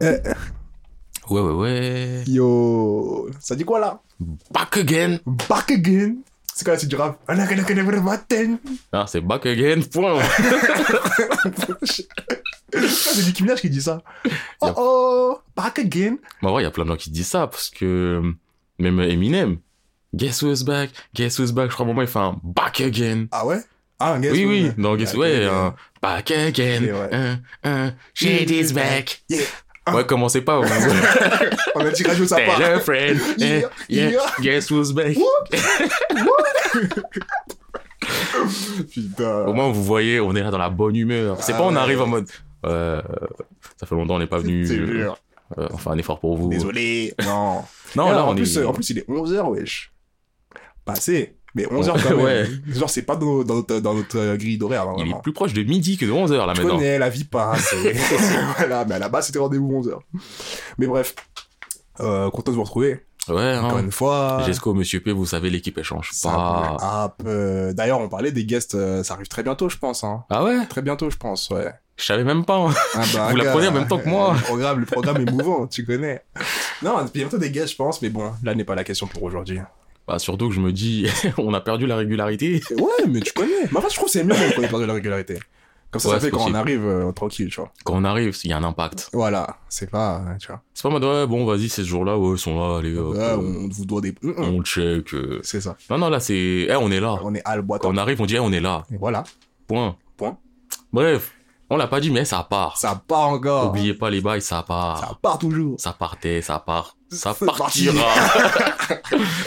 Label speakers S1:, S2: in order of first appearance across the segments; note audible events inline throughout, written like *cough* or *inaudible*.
S1: Eh,
S2: Ouais, ouais, ouais.
S1: yo, ça dit quoi là?
S2: Back again.
S1: Back again. C'est quoi la suite du rap?
S2: Ah, c'est back again, point. *laughs*
S1: C'est Nicki Minaj qui dit ça. *laughs* Oh oh, back again.
S2: Bah ouais, il y a plein de gens qui disent ça parce que même Eminem, Guess who's back, Guess who's back, je crois à un moment il fait un back again.
S1: Ah ouais? Ah, guess
S2: oui, oui, dans Guess,
S1: Back
S2: ouais,
S1: again.
S2: un back again,
S1: ouais.
S2: un, un, shit is back.
S1: Yeah.
S2: Ouais, commencez pas. vous-
S1: On a dit radio ça part.
S2: Tell a friend, *laughs* eh,
S1: Yeah,
S2: yeah,
S1: yeah.
S2: guess who's back? *laughs*
S1: Putain.
S2: Au moins, vous voyez, on est là dans la bonne humeur. C'est
S1: Ah
S2: pas on
S1: ouais.
S2: arrive en mode, euh, ça fait longtemps on n'est pas venu,
S1: C'est
S2: euh, euh, on fait un effort pour vous.
S1: Désolé. Non.
S2: Non, là,
S1: en,
S2: on
S1: plus,
S2: est...
S1: euh, en plus, il est 11h, wesh. Passé. Mais 11h quand *laughs* même. Genre, c'est pas dans, dans notre, dans notre euh, grille d'horaire,
S2: Il est plus proche de midi que de 11h, là,
S1: Tu
S2: maintenant.
S1: connais, la vie passe. et- *laughs* *laughs* voilà, mais à la base, c'était rendez-vous 11h. Mais bref. Euh, content de vous retrouver.
S2: Ouais,
S1: Encore
S2: hein.
S1: une fois.
S2: Jesco, Monsieur P, vous savez, l'équipe, elle change
S1: Ça
S2: pas.
S1: euh, D'ailleurs, on parlait des guests, euh, ça arrive très bientôt, je pense. Hein.
S2: Ah ouais?
S1: Très bientôt, je pense, ouais.
S2: Je savais même pas. hein.
S1: Ah bah,
S2: Vous
S1: gars,
S2: l'apprenez en même temps que moi.
S1: Le programme, le programme est mouvant, tu connais. Non, bientôt des guests, je pense, mais bon, là n'est pas la question pour aujourd'hui.
S2: Bah, surtout que je me dis, *laughs* on a perdu la régularité.
S1: Ouais, mais tu connais. Mais en fait, je trouve que c'est mieux qu'on ait perdu la régularité. Comme ça,
S2: Ouais,
S1: ça fait quand on arrive euh, tranquille, tu vois.
S2: Quand on arrive, il y a un impact.
S1: Voilà, c'est pas, euh, tu vois.
S2: C'est pas mode, ouais, bon, vas-y, c'est ce jour-là, ouais, ils sont là, allez, hop,
S1: Ouais,
S2: euh,
S1: on vous doit des. Mm, mm.
S2: on check. euh.
S1: C'est ça.
S2: Non, non, là, c'est, eh, on est là.
S1: On est à le boîte.
S2: Quand on arrive, on dit, eh, on est là.
S1: Et voilà.
S2: Point.
S1: Point.
S2: Bref. On l'a pas dit, mais ça part.
S1: Ça part encore.
S2: Oubliez pas les bails, ça part.
S1: Ça part toujours.
S2: Ça partait, ça part. Ça partira. *laughs*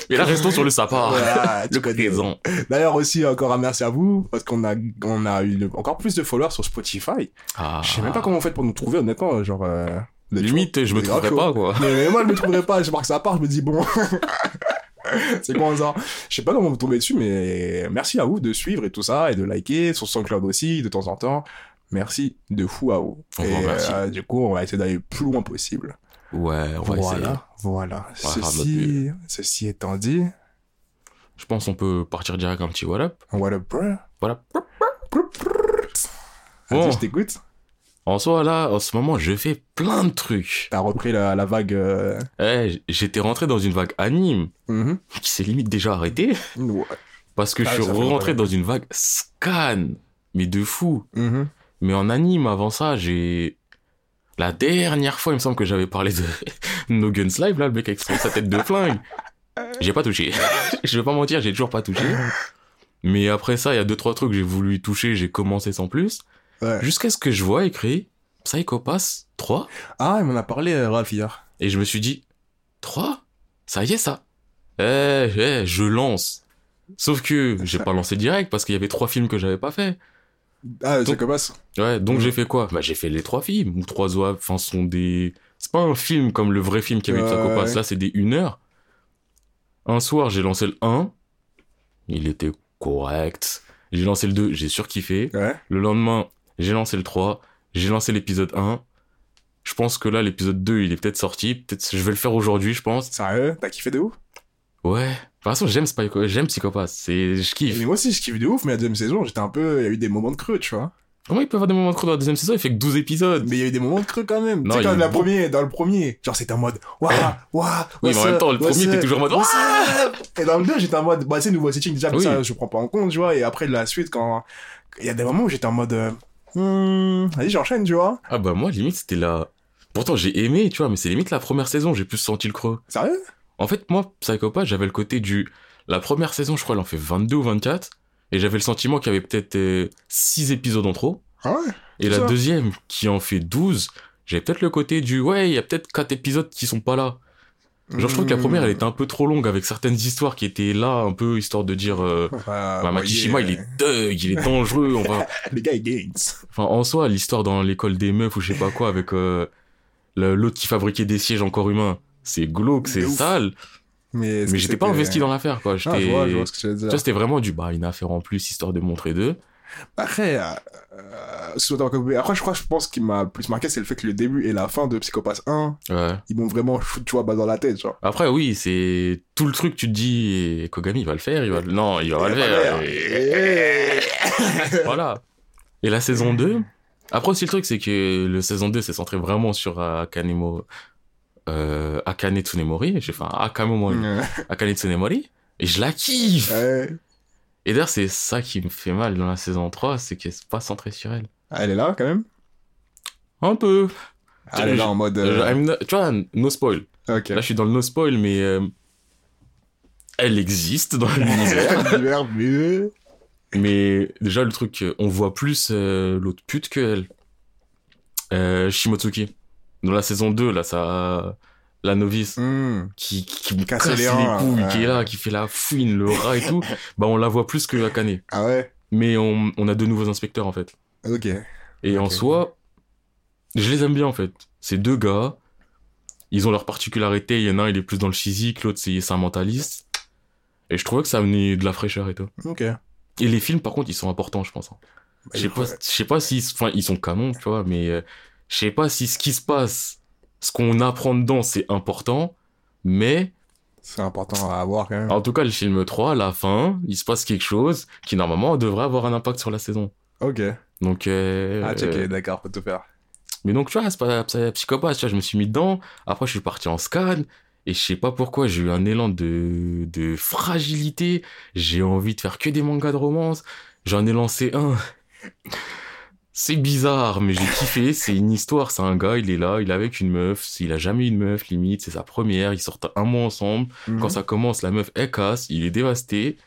S2: Mais là, restons sur le part.
S1: Voilà,
S2: le présent.
S1: D'ailleurs aussi encore un merci à vous parce qu'on a on a eu le- encore plus de followers sur Spotify.
S2: Ah.
S1: Je sais même pas comment vous faites pour nous trouver honnêtement genre euh,
S2: Limite, je me trouverais pas, quoi.
S1: Mais, mais moi je me trouverais pas, je marque ça part, je me dis bon. *laughs* c'est quoi ça Je sais pas comment vous tombez dessus mais merci à vous de suivre et tout ça et de liker sur SoundCloud aussi de temps en temps. Merci de fou à vous.
S2: On
S1: et euh, du coup, on va essayer d'aller le plus loin possible.
S2: Ouais, on va essayer.
S1: Voilà, voilà. Ceci, ceci étant dit,
S2: Je pense qu'on peut partir direct un petit what up.
S1: what up, bro?
S2: Voilà.
S1: Vas-y,
S2: Bon.
S1: je t'écoute.
S2: En soi, là, en ce moment, je fais plein de trucs.
S1: T'as repris la, la vague. euh,
S2: Eh, j'étais rentré dans une vague anime
S1: mhm.
S2: qui s'est limite déjà arrêtée
S1: Ouais.
S2: parce que
S1: Ah,
S2: je suis rentré dans une vague scan. Mais de fou.
S1: Mhm.
S2: Mais en anime, avant ça, j'ai... La dernière fois, il me semble que j'avais parlé de *laughs* No Guns Live, là, le mec avec sa tête de flingue. J'ai pas touché. *laughs* je vais pas mentir, j'ai toujours pas touché. Mais après ça, il y a deux, trois trucs que j'ai voulu toucher, j'ai commencé sans plus.
S1: Ouais.
S2: Jusqu'à ce que je vois écrit Psycho Pass 3.
S1: Ah, il m'en a parlé, euh, Ralph, hier.
S2: Et je me suis dit, 3 Ça y est, ça. Eh, eh, je lance. Sauf que j'ai pas lancé direct parce qu'il y avait trois films que j'avais pas fait.
S1: Ah,
S2: Donc-
S1: ça commence.
S2: Ouais, donc
S1: Mhm.
S2: j'ai fait quoi? Bah j'ai fait les trois films, ou trois oeuvres, enfin ce sont des... C'est pas un film comme le vrai film qui avait Psycho Pass, là c'est des une heure. Un soir j'ai lancé le 1, il était correct. J'ai lancé le 2, j'ai surkiffé.
S1: Ouais.
S2: Le lendemain, j'ai lancé le 3, j'ai lancé l'épisode 1. Je pense que là l'épisode 2 il est peut-être sorti, peut-être je vais le faire aujourd'hui je pense.
S1: Sérieux? T'as kiffé de ouf?
S2: Ouais. De toute façon j'aime Psycho, j'aime Psycho Pass, c'est... je kiffe.
S1: Mais moi aussi, je kiffe de ouf, mais la deuxième saison, j'étais un peu. Il y a eu des moments de creux, tu vois.
S2: Comment il peut y avoir des moments de creux dans la deuxième saison? Il fait que 12 épisodes.
S1: Mais il y a eu des moments de creux quand même.
S2: Non,
S1: tu sais, quand la
S2: beaucoup.
S1: premier, dans le premier, genre c'était en mode. Waouh, waouh.
S2: Oui, mais en même temps, le premier, t'es toujours en mode,
S1: Et dans le 2, j'étais en mode. Bah, c'est nouveau setting déjà,
S2: Oui.
S1: ça, je prends pas en compte, tu vois. Et après, la suite, quand. Il y a des moments où j'étais en mode. euh, Hmm, vas-y, j'enchaîne, tu vois.
S2: Ah bah moi limite c'était la... Pourtant j'ai aimé, tu vois, mais c'est limite la première saison, j'ai plus senti le creux.
S1: Sérieux?
S2: En fait, moi, Psychopath, j'avais le côté du... La première saison, je crois, elle en fait 22 ou 24, et j'avais le sentiment qu'il y avait peut-être 6 épisodes en trop.
S1: Ah ouais
S2: Et la
S1: ça.
S2: deuxième, qui en fait 12, j'avais peut-être le côté du... Ouais, il y a peut-être 4 épisodes qui sont pas là. Genre, je trouve que la première, elle était un peu trop longue, avec certaines histoires qui étaient là, un peu, histoire de dire... Euh, bah, Makishima, il est deg, il est dangereux, on va... *laughs*
S1: Le gars, il gains.
S2: Enfin, en soi, l'histoire dans l'école des meufs ou je sais pas quoi avec euh, l'autre qui fabriquait des sièges encore humains, c'est glauque, c'est sale.
S1: Mais,
S2: Mais j'étais pas investi dans l'affaire, quoi. J'étais,
S1: Ah, je vois, je vois ce que tu veux dire.
S2: c'était vraiment du bah une affaire en plus histoire de montrer d'eux.
S1: Après, euh, euh, après, je crois, je pense ce qui m'a plus marqué, c'est le fait que le début et la fin de Psychopath 1,
S2: Ouais.
S1: ils m'ont vraiment foutu, tu vois, balle dans la tête, genre.
S2: Après, oui, c'est tout le truc. Tu te dis, Kogami, il va le faire, il va le... non, il va le
S1: Il va
S2: faire.
S1: le faire.
S2: Et- *laughs* voilà. Et la saison 2, Après aussi, le truc, c'est que le saison 2 s'est centré vraiment sur Akanemo, euh, Akane Tsunemori. J'ai fait un Akamemo,
S1: Ouais.
S2: Akane Tsunemori. Et je la kiffe.
S1: Ouais.
S2: Et d'ailleurs, c'est ça qui me fait mal dans la saison 3, c'est qu'elle c'est pas centrée sur elle.
S1: Ah, Elle est là, quand même?
S2: Un peu.
S1: Ah, Elle est là en mode... euh,
S2: tu vois, no spoil.
S1: Ok.
S2: Là, je suis dans le no spoil, mais euh, elle existe dans *laughs* l'univers.
S1: Mais...
S2: mais déjà, le truc, on voit plus euh, l'autre pute que elle. Shimotsuki. Dans la saison 2, là, ça... La novice
S1: Hmm.
S2: qui, qui me casse
S1: les
S2: couilles,
S1: ouais.
S2: qui est là, qui fait la fouine, le rat et tout, bah on la voit plus que Akane.
S1: Ah ouais?
S2: Mais on, on a deux nouveaux inspecteurs en fait.
S1: Ok.
S2: Et en soi, je les aime bien en fait. Ces deux gars, ils ont leurs particularités. Il y en a un, il est plus dans le physique, l'autre, c'est un mentaliste. Et je trouvais que ça amenait de la fraîcheur et tout.
S1: Ok.
S2: Et les films, par contre, ils sont importants, je pense. hein. Je sais pas, je sais pas si, enfin, ils sont canons, tu vois, mais euh, je sais pas si ce qui se passe, ce qu'on apprend dedans, c'est important. Mais,
S1: C'est important à avoir, quand même.
S2: en tout cas, le film 3, à la fin, il se passe quelque chose qui, normalement, devrait avoir un impact sur la saison.
S1: Ok.
S2: Donc, euh,
S1: Ah, check,
S2: euh,
S1: d'accord, faut tout faire.
S2: Mais donc, tu vois, c'est pas, c'est pas psychopathe, tu vois, je me suis mis dedans. Après, je suis parti en scan. Et je sais pas pourquoi, j'ai eu un élan de, de fragilité. J'ai envie de faire que des mangas de romance. J'en ai lancé un. C'est bizarre, mais j'ai kiffé. C'est une histoire. C'est un gars, il est là, il est avec une meuf. Il a jamais eu de meuf, limite. C'est sa première. Ils sortent un mois ensemble.
S1: Mhm.
S2: Quand ça commence, la meuf, elle casse. Il est dévasté.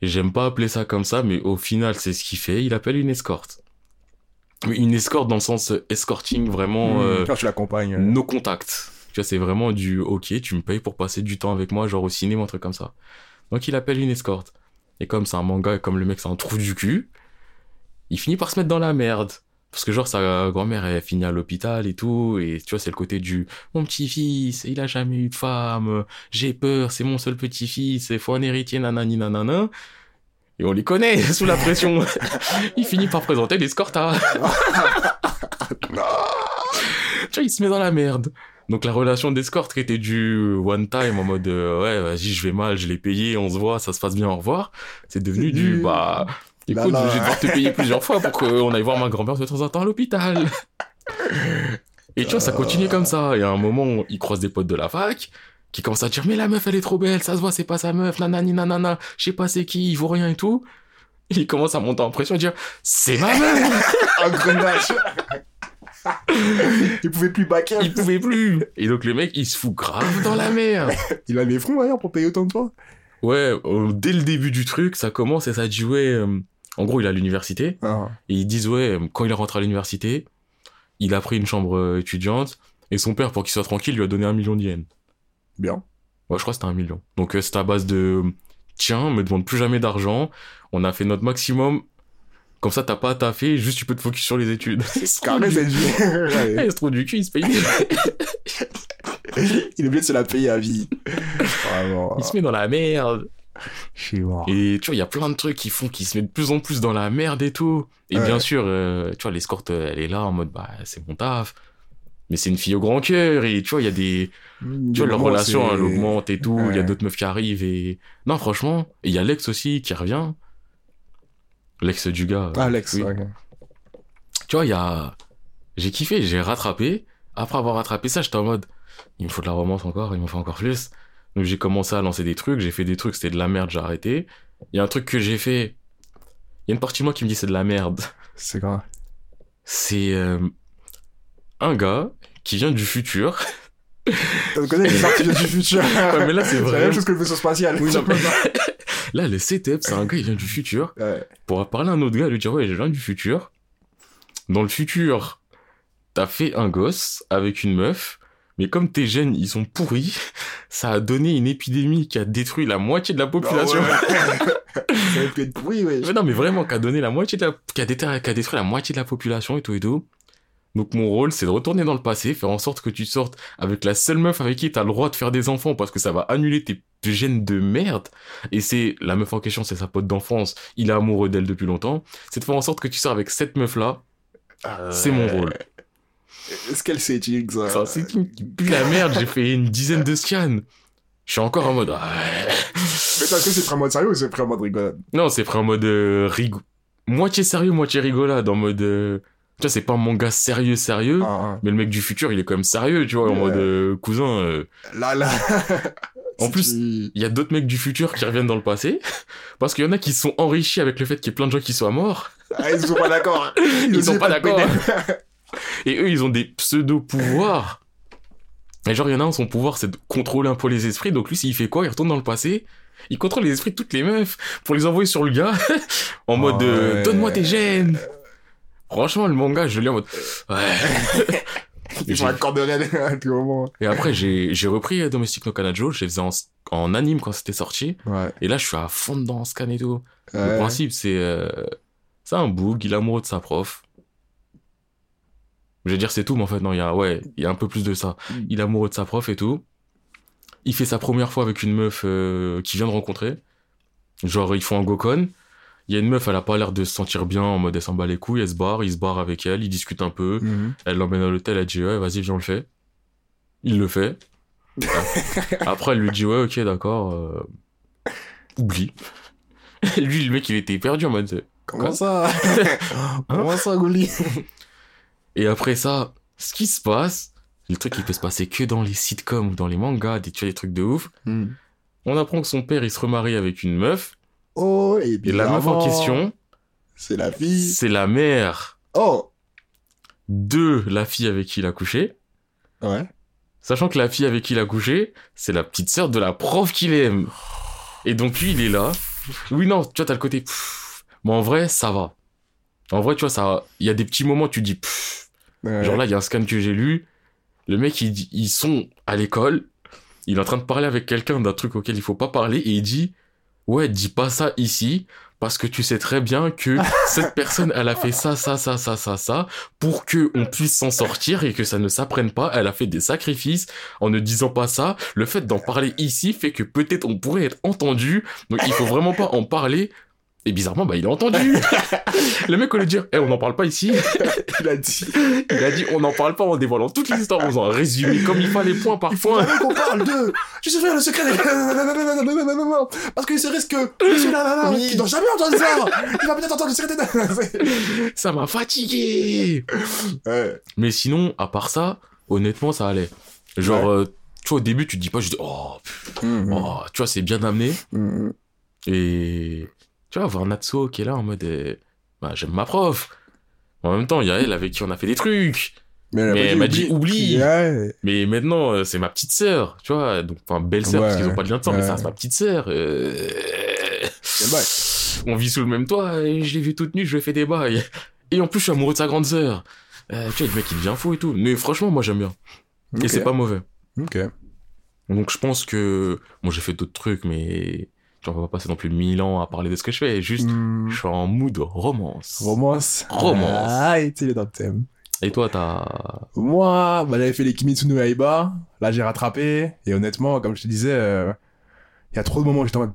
S2: J'aime pas appeler ça comme ça, mais au final, c'est ce qu'il fait. Il appelle une escorte. Mais une escorte dans le sens euh, escorting, vraiment,
S1: Mhm.
S2: euh,
S1: tu l'accompagnes. euh,
S2: no contact. Tu vois, c'est vraiment du ok, tu me payes pour passer du temps avec moi, genre au cinéma, un truc comme ça. Donc il appelle une escorte. Et comme c'est un manga et comme le mec c'est un trou du cul, il finit par se mettre dans la merde. Parce que genre sa grand-mère elle finit à l'hôpital et tout, et tu vois c'est le côté du mon petit-fils, il a jamais eu de femme, j'ai peur, c'est mon seul petit-fils, il faut un héritier nanani nanana. Et on les connaît *laughs* sous la pression. *laughs* il finit par présenter l'escorte à *laughs* tu vois, il se met dans la merde. Donc la relation d'escorte qui était du one time en mode euh, ouais vas-y je vais mal, je l'ai payé, on se voit, ça se passe bien, au revoir. C'est devenu du bah écoute,
S1: là.
S2: je vais devoir te payer plusieurs fois pour qu'on aille voir ma grand-mère de temps en temps à l'hôpital. *laughs* Et tu vois, ça continue comme ça. Et à un moment, il croise des potes de la fac qui commencent à dire mais la meuf elle est trop belle, ça se voit c'est pas sa meuf, nanani nanana, je sais pas c'est qui, il vaut rien et tout. Et il commence à monter en pression et dire c'est ma meuf. *laughs*
S1: Un grenage Il pouvait plus backer.
S2: il pouvait plus. Et donc le mec, il se fout grave dans la merde. *laughs*
S1: Il a les fonds d'ailleurs pour payer autant de fois.
S2: Ouais, euh, dès le début du truc, ça commence et ça dit ouais. euh, en gros, il est à l'université
S1: Ah.
S2: et ils disent ouais, quand il est rentré à l'université, il a pris une chambre euh, étudiante et son père, pour qu'il soit tranquille, lui a donné un million d'yens.
S1: Bien.
S2: Ouais, je crois que c'était un million. Donc euh, c'était à base de tiens, me demande plus jamais d'argent. On a fait notre maximum. Comme ça, t'as pas à taffer, juste tu peux te focus sur les études.
S1: C'est *laughs* carré cette vie. *laughs* Ouais. *laughs*
S2: c'est trop du cul, il se paye.
S1: Il est obligé de se la payer à vie. Vraiment.
S2: il se met dans la merde. *laughs*
S1: Je suis mort.
S2: Et tu vois, il y a plein de trucs qui font qu'il se met de plus en plus dans la merde et tout. Et
S1: Ouais.
S2: bien sûr, euh, tu vois, l'escorte, euh, elle est là en mode, bah, c'est mon taf. Mais c'est une fille au grand cœur et tu vois, il y a des, tu vois, leur relation,
S1: c'est-
S2: elle augmente et tout. Il y a d'autres meufs qui arrivent et, non, franchement. Il y a l'ex aussi qui revient. L'ex du gars.
S1: Ah, Alex,
S2: Oui. Tu vois, il y a, j'ai kiffé, j'ai rattrapé. Après avoir rattrapé ça, j'étais en mode, il me faut de la romance encore, il m'en faut encore plus. Donc j'ai commencé à lancer des trucs, j'ai fait des trucs, c'était de la merde, j'ai arrêté. Il y a un truc que j'ai fait, il y a une partie de moi qui me dit c'est de la merde.
S1: C'est grave.
S2: C'est euh, un gars qui vient du futur.
S1: Tu connais les sorties du futur. *laughs*
S2: Ouais, mais là, c'est
S1: la
S2: vrai.
S1: même chose que le vaisseau spatial.
S2: Oui, non, *laughs* mais- *laughs* Là, le setup, c'est un gars, il vient du futur.
S1: Ouais.
S2: Pour parler à un autre gars, lui dire ouais, je viens du futur. Dans le futur, t'as fait un gosse avec une meuf. Mais comme tes gènes, ils sont pourris, *laughs* ça a donné une épidémie qui a détruit la moitié de la population.
S1: Ah ouais. *laughs* Ça aurait pu être pourri, ouais.
S2: Mais non, mais vraiment, qui a donné la moitié de la, qui a, déter- qui a détruit la moitié de la population et tout et tout. Donc mon rôle, c'est de retourner dans le passé, faire en sorte que tu sortes avec la seule meuf avec qui t'as le droit de faire des enfants parce que ça va annuler tes gènes de merde. Et c'est, la meuf en question, c'est sa pote d'enfance, il est amoureux d'elle depuis longtemps. C'est de faire en sorte que tu sors avec cette meuf-là, c'est mon rôle.
S1: Est-ce qu'elle sait euh,
S2: Ça, c'est une qui pue la merde, j'ai fait une dizaine de scans. Je suis encore en mode, ah.
S1: Mais est-ce que c'est pris en mode sérieux ou c'est pris en mode rigolade
S2: Non, c'est pris en mode euh, moitié sérieux, moitié rigolade, en mode euh, Tu vois, c'est pas un manga sérieux, sérieux.
S1: Ah,
S2: Mais le mec du futur, il est quand même sérieux, tu vois, en mode euh, cousin. euh,
S1: ah. Là, là. *laughs*
S2: En plus, Il y a d'autres mecs du futur qui reviennent dans le passé. Parce qu'il y en a qui se sont enrichis avec le fait qu'il y ait plein de gens qui soient morts.
S1: Ah, ils sont pas d'accord. *laughs*
S2: Ils sont
S1: ont
S2: pas d'accord. *laughs* Et eux, ils ont des pseudo-pouvoirs. Et genre, il y en a un, son pouvoir, c'est de contrôler un peu les esprits. Donc lui, s'il fait quoi Il retourne dans le passé. Il contrôle les esprits de toutes les meufs pour les envoyer sur le gars. *laughs* en mode, euh,
S1: Ouais.
S2: donne-moi tes gènes. Franchement, le manga, je le lis en mode, ouais. *laughs*
S1: Ils corde raide à tout moment.
S2: Et après, j'ai repris euh, Domestic no Kanajo. Je les faisais en, en anime quand c'était sorti.
S1: Ouais.
S2: Et là, je suis à fond dedans en scan et tout. Le principe, c'est euh, c'est un boug, il est amoureux de sa prof. Je vais dire c'est tout, mais en fait non, il y a ouais, il y a un peu plus de ça.
S1: Mm.
S2: Il est amoureux de sa prof et tout. Il fait sa première fois avec une meuf euh, qu'il vient de rencontrer. Genre ils font un gokon. Il y a une meuf, elle a pas l'air de se sentir bien en mode elle s'en bat les couilles, elle se barre, il se barre avec elle, il discute un peu.
S1: Mhm.
S2: Elle l'emmène à l'hôtel, elle dit ouais, vas-y, viens on le fait. Il le fait. *laughs* Après elle lui dit ouais, ok, d'accord. euh, Oublie. *laughs* Lui, le mec, il était perdu en mode.
S1: Comment ça? *laughs* Comment ça, Gouli
S2: Et après ça, ce qui se passe, le truc qui peut se passer que dans les sitcoms ou dans les mangas, des, tu vois, des trucs de ouf. On apprend que son père, il se remarie avec une meuf.
S1: Oh, et,
S2: Et la meuf en question,
S1: C'est la fille.
S2: c'est la mère
S1: Oh
S2: de la fille avec qui il a couché.
S1: Ouais.
S2: Sachant que la fille avec qui il a couché, c'est la petite sœur de la prof qu'il aime. Et donc lui, il est là. Oui, non, tu vois, t'as le côté... pff. Mais en vrai, ça va. En vrai, tu vois, ça... Il y a des petits moments où tu dis... pff.
S1: Ouais.
S2: Genre là, il y a un scan que j'ai lu. Le mec, il dit, ils sont à l'école. Il est en train de parler avec quelqu'un d'un truc auquel il faut pas parler et il dit, ouais, dis pas ça ici parce que tu sais très bien que *laughs* cette personne, elle a fait ça, ça, ça, ça, ça, ça pour que on puisse s'en sortir et que ça ne s'apprenne pas. Elle a fait des sacrifices en ne disant pas ça. Le fait d'en parler ici fait que peut-être on pourrait être entendu. Donc il faut vraiment pas en parler. Et bizarrement, bah, il a entendu. *laughs* le mec, au lieu de dire, eh, on n'en parle pas ici. *laughs*
S1: Il a dit.
S2: Il a dit on n'en parle pas en dévoilant toute l'histoire, en faisant un résumé comme il fallait point par
S1: Il
S2: point.
S1: qu'on parle de. Je sais faire le secret. des- *laughs* Parce qu'il se risque que. Monsieur là, qui n'a jamais entendu ça. Il va peut-être entendre le secret. des-
S2: Ça m'a fatigué.
S1: Ouais.
S2: Mais sinon, à part ça, honnêtement, ça allait. Genre, euh, tu vois, au début, tu te dis pas juste, oh, pff,
S1: Mhm.
S2: oh, tu vois, c'est bien amené.
S1: Mhm.
S2: Et tu vois, voir Natsuo qui est là en mode, euh, bah, j'aime ma prof. En même temps, il y a elle avec qui on a fait des trucs.
S1: Mais,
S2: Mais elle m'a dit, oublie.
S1: Ouais.
S2: Mais maintenant, euh, c'est ma petite sœur, tu vois. Donc, enfin, belle-sœur,
S1: Ouais,
S2: parce qu'ils ont pas de lien de sang, mais ça reste ma petite sœur. Euh... On vit sous le même toit, et je l'ai vue toute nue, je lui ai fait des bails. Et en plus, je suis amoureux de sa grande sœur. Euh, tu vois, le mec, il devient fou et tout. Mais franchement, moi, j'aime bien. Et c'est pas mauvais.
S1: Ok.
S2: Donc, je pense que... Moi, j'ai fait d'autres trucs, mais... On va pas passer non plus mille ans à parler de ce que je fais. Juste,
S1: Hmm.
S2: je suis en mood romance.
S1: Romance.
S2: Romance.
S1: Ah, et tu es dans le thème.
S2: Et toi, t'as...
S1: Moi, bah, j'avais fait les Kimetsu no Yaiba. Là, j'ai rattrapé. Et honnêtement, comme je te disais, euh, il y a trop de moments où j'étais en mode.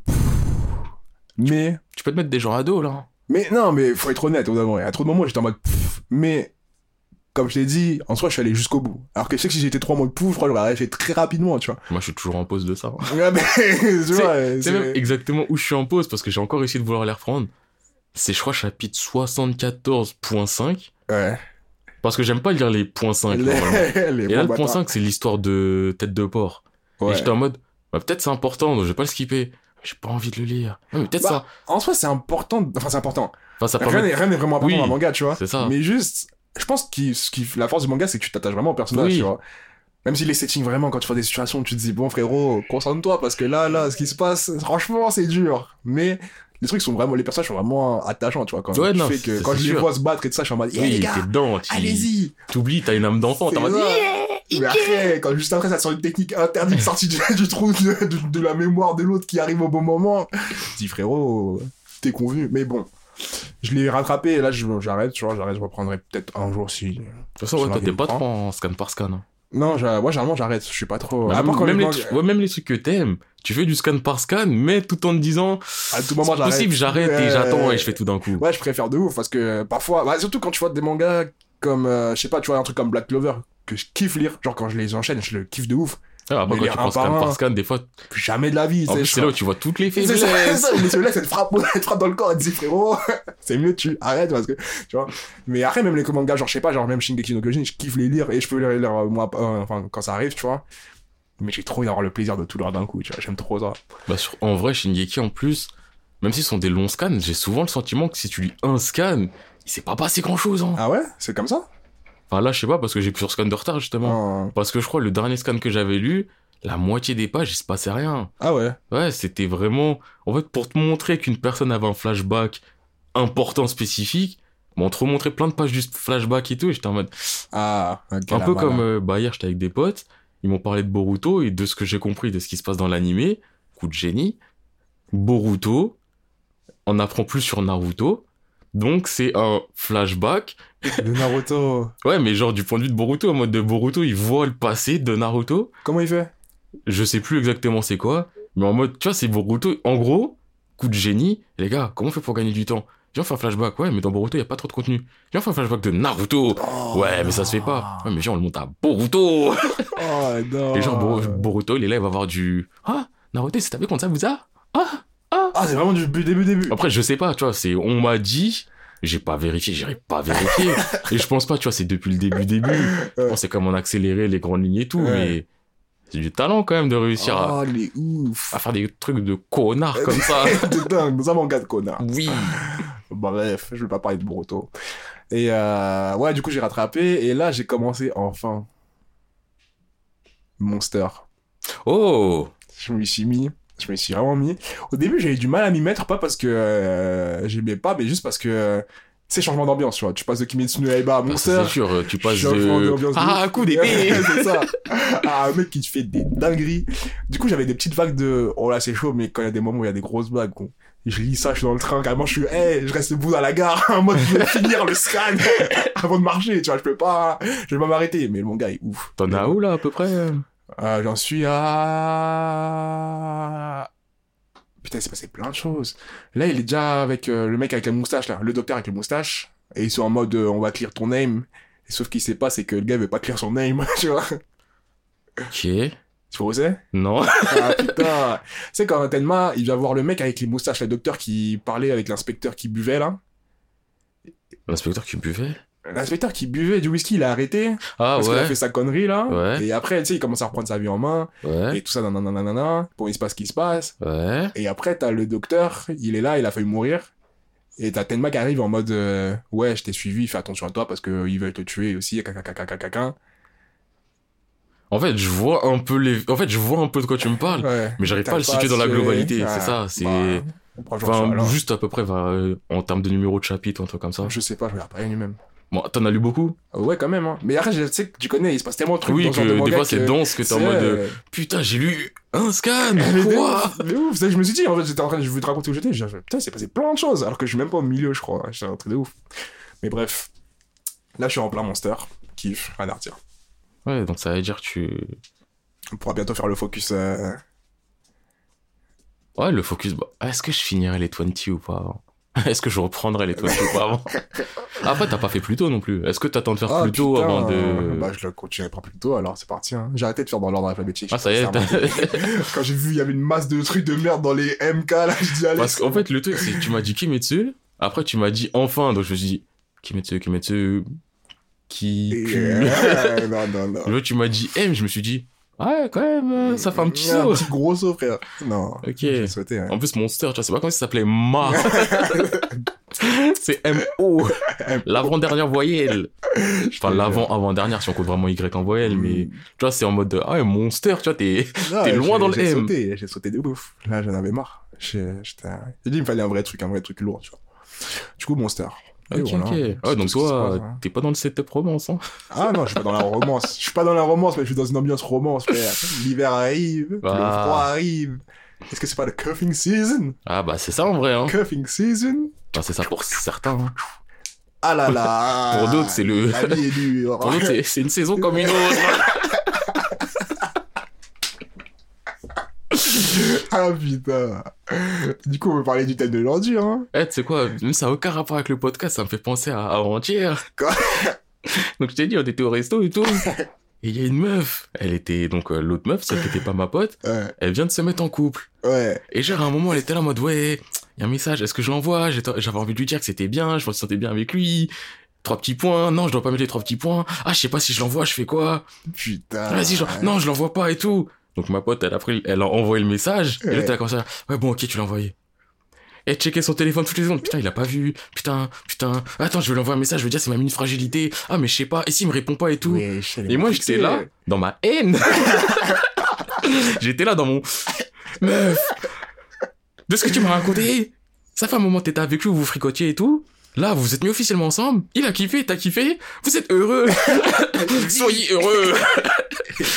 S1: Mais,
S2: Tu peux te mettre des gens à dos, là.
S1: mais non, mais faut être honnête, au. Il y a trop de moments où j'étais en mode. Mais, comme je t'ai dit, en soi, je suis allé jusqu'au bout. Alors que je sais que si j'étais trop en mode pouf, je crois que j'aurais fait très rapidement, tu vois.
S2: Moi, je suis toujours en pause de ça. *laughs*
S1: Ouais, mais, *laughs*
S2: C'est même exactement où je suis en pause parce que j'ai encore essayé de vouloir les reprendre. C'est, je crois, chapitre 74.5.
S1: Ouais.
S2: Parce que j'aime pas lire les points 5.
S1: Les- *laughs* les
S2: Et là, le point
S1: bâtards.
S2: 5, c'est l'histoire de Tête de Porc.
S1: Ouais.
S2: Et j'étais en mode, bah, peut-être c'est important, donc je vais pas le skipper. J'ai pas envie de le lire. Mais peut-être
S1: Bah, En soi, c'est important. Enfin, c'est important.
S2: ça. Enfin, ça
S1: Rien
S2: permet.
S1: n'est rien n'est vraiment important
S2: Oui,
S1: dans un manga, tu vois.
S2: c'est ça.
S1: Mais juste, je pense que ce qui, la force du manga, c'est que tu t'attaches vraiment au personnage,
S2: Oui.
S1: tu vois. Même si les settings, vraiment, quand tu vois des situations, tu te dis, bon, frérot, concentre-toi, parce que là, là, ce qui se passe, franchement, c'est dur. Mais les trucs sont vraiment, les personnages sont vraiment attachants, tu vois. Quand,
S2: Ouais, non,
S1: que, quand je les vois se battre et tout ça, je suis en mode,
S2: Oui,
S1: les
S2: t'es dedans. tu-
S1: allez-y.
S2: T'oublies, t'as une âme d'enfant. T'es en mode,
S1: Mais après, quand juste après, ça sort une technique interdite sortie du, *laughs* du trou de, de, de la mémoire de l'autre qui arrive au bon moment. Je dis, frérot, t'es convenu. Mais bon, je l'ai rattrapé et là, j'arrête, tu vois, j'arrête, je reprendrai peut-être un jour si.
S2: De toute façon, ouais,
S1: Sur
S2: toi, t'es pas trop en scan par scan. hein.
S1: Non, moi, généralement, j'arrête, je suis pas trop.
S2: Bah,
S1: quand
S2: même,
S1: les
S2: ouais, même les trucs que t'aimes, tu fais du scan par scan, mais tout en te disant,
S1: à tout moment, j'arrête.
S2: possible, j'arrête et j'attends et je fais tout d'un coup.
S1: Ouais, je préfère de ouf parce que parfois, bah, surtout quand tu vois des mangas comme, euh, je sais pas, tu vois, un truc comme Black Clover que je kiffe lire, genre quand je les enchaîne, je le kiffe de ouf.
S2: Ah, après, quand tu prends scan
S1: un.
S2: par scan, des fois,
S1: Jamais de la vie, c'est
S2: là où tu vois toutes les
S1: C'est ça, c'est
S2: faiblesses.
S1: ça, mais celui-là, frappe, frappe dans le corps, elle te dit frérot, *laughs* c'est mieux, tu arrêtes parce que, tu vois. Mais après, même les mangas, genre, je sais pas, genre, même Shingeki no Kyojin, je kiffe les lire et je peux les lire, euh, moi, euh, enfin, quand ça arrive, tu vois. Mais j'ai trop envie d'avoir le plaisir de tout lire d'un coup, tu vois, j'aime trop ça.
S2: Bah, sur- en vrai, Shingeki, en plus, même s'ils sont des longs scans, j'ai souvent le sentiment que si tu lis un scan, il s'est pas passé grand chose. Hein.
S1: Ah ouais? C'est comme ça?
S2: Enfin, là, je sais pas, parce que j'ai plusieurs scans de retard, justement.
S1: Ah,
S2: Parce que je crois le dernier scan que j'avais lu, la moitié des pages, il se passait rien.
S1: Ah ouais?
S2: Ouais, c'était vraiment. En fait, pour te montrer qu'une personne avait un flashback important, spécifique, on te remontrait plein de pages du flashback et tout, et j'étais en mode.
S1: Ah, ok,
S2: un peu
S1: malin.
S2: comme. euh, bah, hier, j'étais avec des potes, ils m'ont parlé de Boruto, et de ce que j'ai compris de ce qui se passe dans l'animé, coup de génie, Boruto, on apprend plus sur Naruto, donc c'est un flashback.
S1: De Naruto.
S2: Ouais, mais genre du point de vue de Boruto, en mode de Boruto, il voit le passé de Naruto.
S1: Comment il fait?
S2: Je sais plus exactement c'est quoi, mais en mode, tu vois, c'est Boruto. En gros, coup de génie, les gars, comment on fait pour gagner du temps? Viens, on fait un flashback. Ouais, mais dans Boruto, il y a pas trop de contenu. Viens, on fait un flashback de Naruto.
S1: Oh,
S2: ouais, mais ça se fait pas. Ouais, mais viens, on le monte à Boruto.
S1: Oh, non.
S2: Et genre, Boru- Boruto, il est là, il va avoir du. Ah, Naruto, c'est tapé contre Sabuza Ah
S1: Ah, c'est vraiment du bu- début, début.
S2: Après, je sais pas, tu vois, c'est. On m'a dit. J'ai pas vérifié, j'irai pas vérifier. *laughs* et je pense pas, tu vois, c'est depuis le début, début. Je pense que c'est comme on a accéléré les grandes lignes et tout,
S1: Ouais.
S2: mais. C'est du talent quand même de réussir à,
S1: Oh, ouf.
S2: à faire des trucs de connard comme ça. *laughs*
S1: de dingue, nous avons un gars de connard.
S2: Oui. *laughs*
S1: Bref, je vais pas parler de Boruto. Et euh, ouais, du coup, j'ai rattrapé. Et là, j'ai commencé enfin. Monster.
S2: Oh
S1: Je me suis mis. Je me suis vraiment mis. Au début, j'avais du mal à m'y mettre, pas parce que euh, j'aimais pas, mais juste parce que. euh, c'est changement d'ambiance, tu vois. Tu passes de Kimetsu no Yaiba à
S2: Bah,
S1: Monster.
S2: c'est sûr, tu passes de... Ah,
S1: ouf.
S2: coup d'épée *laughs*
S1: c'est ça. Ah, un mec qui te fait des dingueries. Du coup, j'avais des petites vagues de. Oh là, c'est chaud, mais quand il y a des moments où il y a des grosses vagues, bon, je lis ça, je suis dans le train, carrément, je suis, hey, je reste debout dans la gare, *laughs* en mode, je vais finir le scan *laughs* avant de marcher, tu vois, je peux pas, je vais pas m'arrêter, mais le manga est ouf.
S2: T'en as où là à peu près?
S1: Euh, J'en suis à. Putain, il s'est passé plein de choses. Là, il est déjà avec euh, le mec avec la moustache, là, le docteur avec la moustache. Et ils sont en mode, euh, on va clear ton name. Et sauf qu'il sait pas, c'est que le gars veut pas clear son name, *laughs* tu vois.
S2: Ok.
S1: Tu vois où c'est?
S2: Non.
S1: Ah putain. tu sais, quand Tenma, il va voir le mec avec les moustaches, le docteur qui parlait avec l'inspecteur qui buvait, là.
S2: L'inspecteur qui buvait?
S1: L'inspecteur qui buvait du whisky, il a arrêté.
S2: Ah
S1: parce qu'il a fait sa connerie, là.
S2: Ouais.
S1: Et après, tu sais, il commence à reprendre sa vie en main.
S2: Ouais.
S1: Et tout ça, nanana. Bon, il se passe ce qui se passe.
S2: Ouais.
S1: Et après, t'as le docteur, il est là, il a failli mourir. Et t'as Tenma qui arrive en mode euh, Ouais, je t'ai suivi, fais attention à toi parce qu'ils veulent te tuer aussi. Caca,
S2: En fait, je vois un peu les... En fait, je vois un peu de quoi tu me parles.
S1: Ouais.
S2: Mais j'arrive pas à le situer dans la globalité, c'est ça, c'est-
S1: Bah,
S2: Enfin, juste à peu près va, euh, en termes de numéro de chapitre un truc comme ça.
S1: Je sais pas, je regarde pas lui-même.
S2: Bon, t'en as lu beaucoup
S1: Ouais, quand même. Hein. Mais après, je sais que tu connais, il se passe tellement de trucs
S2: Oui,
S1: dans de
S2: que des fois c'est dense que t'es en
S1: c'est-
S2: mode euh, Putain, j'ai lu un scan *laughs*
S1: Mais
S2: Quoi
S1: ouf, de ouf. C'est- Je me suis dit, en fait, j'étais en train de, je te raconter où j'étais. Putain, c'est passé plein de choses. Alors que je suis même pas au milieu, je crois. J'étais un truc de ouf. Mais bref. Là, je suis en plein monster. Kiff, rien à redire.
S2: Ouais, donc ça veut dire que tu...
S1: On pourra bientôt faire le focus. euh,
S2: Ouais, le focus... bah, Est-ce que je finirai les 20 ou pas avant *laughs* Est-ce que je reprendrai les 20 ou pas avant Après, t'as pas fait plus tôt non plus. Est-ce que t'attends de faire
S1: Ah,
S2: plus tôt
S1: putain,
S2: avant de...
S1: Bah, je le continuerai pas plus tôt, alors c'est parti. Hein. J'ai arrêté de faire dans l'ordre alphabétique.
S2: Ah, ça y est, *laughs*
S1: Quand j'ai vu, il y avait une masse de trucs de merde dans les MK, là, je dis, allez.
S2: Parce qu'en fait, le truc, c'est que tu m'as dit Kimetsu, après tu m'as dit enfin, donc je me suis dit Kimetsu, Kimetsu, qui...
S1: Euh, *laughs* non, non, non.
S2: Là, tu m'as dit M, je me suis dit, ouais, quand même, euh, ça fait un petit
S1: Un
S2: saut.
S1: petit gros saut, frère. Non.
S2: Ok.
S1: J'ai sauté, ouais.
S2: En plus, Monster, tu vois, c'est pas comme si ça s'appelait Ma. *laughs* c'est M-O. L'avant-dernière voyelle. Enfin, l'avant-avant-dernière, si on compte vraiment Y en voyelle, mais tu vois, c'est en mode, de, ah ouais, Monster, tu vois, t'es. T'es loin
S1: j'ai-
S2: dans le
S1: J'ai
S2: M.
S1: sauté, j'ai sauté de ouf. Là, j'en avais marre. J'ai j'étais- j'ai dit, il me fallait un vrai truc, un vrai truc lourd, tu vois. Du coup, Monster.
S2: Ok,
S1: voilà.
S2: ok.
S1: Tout
S2: donc toi,
S1: passe, hein.
S2: t'es pas dans le setup romance, hein.
S1: Ah non, je suis pas dans la romance. Je suis pas dans la romance, mais je suis dans une ambiance romance, frère. *laughs* L'hiver arrive, le
S2: Ah.
S1: froid arrive. Est-ce que c'est pas le cuffing season?
S2: Ah bah, c'est ça en vrai, hein.
S1: Cuffing season?
S2: Enfin, c'est ça pour certains. hein.
S1: Ah là là! *laughs*
S2: Pour d'autres, c'est le-
S1: La vie est dure. *laughs*
S2: Pour nous, c'est- c'est une saison comme une autre. *laughs*
S1: ah putain. Du coup, on va parler du thème de l'ordure, hein.
S2: Eh, tu sais quoi, même ça n'a aucun rapport avec le podcast, ça me fait penser à avant-hier.
S1: Quoi? *laughs*
S2: Donc je t'ai dit, on était au resto et tout. *laughs* Et il y a une meuf, elle était donc euh, l'autre meuf, celle qui était pas ma pote,
S1: Ouais,
S2: elle vient de se mettre en couple.
S1: ouais.
S2: Et genre à un moment elle était là en mode ouais, il y a un message, est-ce que je l'envoie? J'avais envie de lui dire que c'était bien, je me sentais bien avec lui. Trois petits points, non je dois pas mettre les trois petits points. Ah je sais pas si je l'envoie, je fais quoi?
S1: Putain.
S2: Vas-y, genre, non, je l'envoie pas et tout. Donc ma pote, elle a pris, elle a envoyé le message. Et
S1: Ouais.
S2: là, t'as comme ça. Ouais, bon, ok, tu l'as envoyé. Et checker son téléphone toutes les secondes. Putain, il a pas vu. Putain, putain. Attends, je vais lui envoyer un message. Je veux dire, c'est ma mini fragilité. Ah, mais je sais pas. Et s'il me répond pas et tout.
S1: Elle
S2: et moi, j'étais là, dans ma haine. *laughs* j'étais là dans mon. Meuf. De ce que tu m'as raconté. Ça fait un moment que t'étais avec lui, vous vous fricotiez et tout. Là, vous êtes mis officiellement ensemble. Il a kiffé, t'as kiffé. Vous êtes heureux. *laughs* soyez heureux.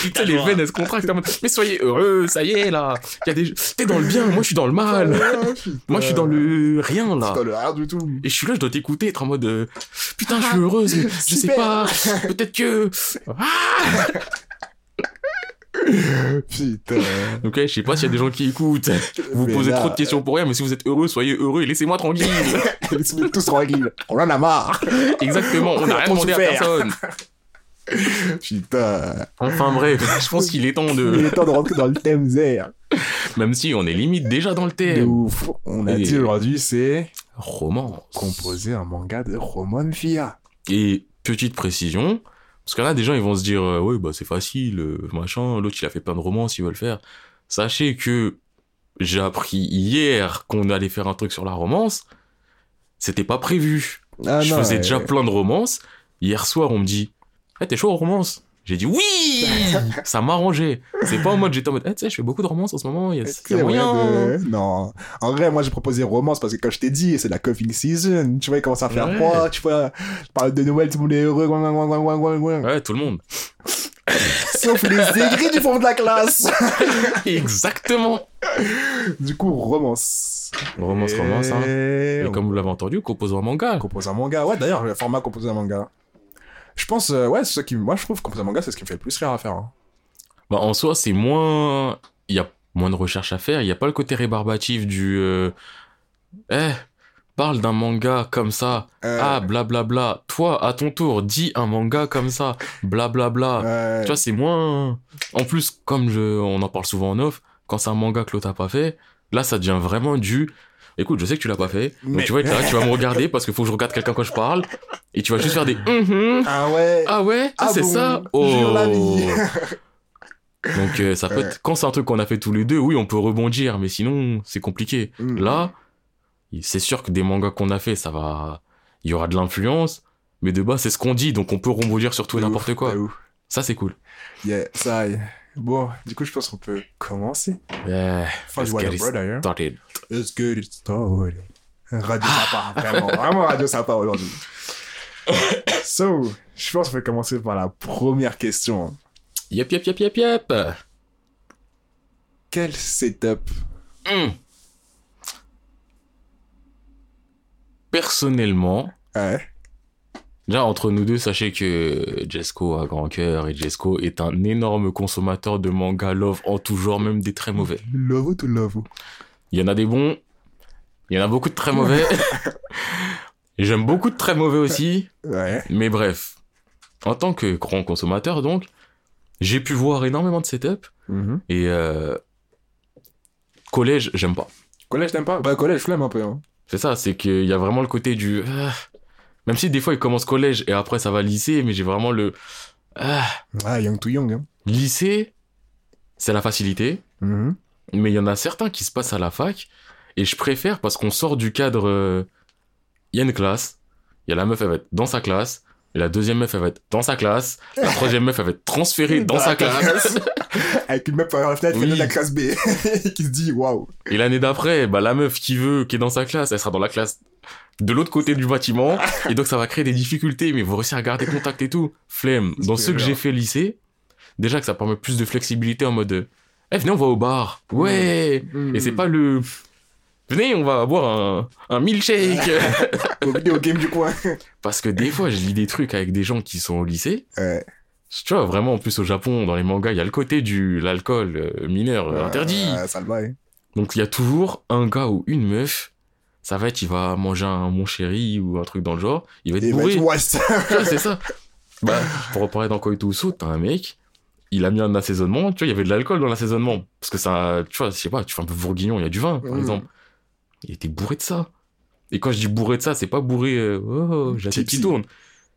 S2: Putain, les veines, elles se contractent. Mais soyez heureux, ça y est, là. Y a des... T'es dans le bien, moi, je suis dans le mal. *laughs* Moi, je suis dans le rien, là.
S1: Dans le rien du tout.
S2: Et je suis là, je dois t'écouter, être en mode, euh, putain, je suis heureuse, mais je sais pas. Peut-être que... *laughs* Ah *laughs*
S1: Putain.
S2: Donc, ouais, je sais pas s'il y a des gens qui écoutent. Vous
S1: Mais
S2: posez
S1: là,
S2: trop de questions pour rien, mais si vous êtes heureux, soyez heureux et laissez-moi tranquille. *laughs*
S1: Laissez-nous tous tranquilles. On en a marre.
S2: Exactement, on n'a rien demandé à personne. *laughs*
S1: Putain.
S2: Enfin bref, je pense qu'il est temps
S1: Il
S2: de...
S1: est temps de rentrer dans le thème Zer.
S2: Même si on est limite déjà dans le
S1: De
S2: thème.
S1: ouf. On a
S2: Et-
S1: dit aujourd'hui, c'est
S2: Romance.
S1: composer un manga de Roman Fia.
S2: Et petite précision, parce que là, des gens, ils vont se dire, euh, ouais, bah, c'est facile, euh, machin, l'autre, il a fait plein de romances, il veut le faire. Sachez que j'ai appris hier qu'on allait faire un truc sur la romance. C'était pas prévu.
S1: Ah
S2: je
S1: non,
S2: faisais
S1: ouais.
S2: déjà plein de romances. Hier soir, on me dit, eh, t'es chaud en romance? J'ai dit oui! *laughs* Ça m'arrangeait. C'est pas en mode, j'étais en mode, eh, tu sais, je fais beaucoup de romances en ce moment, il y a, a moyen.
S1: de- Non. En vrai, moi, j'ai proposé romance parce que, comme je t'ai dit, c'est la coughing season. Tu vois, il commence à faire
S2: Ouais.
S1: froid. Tu vois, je parle de Noël, tout le monde est heureux.
S2: Ouais, tout le monde. *laughs*
S1: Sauf les aigris du fond de la classe. *laughs*
S2: Exactement.
S1: du coup, romance.
S2: Romance, romance, hein.
S1: Et
S2: comme vous l'avez entendu, compose un manga.
S1: compose un manga. Ouais, d'ailleurs, le format composer un manga. Je pense, euh, ouais, c'est ça qui, moi, je trouve composer un manga, c'est ce qui me fait le plus rire à faire. hein.
S2: Bah, en soi, c'est moins. Il y a moins de recherche à faire. Il n'y a pas le côté rébarbatif du. euh, Eh, parle d'un manga comme ça.
S1: Euh,
S2: Ah, blablabla. Toi, à ton tour, dis un manga comme ça. Blablabla. Tu vois, c'est moins. En plus, comme je... on en parle souvent en off, quand c'est un manga que l'autre a pas fait, là, ça devient vraiment du. Écoute, je sais que tu l'as pas fait. Donc
S1: Mais-
S2: tu vas être là, tu vas me regarder parce qu'il faut que je regarde quelqu'un quand je parle. Et tu vas juste faire des. Mhm.
S1: Ah ouais.
S2: Ah ouais? Ah,
S1: Ah
S2: c'est
S1: bon,
S2: ça?
S1: La vie. *laughs*
S2: Donc euh, ça peut être... Quand c'est un truc qu'on a fait tous les deux, oui, on peut rebondir, mais sinon, c'est compliqué.
S1: Mm.
S2: Là, c'est sûr que des mangas qu'on a fait, ça va... Il y aura de l'influence, mais de base, c'est ce qu'on dit, donc on peut rebondir sur tout et n'importe
S1: ouf,
S2: quoi. Ça, c'est cool.
S1: Yeah, ça y est. Bon, du coup, je pense qu'on peut commencer.
S2: Yeah,
S1: Enfin,
S2: Let's get it
S1: d'ailleurs.
S2: started.
S1: Let's get it started. Radio sympa, vraiment, vraiment radio sympa aujourd'hui. *coughs* so, je pense qu'on peut commencer par la première question.
S2: Yep, yep, yep, yep, yep.
S1: Quel setup?
S2: Hmm. Personnellement,
S1: Ouais.
S2: Déjà entre nous deux, sachez que Jesco a grand cœur et Jesco est un énorme consommateur de manga love en tout genre, même des très mauvais.
S1: Love to love?
S2: Il y en a des bons, il y en a beaucoup de très mauvais. *laughs* J'aime beaucoup de très mauvais aussi,
S1: Ouais.
S2: mais bref. En tant que grand consommateur, donc, j'ai pu voir énormément de setup
S1: Mhm.
S2: et euh, collège, j'aime pas.
S1: Collège, t'aimes pas? Bah, collège, flemme un peu. Hein.
S2: C'est ça, c'est qu'il y a vraiment le côté du. Même si des fois il commence collège et après ça va lycée, mais j'ai vraiment le. ah.
S1: Ah, young to young. Hein.
S2: lycée, c'est la facilité,
S1: Mhm.
S2: mais il y en a certains qui se passent à la fac et je préfère parce qu'on sort du cadre. euh, Il y a une classe, il y a la meuf, elle va être dans sa classe. Et la deuxième meuf, elle va être dans sa classe. La troisième meuf, elle va être transférée dans sa classe. *laughs*
S1: Avec une meuf par la fenêtre,
S2: Oui.
S1: de la classe B, *laughs* qui se dit waouh.
S2: Et l'année d'après, bah, la meuf qui veut, qui est dans sa classe, elle sera dans la classe de l'autre côté du bâtiment. Et donc, ça va créer des difficultés, mais vous réussissez à garder contact et tout. Flemme. Dans ceux que j'ai fait lycée, déjà que ça permet plus de flexibilité en mode, eh, venez, on va au bar. Ouais.
S1: Mhm.
S2: Et c'est pas le, venez, on va boire un, un milkshake. *laughs*
S1: Au vidéo game du coin.
S2: Parce que des fois, je lis des trucs avec des gens qui sont au lycée.
S1: Ouais.
S2: Tu vois, vraiment, en plus, au Japon, dans les mangas, il y a le côté du, l'alcool euh, mineur euh, interdit.
S1: Euh, ça le va, hein.
S2: Donc il y a toujours un gars ou une meuf, ça va être, il va manger un mon chéri ou un truc dans le genre, il va être
S1: Et
S2: bourré.
S1: vois,
S2: c'est ça. Bah, pour reparler dans Koitousu, t'as un mec, il a mis un assaisonnement, tu vois, il y avait de l'alcool dans l'assaisonnement. Parce que ça, tu vois, je sais pas, tu fais un peu bourguignon, il y a du vin, par
S1: Mm.
S2: exemple. Il était bourré de ça. Et quand je dis bourré de ça, c'est pas bourré, euh, oh, j'ai la qui
S1: Tipsy.
S2: tourne.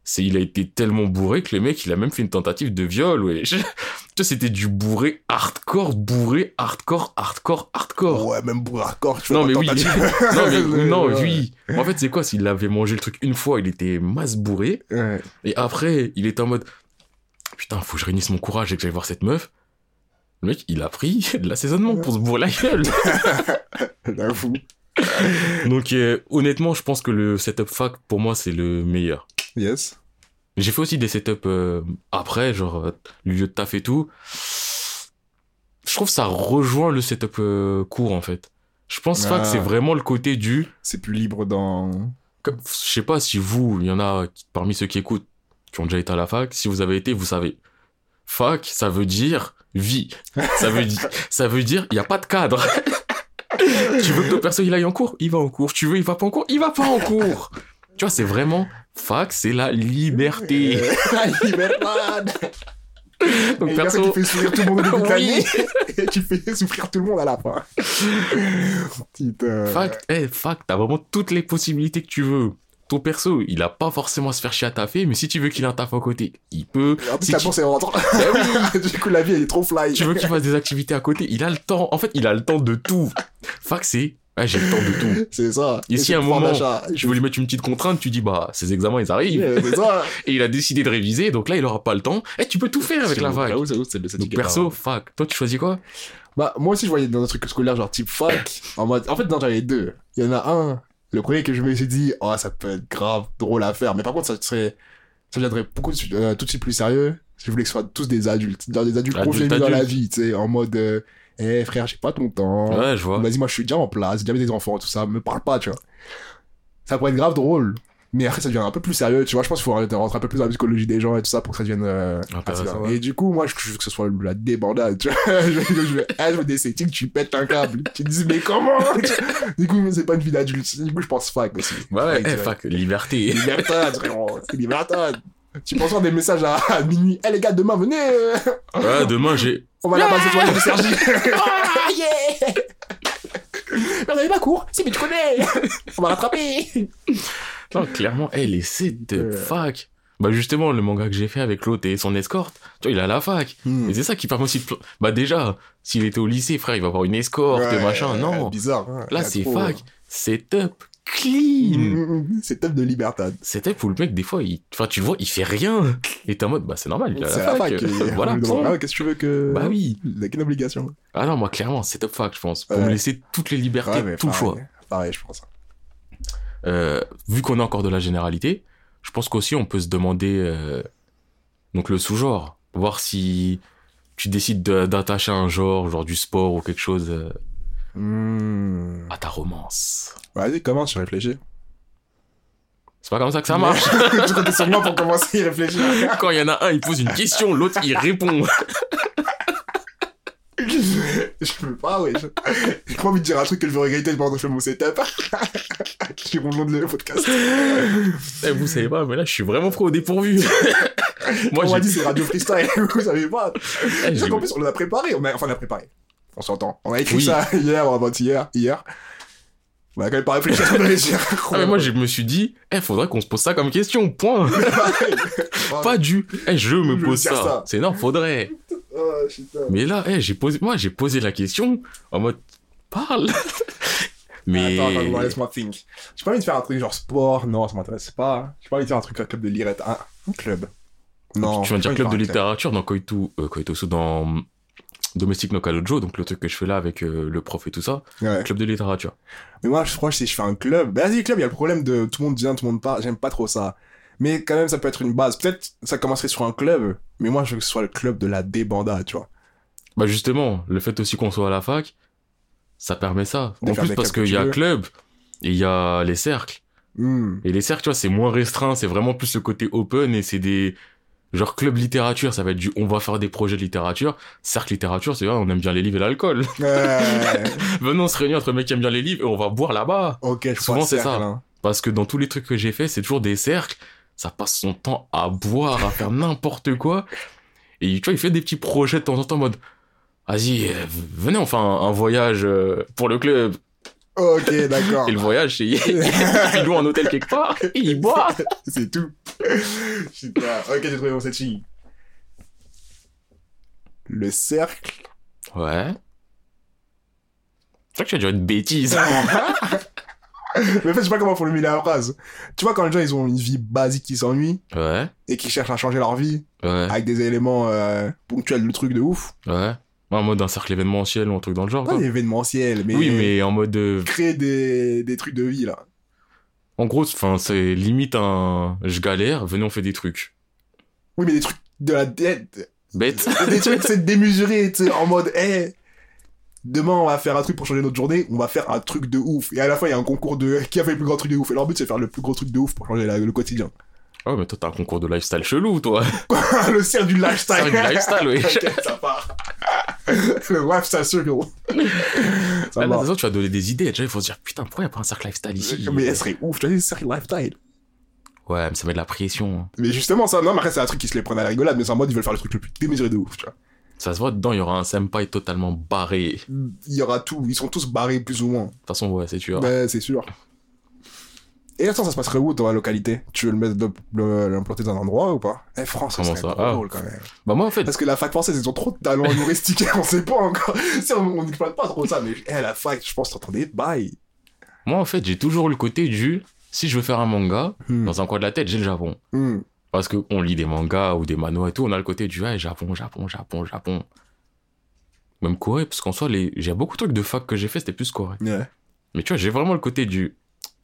S2: C'est, il a été tellement bourré que le mec, il a même fait une tentative de viol, ouais. *laughs* tu vois, c'était du bourré hardcore, bourré hardcore, hardcore, hardcore.
S1: Ouais, même pour hardcore, tu *laughs*
S2: Non, mais *laughs* oui. non, mais, non. En fait, c'est quoi? S'il avait mangé le truc une fois, il était masse bourré.
S1: Ouais.
S2: Et après, il était en mode Putain, faut que je réunisse mon courage et que j'aille voir cette meuf. Le mec, il a pris de l'assaisonnement pour se bourrer la gueule. *laughs* Donc, euh, honnêtement, je pense que le setup fac, pour moi, c'est le meilleur.
S1: Yes.
S2: J'ai fait aussi des setups euh, après, genre euh, le lieu de taf et tout. Je trouve que ça rejoint le setup euh, court, en fait. Je pense fac,
S1: Ah.
S2: c'est vraiment le côté du.
S1: C'est plus libre dans.
S2: comme- je sais pas si vous, il y en a parmi ceux qui écoutent qui ont déjà été à la fac. Si vous avez été, vous savez. Fac, ça veut dire vie. *laughs* Ça veut dire, ça veut dire, il y a pas de cadre. *laughs* tu veux que ton perso il aille en cours, il va en cours. Tu veux, il va pas en cours, il va pas en cours. Tu vois, c'est vraiment fac, c'est la liberté. *laughs*
S1: La libertad.
S2: Donc
S1: Et perso... tu fais sourire tout le monde au début de l'année. *laughs* Et tu fais souffrir tout le monde à la fin. *laughs* Putain.
S2: fac, eh, fac, t'as vraiment toutes les possibilités que tu veux. Ton perso, il a pas forcément à se faire chier à taffer, mais si tu veux qu'il ait un taf à côté, il peut.
S1: En plus,
S2: Si
S1: la
S2: tu-
S1: bourse est rentrant. *laughs* *laughs* du coup, la vie, elle est trop fly.
S2: tu veux qu'il fasse des activités à côté, il a le temps. En fait, il a le temps de tout. Fac, c'est, ah, j'ai le temps de tout.
S1: C'est ça.
S2: Et si à un moment. Je veux lui mettre une petite contrainte, tu dis, bah, ses examens, ils arrivent.
S1: Ça. *laughs*
S2: Et il a décidé de réviser, donc là, il aura pas le temps. Eh, tu peux tout faire avec la
S1: le
S2: Donc, perso, fac. Toi, tu choisis quoi?
S1: Bah, moi aussi, je voyais dans un truc scolaire, genre type fac, en mode, en fait, non, j'avais deux. Il y en a un, le premier que je me suis dit, oh, ça peut être grave drôle à faire, mais par contre, ça serait, ça deviendrait beaucoup, euh, tout de suite plus sérieux. Je voulais que ce soit tous des adultes, genre des adultes
S2: Adulte,
S1: congéniés dans la vie, tu sais, en mode, euh, eh, frère, j'ai pas ton temps.
S2: Ouais, je vois.
S1: Vas-y, moi, je suis déjà en place, j'ai déjà des enfants, tout ça, me parle pas, tu vois. Ça pourrait être grave drôle. Mais après, ça devient un peu plus sérieux, tu vois. Je pense qu'il faut rentrer un peu plus dans la psychologie des gens et tout ça pour que ça devienne. euh,
S2: Intéressant.
S1: Et du coup, moi, je veux que ce soit la débandade, tu vois. *laughs* je, je, je, veux- ah, je veux des settings, tu pètes un câble. tu te dis, mais comment? *laughs* Du coup, c'est pas une vie d'adulte. Du coup, je pense fac aussi.
S2: Ouais, ouais,
S1: Fac, ouais.
S2: fac, liberté.
S1: Libertad, frérot. C'est libertad. Tu penses avoir des messages à, à minuit. Eh les gars, demain, venez.
S2: Ouais, demain, j'ai.
S1: on va la base de toilette de Sergi. *laughs* ah, yeah Mais on avait pas cours. Si, mais tu connais. on va rattraper.
S2: Non, clairement, eh, les sites de
S1: Euh.
S2: fac. Bah, justement, le manga que j'ai fait avec l'autre et son escorte, tu vois, il est à la fac.
S1: Hmm.
S2: Et c'est ça qui permet aussi de... Bah, déjà, s'il était au lycée, frère, il va avoir une escorte,
S1: Ouais,
S2: machin. Non.
S1: Bizarre. hein.
S2: Là,
S1: a
S2: c'est
S1: trop,
S2: fac.
S1: hein.
S2: C'est up. Clean.
S1: Mm, C'est top de libertad.
S2: C'est up où le mec, des fois, il... Enfin, tu le vois, il fait rien. Et t'es en mode, bah, c'est normal, il
S1: C'est
S2: la fac.
S1: fac. *laughs*
S2: Voilà.
S1: Ah, Qu'est-ce que tu veux que.
S2: Bah oui.
S1: Il n'y a qu'une obligation.
S2: Ah non, moi, clairement, c'est top fac, je pense. Pour
S1: Ouais.
S2: me laisser toutes les libertés,
S1: Ouais, mais
S2: tout le choix.
S1: Pareil, je pense.
S2: Euh, vu qu'on a encore de la généralité, je pense qu'aussi on peut se demander euh, donc le sous-genre, voir si tu décides de- d'attacher un genre, genre du sport ou quelque chose euh,
S1: Hmm.
S2: à ta romance.
S1: Vas-y, commence, je réfléchis.
S2: C'est pas comme ça que ça marche.
S1: tu comptais sur moi pour commencer à y réfléchir.
S2: Quand il y en a un, il pose une question, l'autre il répond. *laughs*
S1: je peux pas, ouais. Je- J'ai pas envie de dire un truc que je veux regretter pendant que je fais mon setup. *laughs* je suis long de le podcast.
S2: Eh, vous savez pas, mais là je suis vraiment trop au dépourvu. *laughs* Moi j'ai
S1: dit c'est radio freestyle, *laughs* vous savez pas.
S2: eh,
S1: En plus, on l'a préparé. On a... Enfin, on a préparé. On s'entend. On a écrit
S2: Oui.
S1: ça hier avant-hier. Hier. On a quand même pas réfléchi à ce qu'on allait dire.
S2: Ah, mais moi je me suis dit, eh faudrait qu'on se pose ça comme question, point. Pas du, eh je me
S1: Je veux
S2: pose ça.
S1: ça.
S2: C'est non, faudrait.
S1: Oh, putain.
S2: Mais là, eh, j'ai posé, moi, j'ai posé la question en mode, parle. *laughs* Mais,
S1: Attends, attends, laisse-moi think. J'ai pas envie de faire un truc genre sport. Non, ça m'intéresse pas. J'ai pas envie de faire un truc un club de lirette. Un, un club. Non.
S2: tu vas dire club de littérature dans Koitu, euh, Koitosu, dans Domestic no Kalojo, donc le truc que je fais là avec euh, le prof et tout ça,
S1: Ouais.
S2: club de littérature.
S1: Mais moi, je crois que si je fais un club, bah, vas-y, club, il y a le problème de tout le monde vient, tout le monde part. J'aime pas trop ça. Mais quand même, ça peut être une base. Peut-être ça commencerait sur un club, mais moi, je veux que ce soit le club de la débandade, tu vois.
S2: Bah justement, le fait aussi qu'on soit à la fac, ça permet ça.
S1: De
S2: en plus parce qu'il y a club et il y a les cercles.
S1: Hmm.
S2: Et les cercles, tu vois, c'est moins restreint, c'est vraiment plus le côté open et c'est des genre club littérature, ça va être du on va faire des projets de littérature. Cercle littérature, c'est vrai, on aime bien les livres et l'alcool.
S1: Ouais. *laughs*
S2: Venons on se réunir entre mecs qui aiment bien les livres et on va boire là-bas.
S1: ok, je
S2: Souvent, c'est ça.
S1: hein.
S2: Parce que dans tous les trucs que j'ai fait, c'est toujours des cercles ça passe son temps à boire, à faire n'importe quoi. Et tu vois, il fait des petits projets de temps en temps en mode, vas-y, euh, venez, on fait un, un voyage euh, pour le club.
S1: Ok, d'accord. *laughs*
S2: Et le voyage, c'est, il loue un hôtel quelque part, et il boit. *laughs*
S1: C'est tout. Putain. Ok, j'ai trouvé cette fille. Le cercle.
S2: Ouais. C'est vrai que tu as dû une bêtise. *laughs*
S1: Mais en fait, je sais pas comment formuler la phrase. Tu vois, quand les gens, ils ont une vie basique qui s'ennuie
S2: Ouais,
S1: et qui cherchent à changer leur vie
S2: ouais,
S1: avec des éléments euh, ponctuels, le truc de ouf.
S2: ouais. En mode un cercle événementiel ou un truc dans le genre,
S1: Pas
S2: quoi.
S1: événementiel, mais,
S2: Oui, mais en mode... euh,
S1: créer des, des trucs de vie, là.
S2: En gros, enfin, c'est limite un... Je galère, venez, on fait des trucs.
S1: Oui, mais des trucs de la tête.
S2: Bête.
S1: des trucs, c'est démesuré, tu sais, en mode, hé, demain, on va faire un truc pour changer notre journée, on va faire un truc de ouf. Et à la fin, il y a un concours de *laughs* qui a fait le plus grand truc de ouf. Et leur but, c'est de faire le plus gros truc de ouf pour changer la- le quotidien.
S2: Oh, mais toi, t'as un concours de lifestyle chelou, toi. *laughs*
S1: le cercle du lifestyle.
S2: C'est du lifestyle, oui. *laughs*
S1: Ça part. le lifestyle circle. ça
S2: Là, là, façon, tu vas donner des idées. Déjà, il faut se dire, putain, pourquoi il n'y a pas un cercle lifestyle ici?
S1: Mais elle serait ouf, tu vois, le cercle lifestyle.
S2: Ouais, mais ça met de la pression. hein.
S1: Mais justement, ça, non, mais après, c'est un truc qui se les prennent à la rigolade, mais c'est en mode, ils veulent faire le truc le plus démesuré de ouf, tu vois.
S2: Ça se voit, dedans, il y aura un senpai totalement barré. De
S1: Il y aura tout, ils sont tous barrés plus ou moins.
S2: toute façon, ouais, c'est sûr.
S1: Ouais, c'est sûr. Et attends, ça se passerait où, toi, la localité? Tu veux le mettre, de- l'implanter dans un endroit ou pas? Eh, France, ça
S2: Comment
S1: serait
S2: ça?
S1: trop
S2: Ah.
S1: drôle, quand même.
S2: Bah, moi, en fait,
S1: Parce que la fac française, ils ont trop de talent *laughs* humoristique, on sait pas encore. *laughs* Si, on n'exploite pas trop ça, mais eh, la fac, je pense, t'entendais, bye.
S2: moi, en fait, j'ai toujours eu le côté du, si je veux faire un manga,
S1: Hmm.
S2: dans un coin de la tête, j'ai le Japon.
S1: Hmm.
S2: Parce que on lit des mangas ou des manos et tout, on a le côté du, ouais, Japon, Japon, Japon, Japon. Même Corée, parce qu'en soi, les... j'ai beaucoup de trucs de fac que j'ai fait, c'était plus Corée.
S1: Ouais.
S2: Mais tu vois, j'ai vraiment le côté du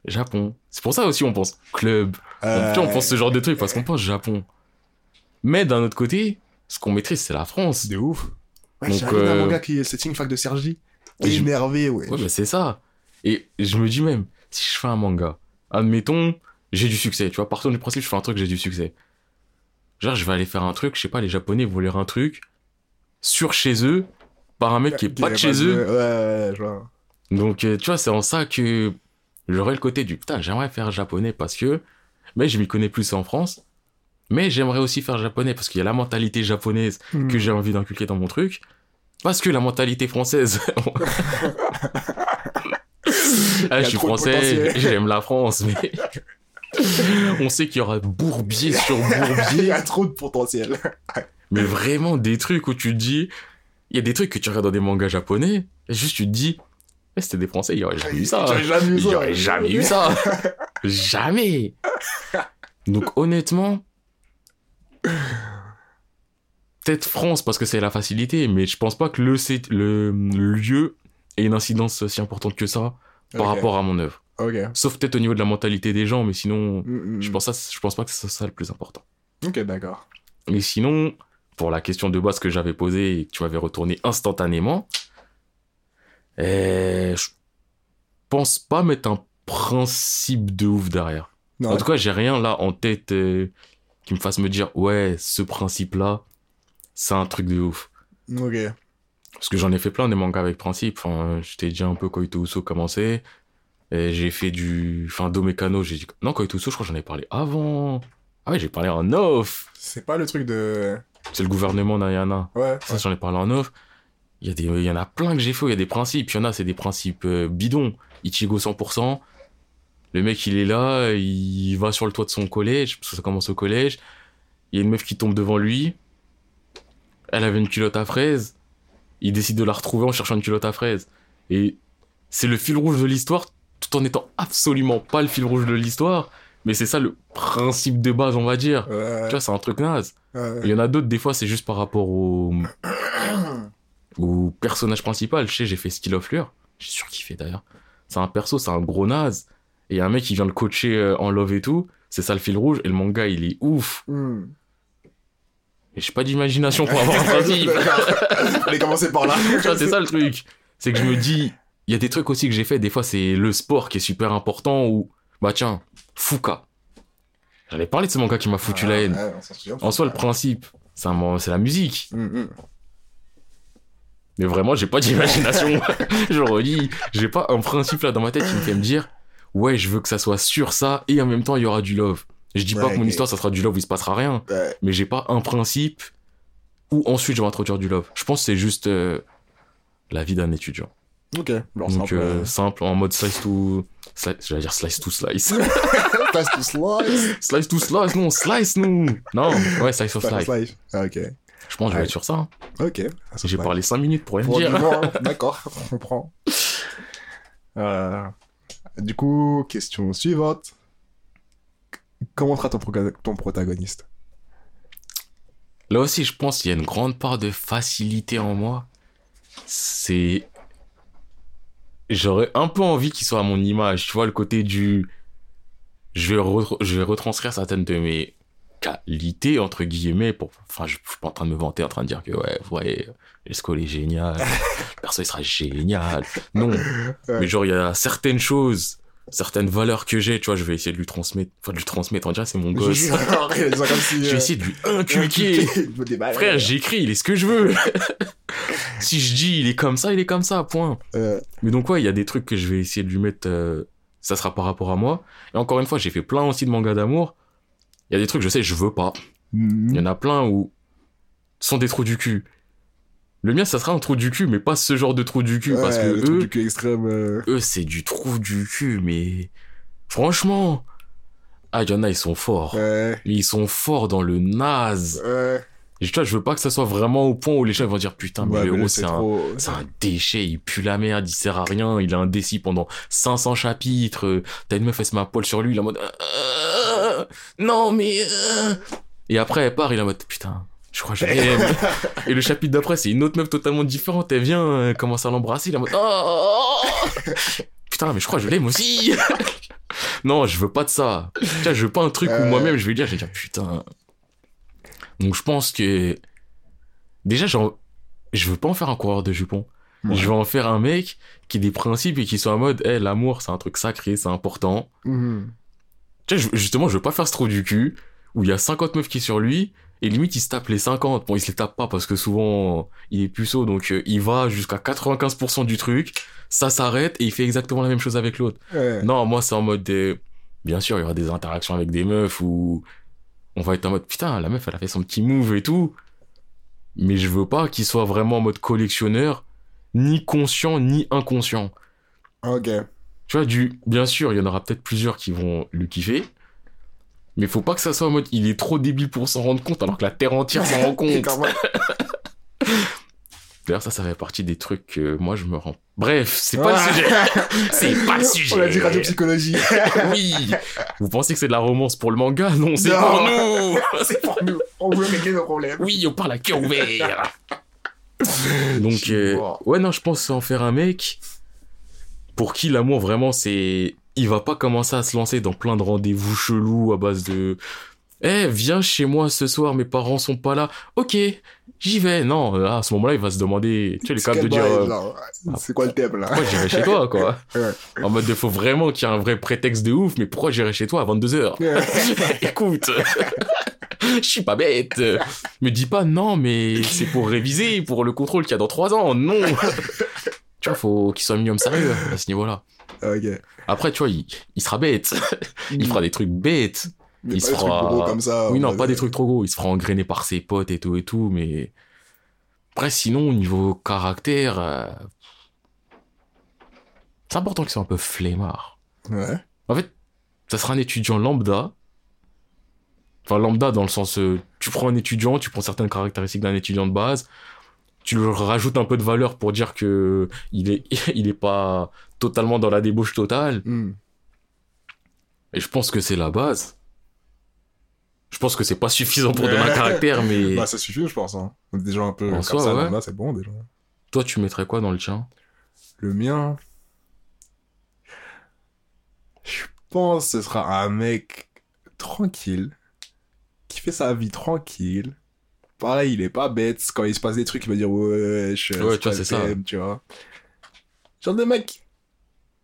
S2: Japon. C'est pour ça aussi on pense club. On-
S1: Euh,
S2: tu vois, on pense ce genre de trucs parce qu'on pense Japon. Mais d'un autre côté, ce qu'on maîtrise, c'est la France.
S1: De ouf. Ouais,
S2: Donc,
S1: j'ai regardé un
S2: euh,
S1: manga qui est setting fac de Sergi.
S2: Et je-
S1: Énervé, ouais.
S2: Ouais, mais c'est ça. Et je me dis même, si je fais un manga, admettons, j'ai du succès. Tu vois, partant du principe, je fais un truc, j'ai du succès. Genre, je vais aller faire un truc, je sais pas, les Japonais voulaient un truc sur chez eux par un mec qui est
S1: Qui
S2: pas de chez eux.
S1: Ouais, ouais, vois.
S2: Donc, euh, tu vois, c'est en ça que j'aurais le côté du putain, j'aimerais faire japonais parce que, mais je m'y connais plus en France. Mais j'aimerais aussi faire japonais parce qu'il y a la mentalité japonaise
S1: Hmm.
S2: que j'ai envie d'inculquer dans mon truc. Parce que la mentalité française. *laughs* ah, je suis
S1: de
S2: français, j'aime la France, mais. *laughs* *laughs* On sait qu'il y aura bourbier sur *laughs*
S1: Il
S2: bourbier.
S1: y a trop de potentiel.
S2: Mais vraiment des trucs où tu te dis, il y a des trucs que tu regardes dans des mangas japonais, et juste tu te dis, mais c'était des Français, il y aurait jamais eu ça. Il
S1: ça.
S2: y aurait jamais eu ça. *laughs* jamais. Donc honnêtement, peut-être France parce que c'est la facilité, mais je pense pas que le, le lieu ait une incidence si importante que ça par rapport à mon œuvre. Sauf peut-être au niveau de la mentalité des gens, mais sinon,
S1: Hmm, hmm.
S2: je pense, je pense pas que c'est ça le plus important.
S1: Ok, d'accord.
S2: Mais sinon, pour la question de base que j'avais posée et que tu m'avais retourné instantanément, euh, je pense pas mettre un principe de ouf derrière.
S1: Non,
S2: En tout cas, j'ai rien là en tête euh, qui me fasse me dire ouais, ce principe-là, c'est un truc de ouf.
S1: Ok.
S2: Parce que j'en ai fait plein des mangas avec principe. Enfin, je t'ai dit un peu Koito Uso commençait. J'ai fait du. Enfin, Domekano, j'ai dit. Non, Koito Uso, je crois que j'en ai parlé avant. Ah ouais, j'ai parlé en off.
S1: C'est pas le truc de.
S2: C'est le gouvernement Nayana.
S1: Ouais.
S2: Ça, j'en ai parlé en off. Il y, a des, il y en a plein que j'ai fait il y a des principes. Il y en a, c'est des principes euh, bidons. Ichigo 100%. Le mec, il est là, il va sur le toit de son collège, parce que ça commence au collège. Il y a une meuf qui tombe devant lui. Elle avait une culotte à fraises. Il décide de la retrouver en cherchant une culotte à fraises. Et c'est le fil rouge de l'histoire, tout en étant absolument pas le fil rouge de l'histoire. Mais c'est ça le principe de base, on va dire.
S1: Ouais.
S2: Tu vois, c'est un truc naze.
S1: ouais.
S2: Il y en a d'autres, des fois, c'est juste par rapport au, au personnage principal. Je sais, j'ai fait Skill of Lure. J'ai surkiffé d'ailleurs. C'est un perso, c'est un gros naze. Et il y a un mec qui vient le coacher euh, en love et tout. C'est ça le fil rouge. Et le manga, il est ouf.
S1: Hmm.
S2: Et j'ai pas d'imagination pour avoir un principe. *laughs*
S1: Allez, commencer par là. *laughs*
S2: tu vois, c'est ça le truc. C'est que je me dis, il y a des trucs aussi que j'ai fait. Des fois, c'est le sport qui est super important ou, bah tiens, Fuka. J'allais parler de ce manga qui m'a foutu la haine.
S1: Ah, Ouais, souvient.
S2: En soi, le principe, c'est un- la musique.
S1: Hmm, hmm.
S2: Mais vraiment, j'ai pas d'imagination. *laughs* je redis, j'ai pas un principe là dans ma tête qui me fait me dire, ouais, je veux que ça soit sur ça et en même temps, il y aura du love. Je dis
S1: Ouais,
S2: pas que mon histoire, ça sera du love où il se passera rien,
S1: Ouais.
S2: mais j'ai pas un principe où ensuite je vais introduire du love. Je pense que c'est juste euh, la vie d'un étudiant.
S1: Ok. Genre,
S2: Donc
S1: simple.
S2: euh, simple, en mode slice to... Slice, j'allais dire slice to slice. *laughs*
S1: Pass to slice.
S2: slice to slice, non, slice, nous Non, ouais, slice of life.
S1: slice. Ah, ok.
S2: Je pense que je vais être sur ça. hein.
S1: Ok. Ça,
S2: J'ai parlé 5 minutes pour rien
S1: Pour
S2: dire. *laughs*
S1: D'accord, on comprend. Euh, du coup, question suivante. Comment sera ton, ton protagoniste?
S2: Là aussi, je pense qu'il y a une grande part de facilité en moi. C'est. J'aurais un peu envie qu'il soit à mon image. Tu vois, le côté du. Je vais, re- je vais retranscrire certaines de mes qualités, entre guillemets. Pour... Enfin, je, je suis pas en train de me vanter, en train de dire que, ouais, ouais, Esco, il est génial. le perso, il sera génial. Non. *laughs* Mais genre, il y a certaines choses, certaines valeurs que j'ai, tu vois, je vais essayer de lui transmettre. Enfin, de lui transmettre. On dirait, c'est mon gosse. *laughs* Je vais
S1: euh,
S2: essayer de lui inculquer. *laughs* Frère, j'écris, il est ce que je veux. *laughs* si je dis il est comme ça, il est comme ça, point.
S1: Euh,
S2: Mais donc ouais, il y a des trucs que je vais essayer de lui mettre, euh, ça sera par rapport à moi. Et encore une fois, j'ai fait plein aussi de mangas d'amour. Il y a des trucs, je sais, je veux pas. Il y en a plein où sont des trous du cul. Le mien, ça sera un trou du cul, mais pas ce genre de trou du cul, parce que
S1: le
S2: eux,
S1: du cul extrême. euh,
S2: eux, c'est du trou du cul, mais franchement, ah, y en a, ils sont forts.
S1: Ouais,
S2: Ils sont forts dans le naze.
S1: ouais.
S2: Et tu vois, je veux pas que ça soit vraiment au point où les gens vont dire putain, mais le
S1: mais
S2: héros, c'est un,
S1: trop-
S2: un déchet, il pue la merde, il sert à rien, il a un décis pendant 500 chapitres, euh, t'as une meuf, elle se met à poil sur lui, il est en mode, Euh, non, mais, et après, elle part, il est en mode, putain, je crois que je l'aime. *laughs* et le chapitre d'après, c'est une autre meuf totalement différente, elle vient, euh, commence à l'embrasser, il est en mode, oh, putain, mais je crois que je l'aime aussi. *laughs* non, je veux pas de ça. Je veux pas un truc où
S1: Euh.
S2: moi-même, je vais dire, je vais dire, putain. Donc, je pense que, déjà, genre, je veux pas en faire un coureur de jupons.
S1: Ouais.
S2: Je veux en faire un mec qui ait des principes et qui soit en mode, eh, l'amour, c'est un truc sacré, c'est important. Vois, je- justement, je veux pas faire ce trou du cul où il y a 50 meufs qui est sur lui et limite il se tape les 50. Bon, il se les tape pas parce que souvent il est puceau donc euh, il va jusqu'à 95% du truc, ça s'arrête et il fait exactement la même chose avec l'autre.
S1: Ouais.
S2: Non, moi c'est en mode des... Bien sûr, il y aura des interactions avec des meufs où on va être en mode putain, la meuf elle a fait son petit move et tout. Mais je veux pas qu'il soit vraiment en mode collectionneur, ni conscient ni inconscient.
S1: Ok.
S2: Tu vois, du, bien sûr, il y en aura peut-être plusieurs qui vont le kiffer. Mais faut pas que ça soit en mode, il est trop débile pour s'en rendre compte, alors que la terre entière s'en rend *laughs* compte. D'ailleurs, ça, ça fait partie des trucs que moi, je me rends. Bref, c'est pas le sujet. *laughs* C'est pas le sujet.
S1: On a dit radiopsychologie. *laughs*
S2: Oui. Vous pensez que c'est de la romance pour le manga? Non, c'est pour nous.
S1: C'est pour nous. On veut régler nos problèmes.
S2: Oui, on parle à cœur ouvert. Donc, euh, ouais, non, je pense en faire un mec pour qui l'amour vraiment c'est. Il va pas commencer à se lancer dans plein de rendez-vous chelous à base de. Eh, viens chez moi ce soir, mes parents sont pas là. Ok, j'y vais. Non, là, à ce moment-là, il va se demander. Tu sais, les capable de dire. euh,
S1: C'est quoi le thème là?
S2: Pourquoi j'irai chez toi, quoi? *laughs* En mode, il faut vraiment qu'il y ait un vrai prétexte de ouf, mais pourquoi j'irai chez toi à 22h *laughs* Écoute, *laughs* je suis pas bête. Me dis pas non, mais c'est pour réviser, pour le contrôle qu'il y a dans 3 ans. Non. Tu vois, faut qu'il soit minimum sérieux à ce niveau-là.
S1: Ok.
S2: Après, tu vois, il, il sera bête. *laughs* Il fera des trucs bêtes.
S1: Mais
S2: il
S1: pas
S2: se
S1: des trucs
S2: fera-
S1: gros comme ça.
S2: Oui, non, pas des trucs trop gros. Il se fera engrainer par ses potes et tout et tout, mais. Après, sinon, au niveau caractère. euh, C'est important qu'il soit un peu flemmard.
S1: Ouais.
S2: En fait, ça sera un étudiant lambda. Enfin, lambda dans le sens, euh, tu prends un étudiant, tu prends certaines caractéristiques d'un étudiant de base, tu lui rajoutes un peu de valeur pour dire que il est, *laughs* il est pas totalement dans la débauche totale.
S1: Hmm.
S2: Et je pense que c'est la base. Je pense que c'est pas suffisant pour donner un *laughs* caractère, mais
S1: Bah, ça suffit, je pense. Hein. Déjà un peu
S2: En
S1: comme
S2: soi,
S1: ça,
S2: ouais.
S1: c'est bon déjà.
S2: toi, tu mettrais quoi dans le tien?
S1: Le mien. Je pense que ce sera un mec tranquille, qui fait sa vie tranquille. Pareil, il est pas bête. Quand il se passe des trucs, il va dire ouais, je
S2: Ouais, tu vois, c'est ça.
S1: Tu vois. Genre de mec,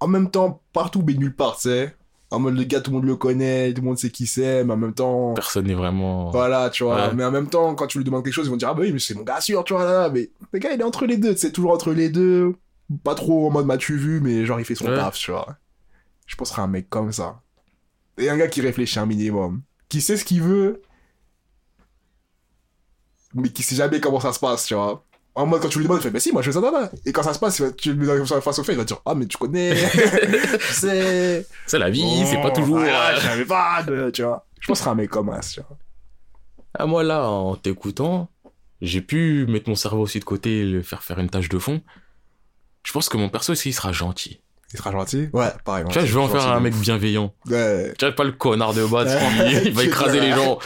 S1: en même temps, partout, mais nulle part, tu sais. En mode, le gars, tout le monde le connaît, tout le monde sait qui c'est, mais en même temps.
S2: Personne n'est vraiment.
S1: Voilà, tu vois.
S2: Ouais.
S1: Mais en même temps, quand tu lui demandes quelque chose, ils vont dire, ah bah oui, mais c'est mon gars sûr, tu vois. là, là. Mais le gars, il est entre les deux, c'est toujours entre les deux. Pas trop en mode m'as-tu vu, mais genre, il fait son
S2: Ouais.
S1: taf, tu vois. Je pense que ce sera un mec comme ça. Et un gars qui réfléchit un minimum. qui sait ce qu'il veut, mais qui sait jamais comment ça se passe, tu vois. En mode, quand tu lui demandes, il fait, mais si, moi je fais ça, ça, ça. Et quand ça se passe, tu lui mets ça face au fait, il va te dire, ah, mais tu connais, *laughs* tu sais.
S2: C'est la vie, c'est pas
S1: Oh,
S2: toujours. euh,
S1: je savais pas, de- tu vois. Je pense sera un mec comme As, tu vois.
S2: Ah, moi, là, en t'écoutant, j'ai pu mettre mon cerveau aussi de côté et le faire faire une tâche de fond. Je pense que mon perso, aussi, il sera gentil.
S1: Il sera gentil? Ouais, pareil.
S2: Tu vois, je veux en faire un mec bienveillant.
S1: Ouais.
S2: Tu vois, pas le connard de base *laughs* qui il va écraser les gens.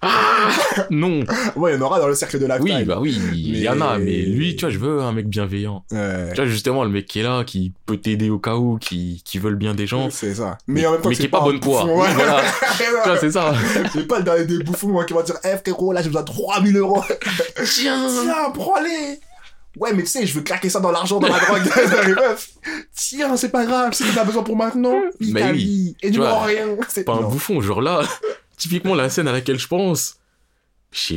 S2: Ah non.
S1: Ouais, il y en aura dans le cercle de la
S2: Oui, bah oui, il y en a,
S1: Mais-
S2: lui, tu vois, je veux un mec bienveillant.
S1: Ouais.
S2: Tu vois, justement, le mec qui est là, qui peut t'aider au cas où, qui, qui veut le bien des gens.
S1: C'est ça. Mais en même temps,
S2: mais qui est pas bonne poire.
S1: ouais. *laughs*
S2: Voilà. *laughs* Tu vois, c'est ça. *laughs*
S1: C'est pas le dernier des bouffons moi, qui va dire Eh frérot, là j'ai besoin de 3000 euros.
S2: Tiens.
S1: Tiens, prends-les. Ouais, mais tu sais, je veux claquer ça dans l'argent, dans la drogue. Tiens, c'est pas grave, si t'en as besoin pour maintenant, vie. Et ne
S2: vois,
S1: rien. C'est
S2: Pas un bouffon, genre là. Typiquement, la scène à laquelle je pense. Je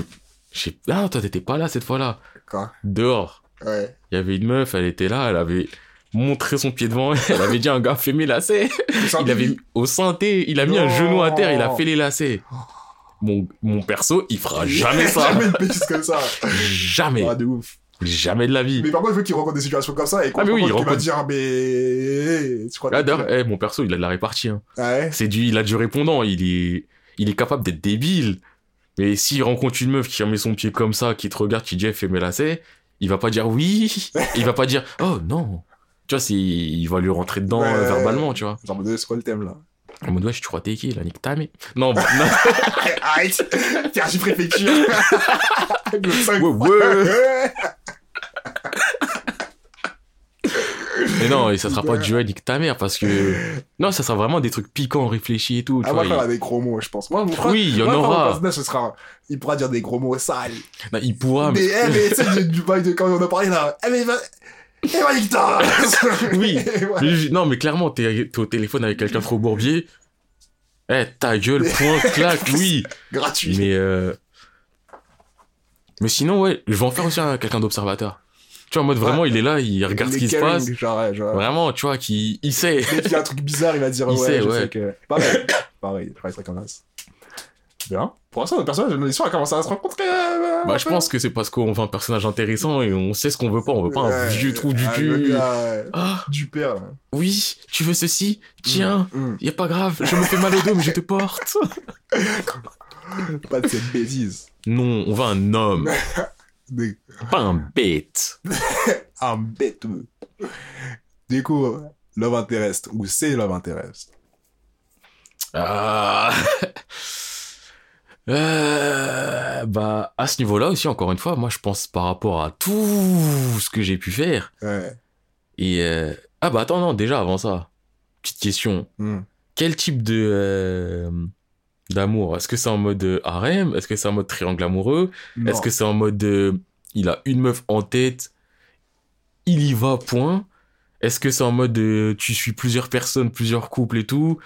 S2: sais. Ah, toi, t'étais pas là cette fois-là.
S1: Quoi?
S2: Dehors.
S1: Ouais.
S2: Il y avait une meuf, elle était là, elle avait montré son pied devant, elle avait dit à un gars, fais mes lacets. Il avait au synthé, il a mis un genou à terre, il a fait les lacets. Mon, mon perso, il fera jamais ça.
S1: Jamais une bêtise comme ça.
S2: Jamais.
S1: Ah, de ouf.
S2: Jamais de la vie.
S1: Mais par contre, il faut qu'il rencontre des situations comme ça et qu'on
S2: Ah, mais oui, il
S1: il va
S2: rencontre-
S1: dire Mais. Tu crois
S2: Ah, d'ailleurs, eh, mon perso, il a de la répartie. Hein.
S1: Ah ouais?
S2: C'est du, il a du répondant, il est, il est capable d'être débile. Mais s'il rencontre une meuf qui remet son pied comme ça, qui te regarde, qui dit, eh, fais mes lacets, il va pas dire oui. *laughs* il va pas dire, oh non. Tu vois, il va lui rentrer dedans
S1: Ouais.
S2: euh, verbalement, tu vois.
S1: Genre, c'est quoi le thème là?
S2: En mode, ouais, tu crois t'es qui, là, nique ta mère. Non, *laughs* bah, non.
S1: Arrête préfecture Le 5 *laughs*
S2: Ouais, ouais. Mais non, et ça sera pas *laughs* du ouais, nique ta mère, parce que, *laughs* non, ça sera vraiment des trucs piquants, réfléchis et tout, tu
S1: Ah,
S2: vois.
S1: frère,
S2: il-
S1: a des gros mots, je pense. Moi, mon frère,
S2: Oui, il y en aura.
S1: personnage, ce sera... Il pourra dire des gros mots sales.
S2: Non, il pourra,
S1: mais,
S2: mais...
S1: eh, mais, tu sais, du- bail de quand on a parlé, là. Eh, mais, va... Eh, va, Victor *laughs*
S2: Oui.
S1: Ouais.
S2: Non, mais clairement, t'es t'es au téléphone avec quelqu'un trop bourbier. Eh, ta gueule, point, claque, oui.
S1: Gratuit.
S2: Mais, euh... Mais sinon, ouais, je vais en faire aussi un quelqu'un d'observateur. Tu vois, en mode vraiment,
S1: Ouais.
S2: il est là, il regarde ce qui se passe.
S1: Genre, ouais, genre...
S2: Vraiment, tu vois, qui, il sait.
S1: Dès qu'il y a un truc bizarre, il va dire *laughs*
S2: Il
S1: ouais,
S2: sait,
S1: je
S2: ouais.
S1: sais que. Pareil, *coughs* pareil, je serait comme as. Bien. Pour l'instant, notre personnage l'histoire a commencé à se rencontrer. euh,
S2: Bah, je pense que c'est parce qu'on veut un personnage intéressant et on sait ce qu'on veut pas. On veut pas un vieux trou du
S1: ah,
S2: cul.
S1: gars.
S2: Ah,
S1: Du père, là.
S2: oui, tu veux ceci? Tiens,
S1: Mm,
S2: y a pas grave, je me fais mal au dos, mais je te porte. *laughs*
S1: Pas de cette bêtise.
S2: Non, on veut un homme, *laughs*
S1: Des-
S2: pas un bête. *laughs*
S1: Un bête. Du coup, Love Interest, ou c'est Love Interest?
S2: Ah. Euh, bah, à ce niveau-là aussi, encore une fois, moi, je pense par rapport à tout ce que j'ai pu faire.
S1: Ouais.
S2: Et, euh, ah, bah, attends, non, déjà, avant ça, petite question.
S1: Mm.
S2: Quel type de, euh, d'amour? Est-ce que c'est en mode euh, harem? Est-ce que c'est en mode triangle amoureux? Est-ce que c'est en mode, euh, il a une meuf en tête, il y va, point? Est-ce que c'est en mode, euh, tu suis plusieurs personnes, plusieurs couples et tout?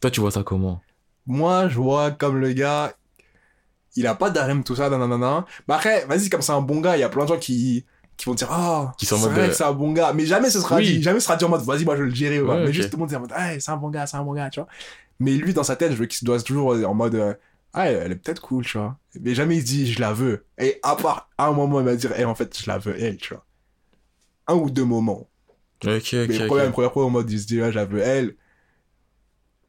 S2: Toi, tu vois ça comment?
S1: Moi, je vois comme le gars, il a pas d'harem, tout ça, nanana. Mais après, vas-y, comme c'est un bon gars, il y a plein de gens qui, qui vont dire, ah,
S2: Qui sont en
S1: c'est vrai
S2: de-
S1: que c'est un bon gars. Mais jamais ce sera
S2: Oui.
S1: dit, jamais ce sera dit en mode, vas-y, moi, je vais le gérer, ouais. Mais juste tout le monde en mode, ah, c'est un bon gars, c'est un bon gars, tu vois. Mais lui, dans sa tête, je veux qu'il doit toujours en mode, euh, ah, elle est peut-être cool, tu vois. Mais jamais il se dit, je la veux. Et à part, à un moment, il va dire, eh, en fait, je la veux, elle, tu vois. Un ou deux moments.
S2: Ok, ok,
S1: Mais
S2: ok.
S1: première, première fois, en mode, il se dit, ouais, je la veux, elle.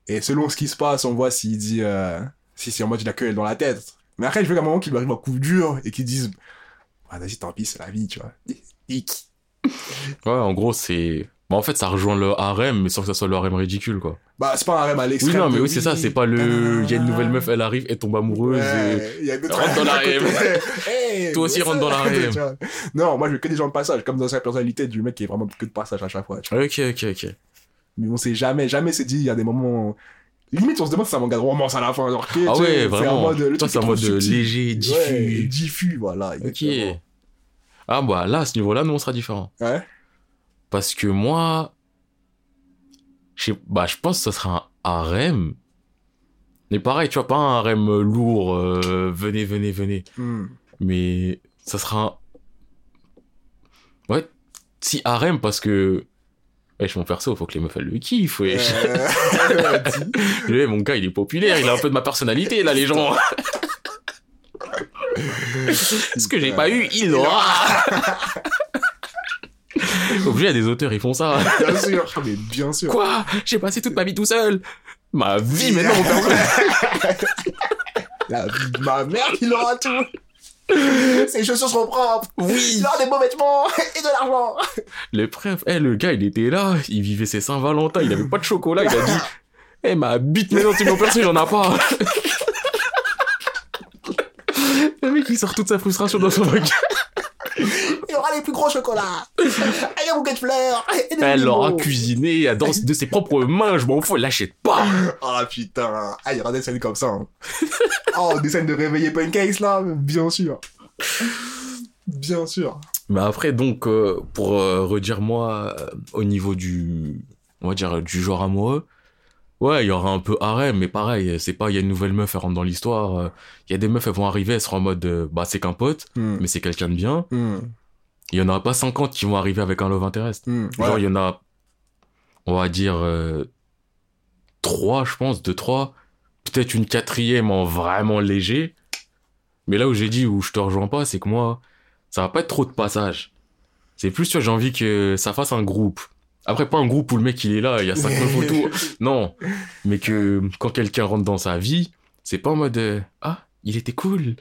S1: Et selon ce qui se passe, on voit s'il dit, euh, si c'est en mode, il a que elle dans la tête. Mais après, je veux qu'à un moment qu'il lui arrive un coup dur et qu'il dise, ah, vas-y, tant pis, c'est la vie, tu vois. *laughs* Hic.
S2: Ouais, en gros, c'est. Bah, en fait, ça rejoint le harem, mais sans que ça soit le harem ridicule, quoi.
S1: Bah, c'est pas un rêve à
S2: Oui,
S1: l'extrême.
S2: non, mais oui, c'est ça, c'est pas le. Il y a une nouvelle meuf, elle arrive, elle tombe amoureuse. et-
S1: Ouais, il y a deux,
S2: Rentre dans la harem. *laughs*
S1: Hey,
S2: Toi aussi, rentre dans harem.
S1: vois. Non, moi, je veux que des gens de passage, comme dans sa personnalité du mec qui est vraiment que de passage à chaque fois, tu vois.
S2: Ok, ok, ok.
S1: Mais on sait jamais, jamais c'est dit, il y a des moments. Limite, on se demande si c'est un manga de romance à la fin. Genre,
S2: Ah ouais,
S1: c'est
S2: vraiment.
S1: en mode, le
S2: Toi, c'est
S1: trop
S2: mode
S1: subtil.
S2: léger, diffus.
S1: Ouais, diffus, voilà.
S2: Ok. Ah, bah là, à ce niveau-là, nous, on sera différents.
S1: Ouais.
S2: Parce que moi. Je bah, je pense que ça sera un harem. Mais pareil, tu vois, pas un harem lourd, euh, venez, venez, venez.
S1: Hmm.
S2: mais ça sera un... ouais si harem parce que Wesh, mon perso, faut que les meufs elles le kiffent, wesh.
S1: Euh, *laughs*
S2: mon gars, il est populaire, il a un peu de ma personnalité, là, les gens. *laughs* Ce que j'ai pas eu, il l'aura. *laughs* Obligé, il y a des auteurs, ils font ça.
S1: Bien sûr, Ah, mais bien sûr.
S2: Quoi? J'ai passé toute ma vie tout seul. Ma vie, maintenant, mon perso.
S1: La vie de ma mère, il aura tout. *laughs* Ses chaussures seront propres.
S2: Oui.
S1: Il aura des beaux vêtements *laughs* et de l'argent.
S2: Le bref, eh, le gars, il était là, il vivait ses Saint-Valentin, il avait pas de chocolat, il a dit, *laughs* eh, ma bite, maintenant, c'est mon perso, il en a pas. Le mec, il sort toute sa frustration dans son regard.
S1: Aura les plus gros chocolats. *laughs* Et de fleurs. Et des
S2: Elle l'aura cuisiné de ses propres mains, je m'en fous, elle l'achète pas. *laughs*
S1: Ah putain. Ah, il y aura des scènes comme ça. hein. Oh, des scènes de réveiller Pancakes là. Bien sûr. Bien sûr.
S2: Mais après, donc, euh, pour euh, redire moi, euh, au niveau du, on va dire, du genre amoureux, ouais, il y aura un peu harem, mais pareil, c'est pas, il y a une nouvelle meuf, elle rentre dans l'histoire, il y a des meufs, elles vont arriver, elles seront en mode, bah, c'est qu'un pote,
S1: Hmm.
S2: mais c'est quelqu'un de bien.
S1: Hmm.
S2: Il y en aura pas 50 qui vont arriver avec un love interest.
S1: Hmm.
S2: Genre, il y en a, on va dire, euh, trois, je pense, deux, trois. Peut-être une quatrième en vraiment léger. Mais là où j'ai dit, où je te rejoins pas, c'est que moi, ça va pas être trop de passage. C'est plus, tu vois, j'ai envie que ça fasse un groupe. Après, pas un groupe où le mec, il est là, il y a cinq meufs *laughs* autour. Non. Mais que quand quelqu'un rentre dans sa vie, c'est pas en mode, euh, ah, il était cool.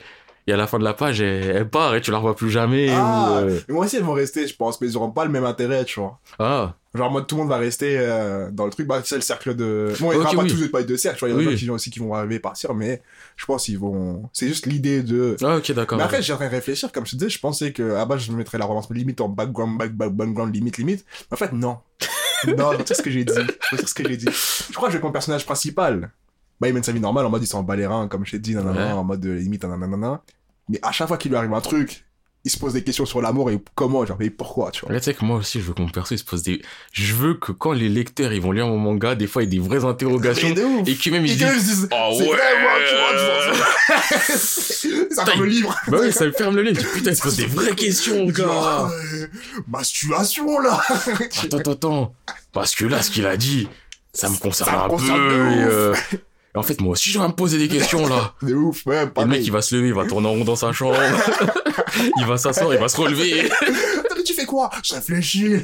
S2: Et à la fin de la page, elle, elle part et tu la revois plus jamais.
S1: Ah,
S2: ou, euh,
S1: mais moi aussi elles vont rester, je pense, mais ils auront pas le même intérêt, tu vois.
S2: ah.
S1: Genre, en mode, tout le monde va rester euh, dans le truc. Bah, c'est le cercle de. Bon, il y
S2: Ok,
S1: aura pas tous pas de cercle, tu vois. Il y a
S2: Oui.
S1: des gens qui, aussi qui vont arriver et partir, mais je pense qu'ils vont. C'est juste l'idée de.
S2: Ah, ok, d'accord.
S1: Mais après, j'ai train de réfléchir, comme je te disais, je pensais que, à bas, je mettrais la romance limite en background, back, back, background, limite, limite. Mais en fait, non. *laughs* non, je retire ce que j'ai dit. Je retire ce que j'ai dit. Je crois que je vais mon personnage principal. Bah, il mène sa vie normale, en mode, il s'en bat les reins, comme je t'ai dit, nanana,
S2: Ouais.
S1: en mode, euh, limite, nanana. Mais à chaque fois qu'il lui arrive un truc, il se pose des questions sur l'amour et comment, genre, et pourquoi, tu vois.
S2: Là, tu sais que moi aussi, je veux que mon perso, il se pose des... Je veux que quand les lecteurs, ils vont lire mon manga, des fois, il y des vraies interrogations.
S1: Mais.
S2: Et que même, ils
S1: ils se disent,
S2: Oh
S1: c'est
S2: ouais.
S1: vrai, moi, tu vois, tu vois. *laughs* ça ferme le livre.
S2: Bah oui, ça me ferme le livre. Putain, il se pose *laughs* des vraies questions, gars.
S1: euh, Masturation, là.
S2: Attends, attends, attends. Parce que là, ce qu'il a dit, ça me concerne
S1: Ça me
S2: un peu. Et, euh, *laughs* et en fait, moi aussi, je vais me poser des questions, là. *laughs*
S1: De ouf, ouais,
S2: Et le
S1: pareil.
S2: mec, il va se lever, il va tourner en rond dans sa chambre. *laughs* il va s'asseoir, il va se relever.
S1: Mais tu fais quoi? Je réfléchis. *laughs*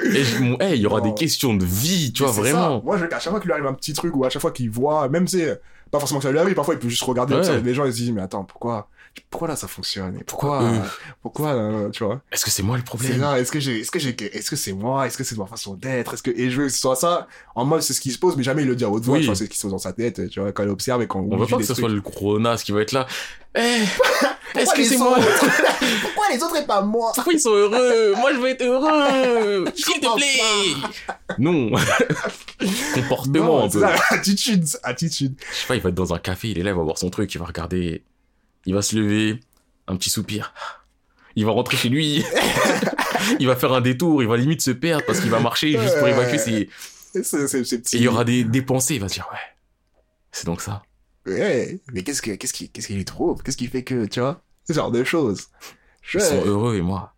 S2: Et je- mon- hey, il y aura
S1: Non.
S2: des questions de vie, tu vois,
S1: Mais
S2: vraiment.
S1: ça. Moi, je qu'à chaque fois qu'il lui arrive un petit truc ou à chaque fois qu'il voit, même c'est pas forcément que ça lui arrive, parfois il peut juste regarder
S2: Ouais.
S1: les gens et se dire, mais attends, pourquoi, pourquoi là ça fonctionne Et pourquoi,
S2: Euh.
S1: pourquoi, euh, tu vois
S2: Est-ce que c'est moi le
S1: C'est
S2: problème
S1: là, est-ce que j'ai, est-ce que j'ai, est-ce que c'est moi Est-ce que c'est ma façon d'être Est-ce que, et je veux que ce soit ça, en mode c'est ce qui se pose, mais jamais il le dit à haute voix,
S2: Oui.
S1: tu vois, c'est ce qui se pose dans sa tête, tu vois, quand il observe et quand
S2: On veut pas que ce soit le gros nas qui va être là. Eh, *laughs* est-ce que c'est moi *laughs*
S1: Pourquoi les autres et pas moi
S2: Pourquoi ils sont heureux Moi, je veux être heureux *laughs* S'il te plaît Non Comportement, un
S1: Non, c'est
S2: peu.
S1: ça, attitude, attitude.
S2: Je sais pas, il va être dans un café, il est là, il va voir son truc, il va regarder, il va se lever, un petit soupir. Il va rentrer chez lui, *laughs* il va faire un détour, il va limite se perdre parce qu'il va marcher juste pour évacuer ses... Et
S1: C'est,
S2: il y aura des, des pensées, il va se dire, ouais, c'est donc ça.
S1: Ouais, mais qu'est-ce que, qu'est-ce qui, qu'est-ce qui les trouve? Qu'est-ce qui fait que, tu vois Ce genre de choses? Je...
S2: Ils sont heureux et moi,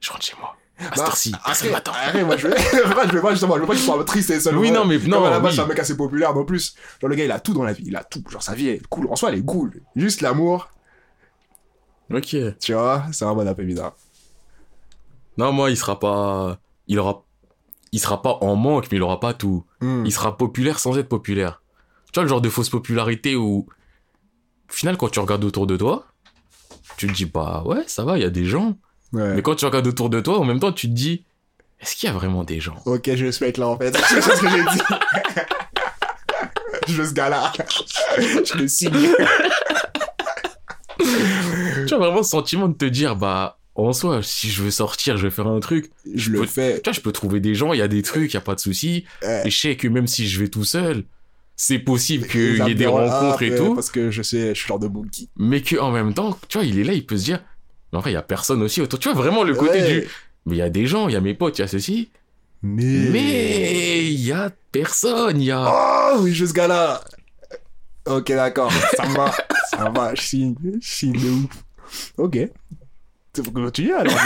S2: je rentre chez moi. À cette
S1: Bah, après, après, moi, je veux, *laughs* je veux pas, justement, je veux pas qu'il soit triste et seul.
S2: Oui, non, mais non, oui.
S1: c'est un mec assez populaire, non plus. Genre, le gars, il a tout dans la vie, il a tout. Genre, sa vie est cool. En soi, elle est cool. Juste l'amour,
S2: Ok.
S1: tu vois, c'est un bon bizarre.
S2: Non, moi, il sera pas, il aura, il sera pas en manque, mais il aura pas tout.
S1: Hmm.
S2: Il sera populaire sans être populaire. Tu vois le genre de fausse popularité où, au final, quand tu regardes autour de toi, tu te dis, bah ouais, ça va, il y a des gens.
S1: Ouais.
S2: Mais quand tu regardes autour de toi, en même temps, tu te dis, est-ce qu'il y a vraiment des gens?
S1: Ok, je vais se mettre là, en fait. *laughs* C'est ce que j'ai dit. je veux ce gars-là. je le signe.
S2: Tu as vraiment ce sentiment de te dire, bah, en soi, si je veux sortir, je vais faire un truc.
S1: Je le
S2: peux-
S1: fais.
S2: Tu vois, je peux trouver des gens, il y a des trucs, il y a pas de souci. Et je sais que même si je vais tout seul, c'est possible qu'il y ait des rencontres et tout.
S1: Parce que je sais, je suis genre de monkey.
S2: Mais que en même temps, tu vois, il est là, il peut se dire, mais en vrai, il y a personne aussi autour. Tu vois, vraiment le côté
S1: Ouais.
S2: du, mais il y a des gens, il y a mes potes, il y a ceci.
S1: Mais.
S2: Mais il y a personne, il y a.
S1: Oh, oui, ce gars-là. Ok, d'accord. Ça va. Ça va. Je signe de ouf. Ok. C'est pour continuer alors. *laughs*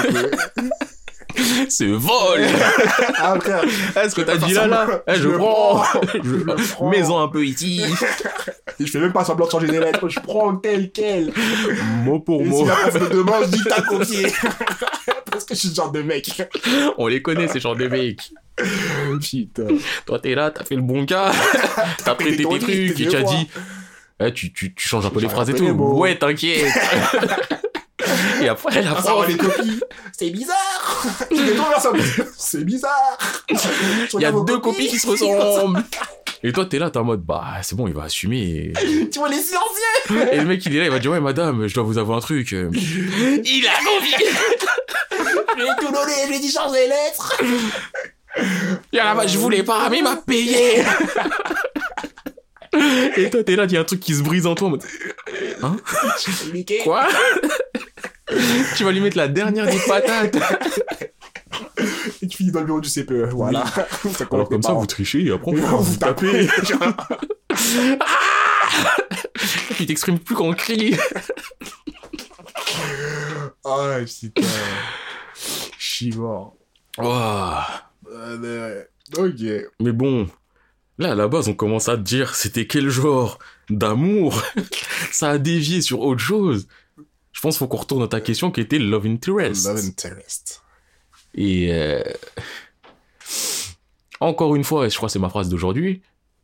S1: du coup.
S2: Ce vol *laughs*
S1: Ah, frère.
S2: Est-ce que t'as dit là là. Eh, je, prends. *laughs* Je-
S1: prends.
S2: Maison un peu ici *laughs*
S1: Je fais même pas semblant de changer les lettres. Je prends tel quel.
S2: Mot pour
S1: Et si
S2: mot.
S1: la prof me demande, je dis t'as copié. Parce que je suis ce genre de mec.
S2: On les connaît ces genres de mecs.
S1: Putain.
S2: Toi t'es là, t'as fait le bon gars, t'as prêté tes trucs et tu as dit Eh, tu, tu, tu changes un peu les phrases et tout. Ouais, t'inquiète. Et après la prof,
S1: les copies. C'est bizarre. C'est bizarre.
S2: il y a deux copies qui se ressemblent. Et toi t'es là, t'es en mode bah c'est bon, il va assumer.
S1: Tu vois les silencieux.
S2: Et le mec il est là, il va dire ouais madame, je dois vous avouer un truc. Il a envie
S1: Je vais tout donner. Je vais dit changer les lettres.
S2: Il y a pas, je voulais pas, mais il m'a payé. Et toi, t'es là, il y a un truc qui se brise en toi. en mode,
S1: Niqué.
S2: Quoi *laughs* Tu vas lui mettre la dernière des patates.
S1: Et tu finis dans le bureau du CPE. Voilà. *laughs* Ça
S2: Alors comme ça, vous trichez et après, on peut vous taper. Tu t'exprimes plus qu'en cri.
S1: Ah, putain. Je suis mort. Euh, Ok.
S2: Mais bon, là, à la base, on commence à te dire c'était quel genre d'amour? *laughs* Ça a dévié sur autre chose. Je pense qu'il faut qu'on retourne à ta question qui était Love Interest.
S1: Love interest.
S2: Et euh, encore une fois, et je crois que c'est ma phrase d'aujourd'hui,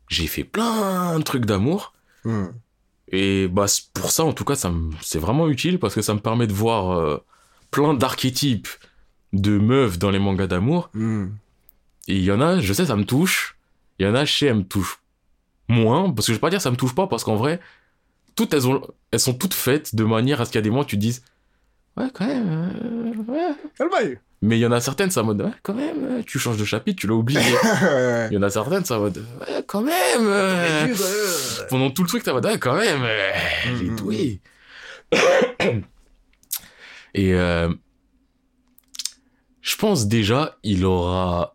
S2: j'ai fait plein de trucs d'amour.
S1: Hmm.
S2: Et bah pour ça, en tout cas, ça c'est vraiment utile parce que ça me permet de voir euh, plein d'archétypes de meufs dans les mangas d'amour.
S1: Hmm.
S2: Et il y en a, je sais, ça me touche. Il y en a, sais, elles me touchent moins. Parce que je vais pas dire ça me touche pas parce qu'en vrai, toutes elles, ont, elles sont toutes faites de manière à ce qu'il y a des moments où tu te dises Ouais, quand même. euh, ouais. Mais il y en a certaines, en mode Ouais, quand même, euh, tu changes de chapitre, tu l'as oublié. *laughs* Il y en a certaines, en mode Ouais, quand même. euh, pendant tout le truc, en mode Ouais, quand même. euh, J'ai
S1: Mm,
S2: doué. *coughs* Et euh, je pense déjà, il aura.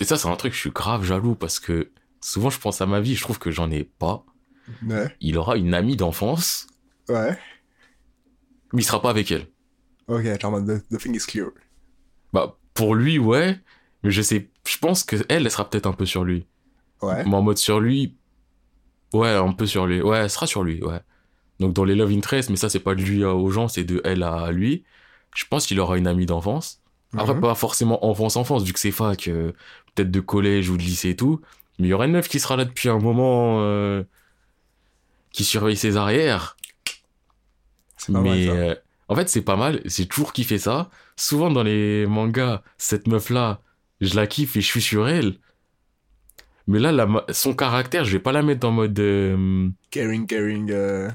S2: Et ça, c'est un truc, je suis grave jaloux parce que souvent, je pense à ma vie, je trouve que j'en ai pas.
S1: Ouais.
S2: Il aura une amie d'enfance,
S1: Ouais.
S2: mais il sera pas avec elle.
S1: Ok, genre, the, the thing is clear.
S2: Bah, pour lui, ouais, mais je sais, je pense que elle, elle sera peut-être un peu sur lui.
S1: Ouais.
S2: Mais en mode sur lui, ouais, un peu sur lui. Ouais, elle sera sur lui, ouais. Donc dans les love interest, mais ça, c'est pas de lui aux gens, c'est de elle à lui. Je pense qu'il aura une amie d'enfance. Après,
S1: Mhm.
S2: pas forcément enfance-enfance, vu que c'est fac, euh, peut-être de collège ou de lycée et tout. Mais il y aura une meuf qui sera là depuis un moment, euh, qui surveille ses arrières.
S1: C'est pas mal,
S2: Mais
S1: ça.
S2: euh, en fait, c'est pas mal. C'est toujours kiffé ça. Souvent dans les mangas, cette meuf-là, je la kiffe et je suis sur elle. Mais là, la son caractère, je vais pas la mettre en mode. euh,
S1: Caring, caring. euh,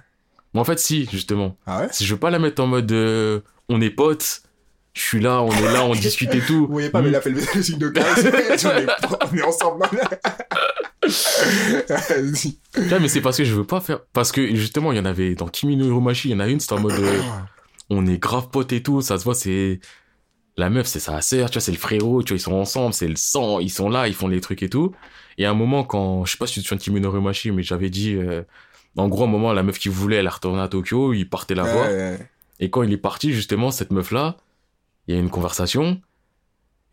S2: Mais en fait, si, justement.
S1: Ah ouais?
S2: Si je veux pas la mettre en mode. euh, on est potes. Je suis là, on est là, on discute et tout.
S1: Vous voyez pas, mais il a fait le le *laughs* signe de *laughs* on, est, ensemble.
S2: Vois, mais c'est parce que je veux pas faire. Parce que justement, il y en avait dans Kimi no Hiromashi, il y en a une, c'était en mode. euh, *coughs* on est grave potes et tout, ça se voit, c'est. La meuf, c'est sa sœur, tu vois, c'est le frérot, tu vois, ils sont ensemble, c'est le sang, ils sont là, ils font les trucs et tout. Et à un moment, quand. Je sais pas si tu te souviens de Kimi no Hiromashi, mais j'avais dit. euh, En gros, à un moment, la meuf qui voulait, elle est retournée à Tokyo, il partait la voir.
S1: Ouais.
S2: Et quand il est parti, justement, cette meuf-là, il y a une conversation.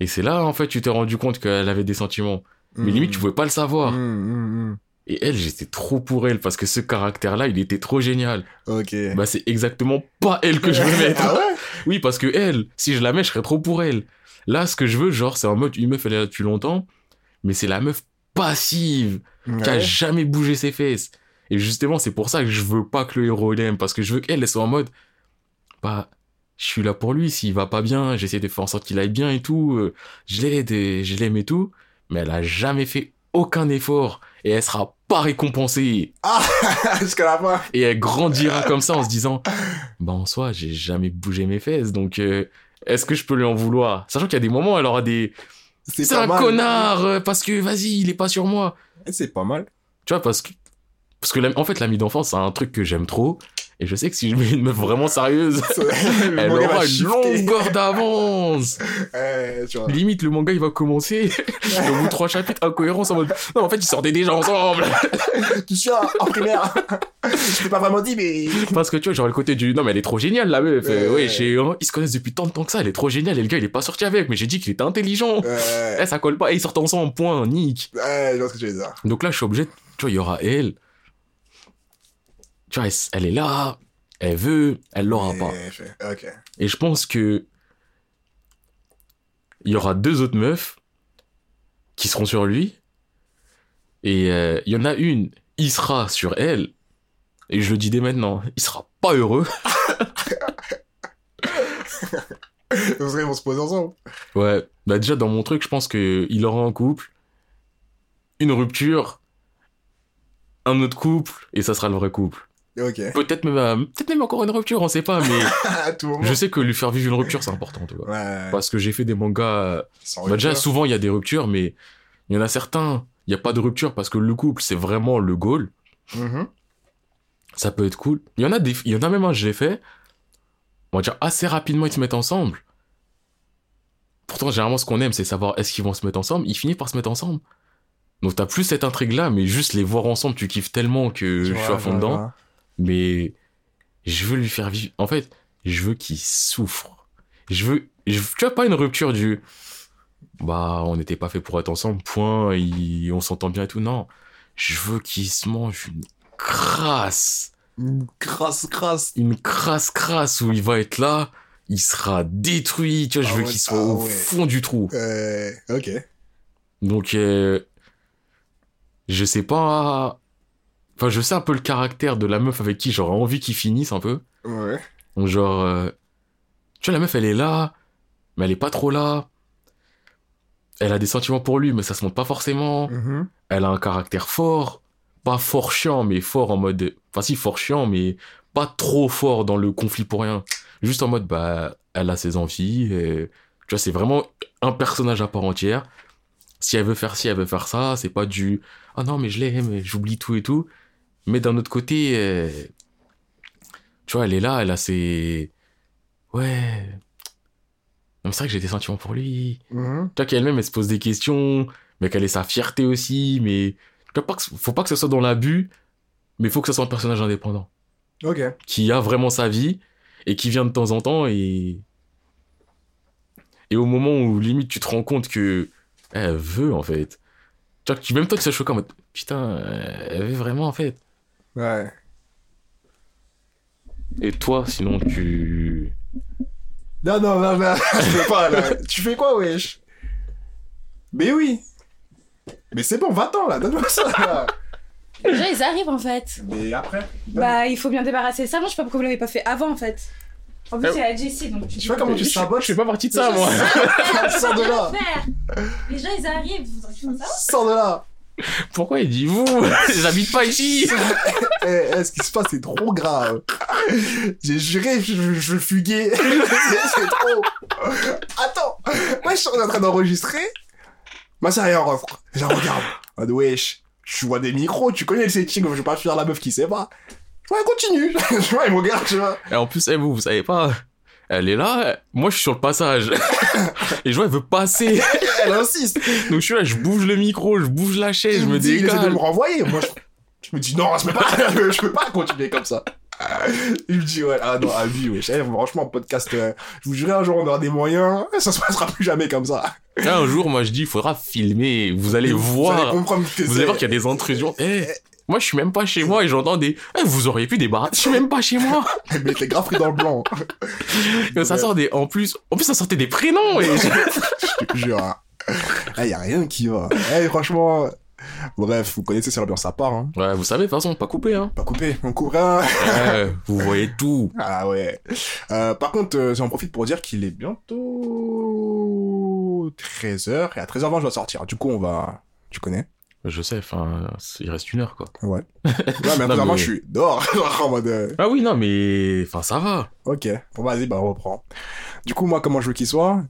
S2: Et c'est là, en fait, tu t'es rendu compte qu'elle avait des sentiments. Mais
S1: Mm.
S2: limite, tu pouvais pas le savoir.
S1: Mm, mm, mm.
S2: Et elle, j'étais trop pour elle parce que ce caractère-là, il était trop génial.
S1: Ok.
S2: Bah, c'est exactement pas elle que je veux *laughs* mettre.
S1: Ah ouais?
S2: Oui, parce que elle, si je la mets, je serais trop pour elle. Là, ce que je veux, genre, c'est en mode une meuf, elle est là depuis longtemps, mais c'est la meuf passive qui a jamais bougé ses fesses. Et justement, c'est pour ça que je veux pas que le héros l'aime parce que je veux qu'elle elle soit en mode, bah, je suis là pour lui. S'il va pas bien, j'essaie de faire en sorte qu'il aille bien et tout. euh, Je l'aide, et je l'aime et tout. Mais elle a jamais fait aucun effort et elle sera pas récompensée.
S1: Ah *laughs* Jusqu'à la fin.
S2: Et elle grandira comme ça en se disant, bah en soi, j'ai jamais bougé mes fesses, donc euh, est-ce que je peux lui en vouloir? Sachant qu'il y a des moments, où elle aura des, c'est un
S1: mal.
S2: connard euh, parce que vas-y, il est pas sur moi.
S1: C'est pas mal.
S2: Tu vois, parce que, parce que en fait, l'ami d'enfance, c'est un truc que j'aime trop. Et je sais que si je mets une meuf vraiment sérieuse, *laughs*
S1: Le *laughs*
S2: elle aura une longueur d'avance. *laughs* Limite, le manga, il va commencer. Au bout de trois chapitres, incohérence en mode, non, en fait, ils sortaient déjà ensemble.
S1: Tu suis en primaire. Je t'ai pas vraiment dit, mais.
S2: Parce que tu vois, genre le côté du, non, mais elle est trop géniale, la meuf. Euh, ouais, hein, ils se connaissent depuis tant de temps que ça, elle est trop géniale. Et le gars, il est pas sorti avec, mais j'ai dit qu'il était intelligent. Eh, ça colle pas. Et ils sortent ensemble, point, nique.
S1: ouais, je vois ce que tu veux dire.
S2: Donc là, je suis obligé, de- tu vois, il y aura elle. Tu vois, elle, est là, elle veut, elle l'aura pas. Et je pense que il y aura deux autres meufs qui seront sur lui. Et euh, il y en a une, il sera sur elle. Et je le dis dès maintenant, il sera pas heureux.
S1: Vous serez, ils vont se poser ensemble.
S2: Ouais, bah déjà dans mon truc, je pense que il aura un couple, une rupture, un autre couple, et ça sera le vrai couple. Peut-être même, euh, peut-être même encore une rupture, on sait pas, mais *laughs* je sais que lui faire vivre une rupture, c'est important, tu vois.
S1: Ouais.
S2: Parce que j'ai fait des mangas.
S1: Sans
S2: Bah déjà, souvent, il y a des ruptures, mais il y en a certains, il n'y a pas de rupture parce que le couple, c'est vraiment le goal.
S1: Mhm.
S2: Ça peut être cool. Il y en a des, il y en a même un, j'ai fait. On va dire assez rapidement, ils se mettent ensemble. Pourtant, généralement, ce qu'on aime, c'est savoir est-ce qu'ils vont se mettre ensemble. Ils finissent par se mettre ensemble. Donc, t'as plus cette intrigue-là, mais juste les voir ensemble, tu kiffes tellement que je, suis à fond dedans. Mais je veux lui faire vivre. En fait, je veux qu'il souffre. Je veux, je, tu vois, pas une rupture du. Bah, on n'était pas fait pour être ensemble, point, on s'entend bien et tout. Non. Je veux qu'il se mange une crasse.
S1: Une Crasse, crasse.
S2: Une crasse crasse où il va être là, il sera détruit. Tu vois, je
S1: Ah
S2: veux
S1: ouais,
S2: qu'il soit
S1: ah
S2: au
S1: ouais.
S2: fond du trou.
S1: Euh, ok.
S2: Donc, euh, je sais pas. Enfin, je sais un peu le caractère de la meuf avec qui j'aurais envie qu'il finisse un peu.
S1: Ouais.
S2: Donc, genre, euh, tu vois, la meuf, elle est là, mais elle est pas trop là. Elle a des sentiments pour lui, mais ça se montre pas forcément.
S1: Mhm.
S2: Elle a un caractère fort. Pas fort chiant, mais fort en mode. Enfin, si, fort chiant, mais pas trop fort dans le conflit pour rien. Juste en mode, bah, elle a ses envies. Et... Tu vois, c'est vraiment un personnage à part entière. Si elle veut faire ci, elle veut faire ça. C'est pas du. Ah non, mais je l'aime, j'oublie tout et tout. Mais d'un autre côté, euh, tu vois, elle est là, elle a ses. Ouais. Non, c'est vrai que j'ai des sentiments pour lui.
S1: Mhm.
S2: Tu vois qu'elle-même, elle se pose des questions, mais qu'elle ait sa fierté aussi, mais tu vois pas que, faut pas que ce soit dans l'abus, mais il faut que ce soit un personnage indépendant,
S1: Ok.
S2: qui a vraiment sa vie, et qui vient de temps en temps, et... Et au moment où, limite, tu te rends compte que elle veut, en fait. Tu vois, même toi, tu serais choqué en mode, putain, euh, elle veut vraiment, en fait.
S1: Ouais.
S2: Et toi, sinon, tu...
S1: Non, non, non, non, *laughs* je peux pas, là. Tu fais quoi, wesh? Mais oui Mais c'est bon, va-t'en, là, donne-moi ça, là.
S3: Déjà, ils arrivent en fait.
S1: Mais après
S3: Bah, il faut bien débarrasser ça. Moi, je sais pas pourquoi vous l'avez pas fait avant en fait. En plus,
S2: Euh,
S3: c'est la Jessie donc.
S1: Je sais pas comment tu sabotes.
S2: Je fais pas partie de ça, moi *laughs*
S1: Sors de là
S3: Les gens, ils arrivent.
S1: Sors de là *laughs*
S2: Pourquoi il dit vous *laughs* J'habite pas ici
S1: Eh, eh, ce qui se passe, c'est trop grave. J'ai juré, je, je fuguer. *laughs* c'est trop. Attends, moi je suis en train d'enregistrer. Ma est en offre. Je la regarde. Mode, wesh, tu vois des micros, tu connais le setting, je vais pas faire la meuf qui sait pas. Ouais, continue. Je vois, il me regarde, tu vois.
S2: Et en plus, elle, vous, vous savez pas, elle est là, moi je suis sur le passage. Et je vois, elle veut passer.
S1: Elle insiste.
S2: Donc je suis là, je bouge le micro, je bouge la chaise, je me
S1: dit, il essaie de me renvoyer. Moi, je, je me dis, non, je peux pas, *laughs* je peux pas continuer comme ça. Il me dit, ouais, ah non, à vie. Eh, franchement, podcast, euh, je vous jure, un jour, on aura des moyens, ça se passera plus jamais comme ça.
S2: Un jour, moi je dis, il faudra filmer, vous allez
S1: Vous
S2: voir. Vous allez voir qu'il y a des intrusions. Eh, moi je suis même pas chez moi et j'entends des. Eh, vous auriez pu débarrasser. Je suis même pas chez moi. *laughs*
S1: Mais t'es grave pris dans le blanc.
S2: Ça sort des. En plus, en plus ça sortait des prénoms. Et... *laughs*
S1: Je te jure. hein. Ah, y a rien qui va. Eh, franchement. Bref, vous connaissez, c'est l'ambiance à part, hein.
S2: ouais, vous savez, de toute façon, pas coupé, hein.
S1: Pas coupé, on coupe rien.
S2: Ouais, vous voyez tout. *laughs*
S1: Ah ouais. Euh, par contre, euh, j'en profite pour dire qu'il est bientôt 13h. Et à 13h20, je dois sortir. Du coup, on va. Tu connais?
S2: Je sais, enfin, il reste une heure quoi.
S1: Ouais. *laughs* Ouais, mais
S2: Non,
S1: 13h20,
S2: mais-
S1: je suis dehors. *laughs* en mode. euh,
S2: Ah oui, non, mais. Enfin, ça va.
S1: Ok. Bon, vas-y, bah, on reprend. Du coup, moi, comment je veux qu'il soit?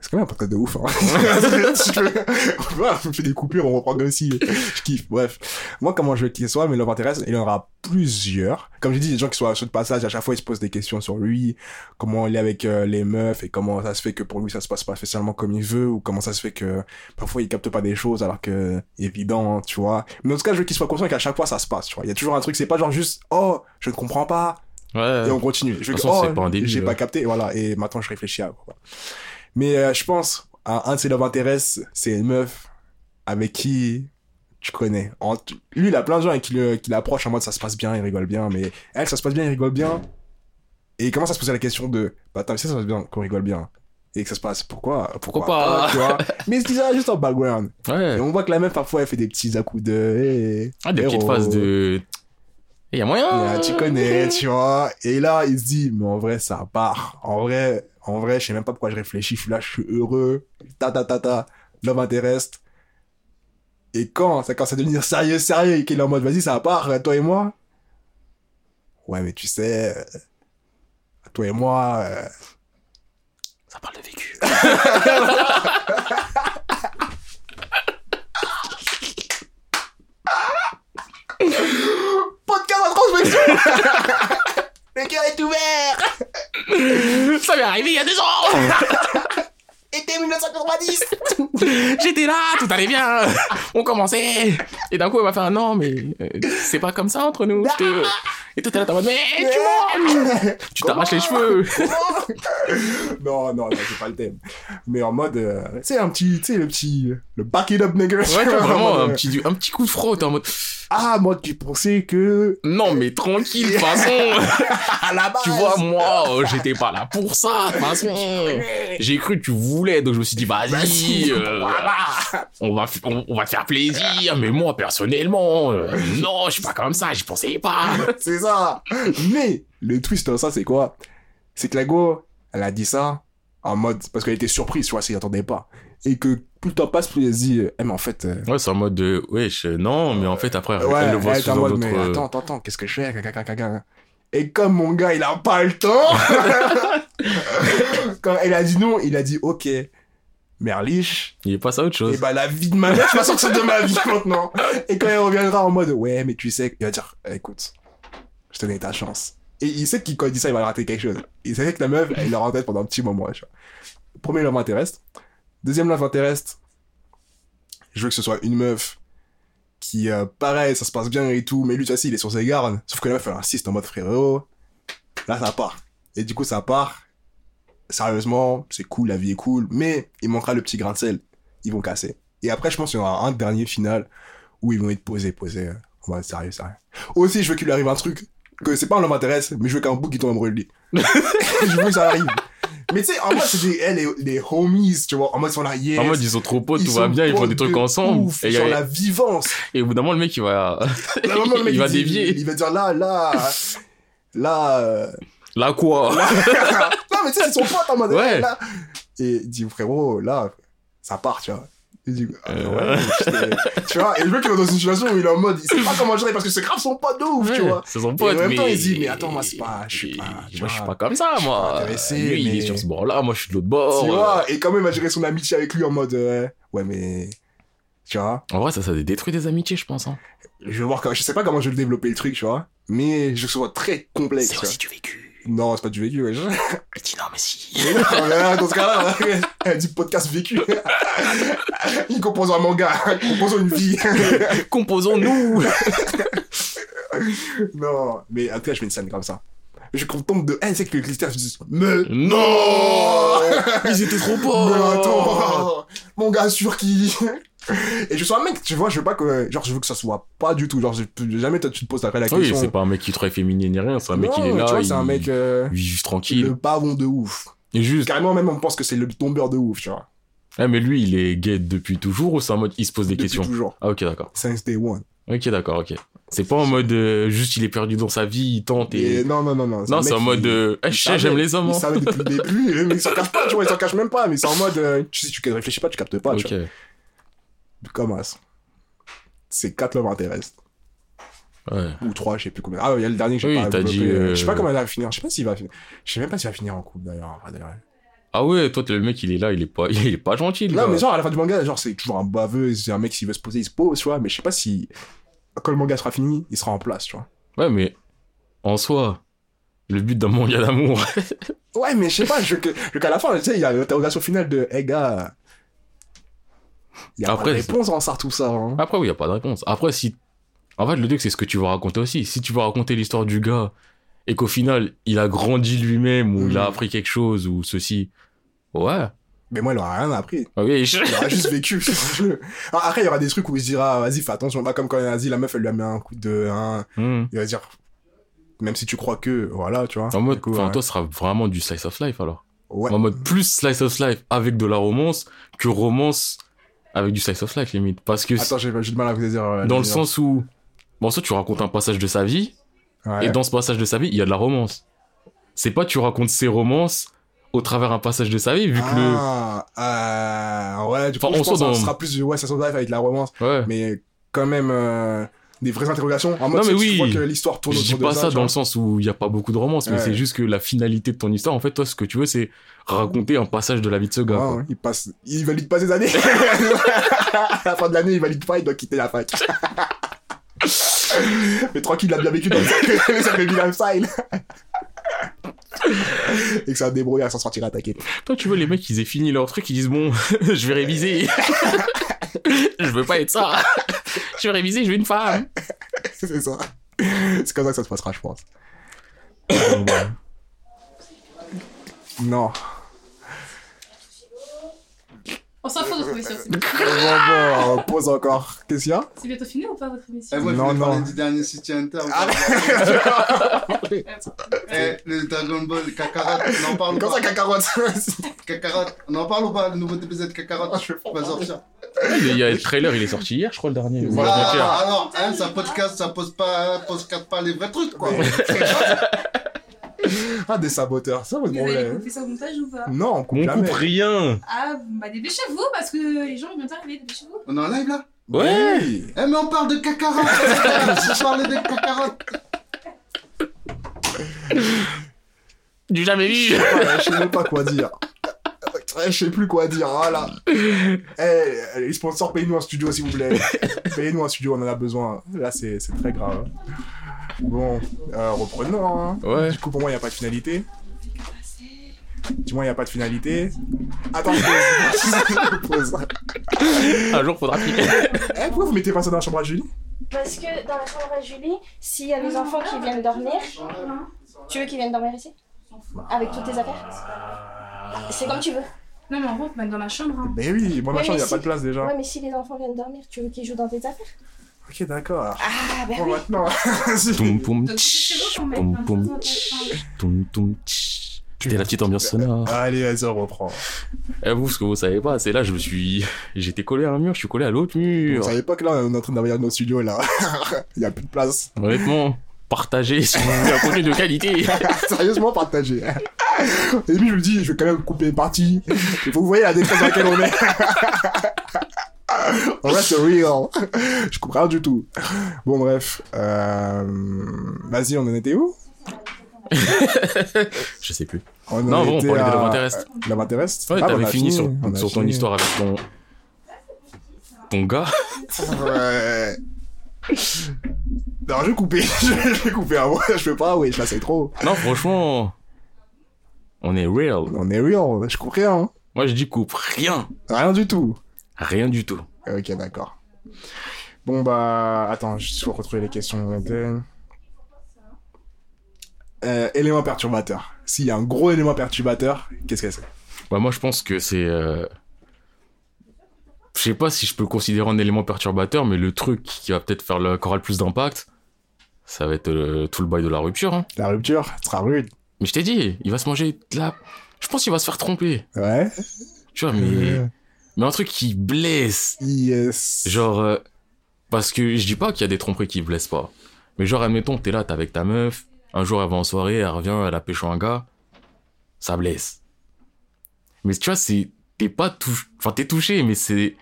S1: C'est quand même un podcast de ouf, hein. *laughs* *laughs* Me fais des coupures, on reprend aussi. Je kiffe. Bref. Moi, comment je veux qu'il soit, mais love interest, il y en aura plusieurs. Comme j'ai dit, les gens qui sont sur le passage, à chaque fois, ils se posent des questions sur lui, comment il est avec euh, les meufs, et comment ça se fait que pour lui, ça se passe pas spécialement comme il veut, ou comment ça se fait que parfois il capte pas des choses alors que évident, hein, tu vois. Mais en tout cas, je veux qu'il soit conscient qu'à chaque fois, ça se passe, tu vois. Il y a toujours un truc, c'est pas genre juste, oh, je ne comprends pas,
S2: Ouais.
S1: et on continue. Je veux que, oh, j'ai pas capté, voilà, et maintenant je réfléchis à quoi. Mais euh, je pense, un de ses love interests, c'est une meuf avec qui tu connais. En- lui, il a plein de gens avec qui, le- qui l'approchent en mode ça se passe bien, il rigole bien, mais elle, ça se passe bien, il rigole bien. Et il commence à se poser la question de, bah attends, mais si ça se passe bien, qu'on rigole bien, et que ça se passe, pourquoi?
S2: Pourquoi pas
S1: tu vois? *laughs* Mais il se dit ça juste en background.
S2: Ouais.
S1: Et on voit que la meuf, parfois, elle fait des petits à coups de, hey,
S2: Ah, des petites
S1: héros.
S2: phases de. Il y a moyen.
S1: Yeah, tu connais, tu vois? Et là, il se dit, mais en vrai, ça part. En vrai, en vrai, je sais même pas pourquoi je réfléchis. Je suis là, je suis heureux. Ta ta ta ta. L'homme intéresse. Et quand ça commence à devenir sérieux, sérieux, et qu'il est en mode, vas-y, ça part, toi et moi. Ouais, mais tu sais, euh, toi et moi, euh,
S2: Ça parle de vécu. *laughs*
S1: podcast à transmission! *laughs* Le cœur est ouvert! *laughs*
S2: Ça m'est arrivé il y a deux ans. *laughs*
S1: Été 1990! *laughs*
S2: J'étais là, tout allait bien. On commençait. Et d'un coup, elle m'a fait un non, mais euh, c'est pas comme ça entre nous. je te- Et toi, t'es là, t'es en mode, mais tu mens. Tu t'arraches les cheveux.
S1: non, non, non, c'est pas le thème. Mais en mode, euh, tu sais, un petit, tu sais, le petit, le back it up nigga.
S2: Ouais,
S1: vois,
S2: vraiment un petit, un petit coup de froid. T'es en mode,
S1: Ah, moi qui pensais que,
S2: non, mais tranquille, de *laughs* toute façon.
S1: à la base.
S2: Tu vois, moi, euh, j'étais pas là pour ça, de toute façon. J'ai cru que tu voulais, donc je me suis dit, vas-y,
S1: Vas-y,
S2: euh,
S1: voilà.
S2: on, va, f- on, on va te faire plaisir. Mais moi, personnellement, euh, non, je suis pas comme ça, j'y pensais pas. *laughs*
S1: C'est ça. Mais, le twist dans ça, c'est quoi? C'est que la go, elle a dit ça en mode, parce qu'elle était surprise, tu vois, si elle attendait pas. Et que plus le temps passe, plus elle se dit, eh, mais en fait, euh,
S2: Ouais, c'est en mode de, wesh, euh, non, mais en fait, après, elle,
S1: ouais,
S2: elle le voit
S1: elle
S2: sous
S1: en mode, mais
S2: euh,
S1: attends, attends, attends, qu'est-ce que je fais? Et comme mon gars, il a pas le temps, *laughs* quand elle a dit non, il a dit ok. Merlich,
S2: Il est passé à autre
S1: et
S2: chose.
S1: bah la vie de ma mère, tu vas sortir de ma vie *laughs* maintenant. Et quand il reviendra en mode ouais, mais tu sais, il va dire eh, écoute, je te donne ta chance. Et il sait qu'il quand il dit ça, il va rater quelque chose. Il sait que la meuf, elle l'aura en tête pendant un petit moment. Tu vois. Premier love intéresse. Deuxième love intéresse, je veux que ce soit une meuf qui, euh, pareil, ça se passe bien et tout, mais lui, tu vois, si, il est sur ses gardes. Sauf que la meuf, elle insiste en mode frérot. Là, ça part. Et du coup, ça part. Sérieusement, c'est cool, la vie est cool, mais il manquera le petit grain de sel. Ils vont casser. Et après, je pense qu'il y aura un dernier final où ils vont être posés, posés. mode sérieux, sérieux. Aussi, je veux qu'il lui arrive un truc que c'est pas un homme m'intéresse, mais je veux qu'un bout qui tombe amoureux de lui. je veux que ça arrive. Mais tu sais, en mode, c'est des, eh, les, les homies, tu vois, en mode, ils sont là, yes.
S2: En mode, ils sont trop potes,
S1: Ils
S2: tout va
S1: sont
S2: bien, ils font
S1: potes
S2: des trucs
S1: de
S2: ensemble.
S1: ouf,
S2: et, il
S1: genre la vivance.
S2: et au bout d'un moment, le mec, il va,
S1: Là, le *laughs* mec,
S2: il va
S1: dit-
S2: dévier.
S1: Il va dire là, là, là, euh,
S2: Là, quoi? *laughs*
S1: non, mais tu sais, c'est son pote en mode,
S2: Ouais.
S1: eh, là. Et il dit, frérot, là, ça part, tu vois. Il dit, ah,
S2: Euh.
S1: ouais, tu vois, et le mec, il est dans une situation où il est en mode, il sait pas comment gérer parce que c'est grave son pote de ouf, tu vois.
S2: C'est son
S1: Et en même
S2: mais...
S1: temps, il dit, mais attends, moi, c'est pas, je suis pas, tu
S2: moi, je suis
S1: vois.
S2: pas comme ça, moi. il est sur ce bord-là, moi, je suis de l'autre bord.
S1: Tu vois, et quand même, il va gérer son amitié avec lui en mode, euh, ouais, mais, tu vois,
S2: En vrai, ça, ça détruit des amitiés, je pense. Hein.
S1: je vais voir, comment- je sais pas comment je vais développer le truc, tu vois, mais je soit très complexe.
S2: C'est
S1: vois.
S2: aussi du vécu.
S1: Non, c'est pas du vécu, ouais. *laughs*
S2: Il dit non, mais si. *laughs*
S1: Mais mais dans ce cas-là, *laughs* elle dit podcast vécu. Il compose un manga, composons une vie.
S2: Composons-nous.
S1: non, mais en tout cas, je fais une scène comme ça. Je tombe de haine, c'est que les se disent, mais
S2: non Ils étaient trop
S1: Mais
S2: pauvres
S1: attends, mon gars sur qui? Et je suis un mec, tu vois, je veux pas que, genre, je veux que ça soit pas du tout, genre, jamais toi tu te poses après la
S2: Oui,
S1: question.
S2: c'est pas un mec qui est trop efféminé ni rien, c'est un mec qui est là,
S1: tu vois,
S2: il...
S1: c'est un mec, euh,
S2: il vit juste tranquille.
S1: le pavon de ouf.
S2: Et juste,
S1: Carrément, même, on pense que c'est le tombeur de ouf, tu vois.
S2: ah, mais lui, il est gay depuis toujours ou c'est en mode, il se pose des
S1: Depuis
S2: questions?
S1: toujours.
S2: Ah, ok, d'accord.
S1: Since day one.
S2: Ok, d'accord, ok. C'est pas en mode, euh, juste il est perdu dans sa vie, il tente et...
S1: Et non, non, non, non.
S2: Non, c'est en mode, euh, eh,
S1: il
S2: je sais,
S1: savait-
S2: j'aime les hommes,
S1: Il
S2: hein.
S1: savait depuis le début, mais il s'en cache pas, tu vois, il s'en cache même pas, mais c'est en mode, euh, tu sais, tu réfléchis pas, tu captes pas, tu
S2: Ok.
S1: vois. Comment ça C'est 4 love intéressent.
S2: Ouais.
S1: Ou 3, je sais plus combien. Ah, il y a le dernier que j'ai
S2: Oui,
S1: pas
S2: dit, euh,
S1: Je sais pas comment il va finir. Je sais pas s'il va finir. Je sais même pas s'il va finir en couple d'ailleurs. en.
S2: Ah ouais, toi, t'es le mec, il est là, il est pas, *laughs* il est pas gentil,
S1: Non,
S2: gars.
S1: mais genre, à la fin du manga, genre, c'est toujours un baveux, c'est un mec, s'il veut se poser, il se pose, tu vois, mais je sais pas si, quand le manga sera fini, il sera en place, tu vois.
S2: Ouais, mais en soi, le but d'un manga d'amour. *laughs*
S1: Ouais, mais je sais pas, je- qu'à la fin, tu sais, il y a l'interrogation finale de, hey gars, il y a
S2: Après,
S1: pas de réponse en ça, tout ça, hein.
S2: Après, oui, y a pas de réponse. Après, si. En fait, le truc, c'est ce que tu veux raconter aussi. Si tu veux raconter l'histoire du gars et qu'au final, il a grandi lui-même ou il a
S1: Mhm.
S2: appris quelque chose ou ceci. Ouais.
S1: Mais moi, il aura rien appris.
S2: Ah oui, je-
S1: Il aura juste vécu. *laughs* Après, il y aura des trucs où il se dira, vas-y, fais attention, pas comme quand il a dit, la meuf, elle lui a mis un coup de,
S2: Hmm.
S1: il va dire, même si tu crois que, voilà, tu vois.
S2: En mode,
S1: coup, ouais.
S2: toi, ce sera vraiment du slice of life alors.
S1: Ouais.
S2: En mode plus slice of life avec de la romance que romance avec du slice of life limite. Parce que
S1: Attends, j'ai du mal à vous dire. euh,
S2: dans le
S1: dire.
S2: sens où. Bon, ça, tu racontes un passage de sa vie
S1: Ouais.
S2: et dans ce passage de sa vie, il y a de la romance. C'est pas tu racontes ses romances au travers un passage de sa vie vu que le.
S1: Ah, euh, ouais, du coup,
S2: Enfin,
S1: je
S2: en
S1: pense que ça
S2: dans-
S1: sera plus du ouais, ça life avec la romance,
S2: Ouais.
S1: mais quand même euh, des vraies interrogations. En mode,
S2: Non, mais
S1: tu
S2: oui.
S1: vois que l'histoire tourne
S2: Je
S1: autour
S2: dis
S1: de
S2: pas
S1: ça.
S2: dans
S1: vois.
S2: le sens où il y a pas beaucoup de romance, mais
S1: Ouais.
S2: c'est juste que la finalité de ton histoire, en fait, toi, ce que tu veux, c'est raconter un passage de la vie de ce gars.
S1: Ouais,
S2: quoi.
S1: ouais, il passe, il valide pas ses années. *laughs* à la fin de l'année, il valide pas, il doit quitter la fac. *laughs* mais tranquille, il a bien vécu dans le de *laughs* lifestyle. Et que ça débrouille à s'en sortir attaqué.
S2: Toi, tu veux, les mecs, ils aient fini leur truc, ils disent, bon, je vais réviser. je veux pas être ça. Je vais réviser, je veux une femme. *laughs*
S1: C'est ça. C'est comme ça que ça se passera, je pense. non.
S3: On s'en fout de sur *laughs*
S1: Bon, bon, on pose encore. Qu'est-ce qu'il y a?
S3: C'est bientôt fini ou pas votre émission?
S4: Eh, moi, je
S1: Non, non.
S4: parler du dernier City Hunter.
S1: Ah,
S4: Eh, le Dragon Ball Kakarot, on en parle ou
S1: Comme
S4: pas
S1: ça, cacarotte.
S4: Kakarot, on en parle ou pas Le nouveau DBZ de Kakarot va sortir.
S2: Il y a le trailer, il est sorti hier, je crois, le dernier.
S4: Voilà,
S2: avant-hier.
S4: alors, hein, ça podcast, ça pose pas, podcast pas les vrais trucs, quoi. *laughs*
S1: ah, des saboteurs. Ça, votre
S3: Vous allez
S1: problème.
S3: couper ça au montage ou pas?
S1: Non, on coupe
S2: On
S1: jamais.
S2: coupe rien.
S3: Ah, bah dépêchez-vous parce que les gens ils vont arriver, dépêchez-vous.
S4: On est en live là?
S2: Ouais.
S1: Oui.
S4: Eh, mais on parle de Kakarot Je parlais de Kakarot
S2: Du jamais vu.
S1: Je sais même pas quoi dire. Je sais plus quoi dire, voilà. Eh, les sponsors, payez-nous un studio s'il vous plaît. Payez-nous un studio, on en a besoin. Là, c'est c'est très grave. Bon, euh, reprenons. Hein.
S2: Ouais.
S1: Du coup, pour moi, il n'y a pas de finalité. Dis-moi, il n'y a pas de finalité. Attends, je pose. *laughs*
S2: Un jour, faudra piquer.
S1: Eh, pourquoi vous mettez pas ça dans la chambre à Julie?
S5: Parce que dans la chambre à Julie, s'il y a les enfants qui viennent dormir, tu veux qu'ils viennent dormir ici? Avec toutes tes affaires? C'est comme tu veux.
S3: Non, mais en gros, on peut mettre dans ma chambre. Hein.
S1: Mais oui, moi, ma chambre, il n'y a
S5: si-
S1: pas de place déjà.
S5: Ouais, mais si les enfants viennent dormir, tu veux qu'ils jouent dans tes affaires?
S1: Ok, d'accord.
S5: Ah, bah
S1: Bon,
S5: oui.
S1: maintenant.
S2: C'était la petite ambiance sonore. *laughs*
S1: Allez, vas-y, on reprend.
S2: Et vous, ce que vous savez pas, c'est là, je me suis. J'étais collé à un mur, je suis collé à l'autre mur.
S1: Vous savez pas que là, on est en train d'arriver à nos studios, là. *laughs* Il n'y a plus de place.
S2: Honnêtement, partagez *laughs* si vous voulez un contenu de qualité.
S1: Sérieusement, partagé. Et puis, je me dis, je vais quand même couper une partie. Il faut que vous voyez la détresse dans laquelle on est. *laughs* En vrai, c'est real. Je comprends rien du tout. Bon, bref. Euh... Vas-y, on en était où? *laughs*
S2: Je sais plus.
S1: on
S2: Non, bon, on parlait de
S1: à-
S2: Interest.
S1: Love Interest?
S2: Ouais,
S1: Ah,
S2: t'avais fini, sur, ton
S1: fini.
S2: histoire avec ton. Ton gars.
S1: Ouais. Non, je vais couper. *laughs* je vais couper. Ouais, je peux pas, oui, là, c'est trop.
S2: Non, franchement. On est real.
S1: On est real, je coupe rien.
S2: Moi, je dis coupe rien.
S1: Rien du tout.
S2: Rien du tout.
S1: Ok, d'accord. Bon, bah, attends, je vais retrouver les questions. Euh, élément perturbateur. S'il y a un gros élément perturbateur, qu'est-ce que c'est?
S2: Ouais, moi, je pense que c'est. euh, Je sais pas si je peux le considérer un élément perturbateur, mais le truc qui va peut-être faire le... le plus d'impact, ça va être euh, tout le bail de la rupture. hein.
S1: La rupture ce sera rude.
S2: Mais je t'ai dit, il va se manger de la. Je pense qu'il va se faire tromper.
S1: Ouais.
S2: Tu vois, mais. Mais un truc qui blesse.
S1: Yes.
S2: Genre. euh, Parce que je dis pas qu'il y a des tromperies qui blessent pas. Mais genre, admettons, t'es là, t'es avec ta meuf. Un jour, elle va en soirée, elle revient, elle a pécho un gars. Ça blesse. Mais tu vois, c'est. T'es pas touché. Enfin, t'es touché, mais c'est.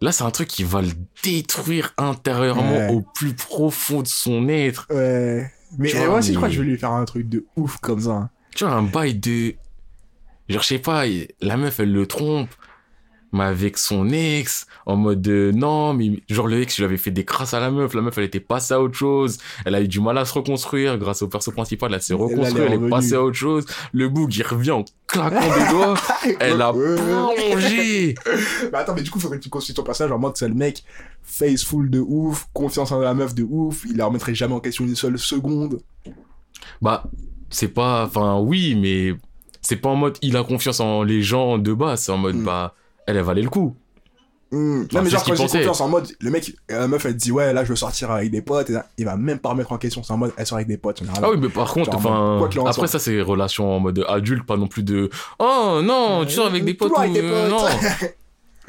S2: Là, c'est un truc qui va le détruire intérieurement
S1: Ouais.
S2: au plus profond de son être.
S1: Ouais. Mais moi aussi, je crois que je vais lui faire un truc de ouf comme ça.
S2: Tu vois, un bail de. Genre, je sais pas, la meuf, elle le trompe, mais avec son ex, en mode euh, non, mais genre le ex, il avait fait des crasses à la meuf, la meuf, elle était passée à autre chose, elle a eu du mal à se reconstruire grâce au perso principal, elle s'est
S1: là, elle
S2: reconstruite, elle est passée à autre chose, le boug, il revient en claquant des doigts, *laughs* elle a plongé. *laughs*
S1: Mais attends, mais du coup, faudrait que tu construis ton personnage en mode c'est le mec faceful de ouf, confiance en la meuf de ouf, il la remettrait jamais en question une seule seconde.
S2: Bah, c'est pas, enfin, oui, mais c'est pas en mode il a confiance en les gens de base, c'est en mode
S1: Mm.
S2: bah, elle, elle valait le coup.
S1: Hmm. Non, mais genre, quand j'ai confiance en mode, le mec, la meuf, elle te dit, ouais, là, je veux sortir avec des potes, et là, il va même pas remettre en question, c'est en mode, elle sort avec des potes.
S2: Ah oui, mais par contre, enfin, après
S1: soit.
S2: ça c'est relation en mode adulte, pas non plus de oh non, tu sors avec des potes
S1: Toujours avec
S2: ou
S1: des
S2: euh,
S1: potes.
S2: non. *laughs*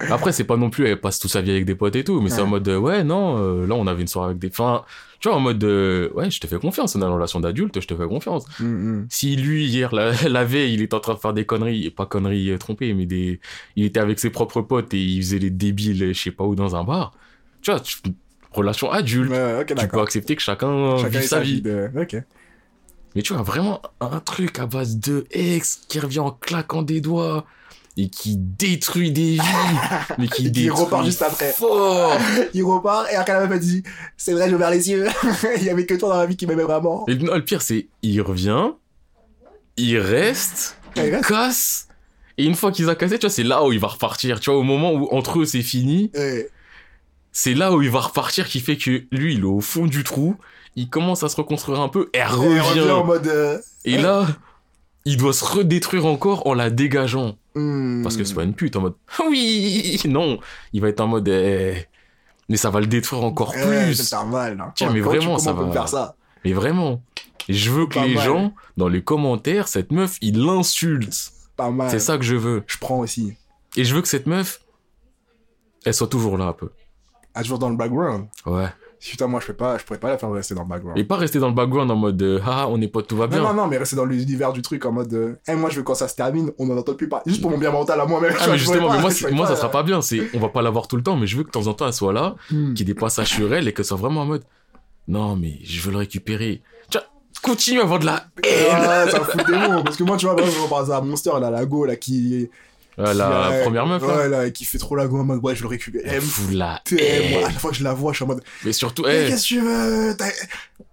S2: Après c'est pas non plus elle passe toute sa vie avec des potes et tout, mais c'est en mode euh, ouais non, euh, là on avait une soirée avec des, enfin, tu vois en mode euh, ouais je te fais confiance, on a une relation d'adulte, je te fais confiance.
S1: Hmm, hmm.
S2: Si lui hier la, *laughs* la veille il était en train de faire des conneries, et pas conneries trompées, mais des, il était avec ses propres potes et il faisait les débiles, je sais pas où dans un bar, tu vois, tu- relation adulte. Tu peux accepter que chacun,
S1: Chacun
S2: vive sa vie.
S1: de-.
S2: Mais tu vois, vraiment un truc à base de ex qui revient en claquant des doigts et qui détruit des *laughs* vies, mais qui détruit
S1: repart juste après.
S2: fort. *laughs*
S1: Il repart, et meuf, elle dit, c'est vrai, j'ai ouvert les yeux. *laughs* il y avait que toi dans la vie qui m'aimait vraiment.
S2: Et non, le pire, c'est il revient, il reste,
S1: Ouais, il
S2: il
S1: reste.
S2: casse. Et une fois qu'ils ont cassé, tu vois, c'est là où il va repartir. Tu vois, au moment où entre eux c'est fini,
S1: Ouais.
S2: c'est là où il va repartir qui fait que lui, il est au fond du trou, il commence à se reconstruire un peu, et revient
S1: en mode, euh,
S2: Et là, il doit se redétruire encore en la dégageant. Parce que c'est pas une pute en mode *laughs* oui, non, il va être en mode eh, mais ça va le détruire encore
S1: Ouais,
S2: plus.
S1: c'est normal. hein.
S2: Tiens, mais
S1: Comment tu-
S2: vraiment, ça va-
S1: faire ça?
S2: Mais vraiment, je veux que
S1: Pas
S2: les
S1: mal.
S2: gens dans les commentaires, cette meuf, ils l'insultent.
S1: Pas mal.
S2: C'est ça que je veux.
S1: Je prends aussi.
S2: Et je veux que cette meuf, elle soit toujours là un peu.
S1: Ah, toujours dans le background?
S2: Ouais.
S1: Putain, moi, je peux pas, je pourrais pas la faire rester dans le background.
S2: Et pas rester dans le background en mode euh, ah on est potes tout va bien.
S1: Non, non, non, mais rester dans l'univers du truc en mode, euh, Eh, moi, je veux quand ça se termine, on en entend plus parler. Juste pour mon bien mental à moi-même.
S2: Ah mais justement, mais moi, moi ça
S1: pas,
S2: sera pas bien. C'est on va pas l'avoir tout le temps, mais je veux que de temps en temps elle soit là,
S1: Hmm.
S2: qu'il y ait des passages sur elle et que ce soit vraiment en mode non mais je veux le récupérer. Tu vois, continue à avoir de la haine.
S1: Ah, ça fout des mots. Parce que moi, tu vois, par exemple, par exemple, Monster, là, la go, là, qui.
S2: Euh, la
S1: euh,
S2: première meuf là.
S1: Ouais, là, qui fait trop la go en mode, ouais, je le récupère.
S2: Elle
S1: me
S2: la
S1: moi, à la fois que je la vois, je suis en mode,
S2: Mais surtout, eh,
S1: qu'est-ce que tu veux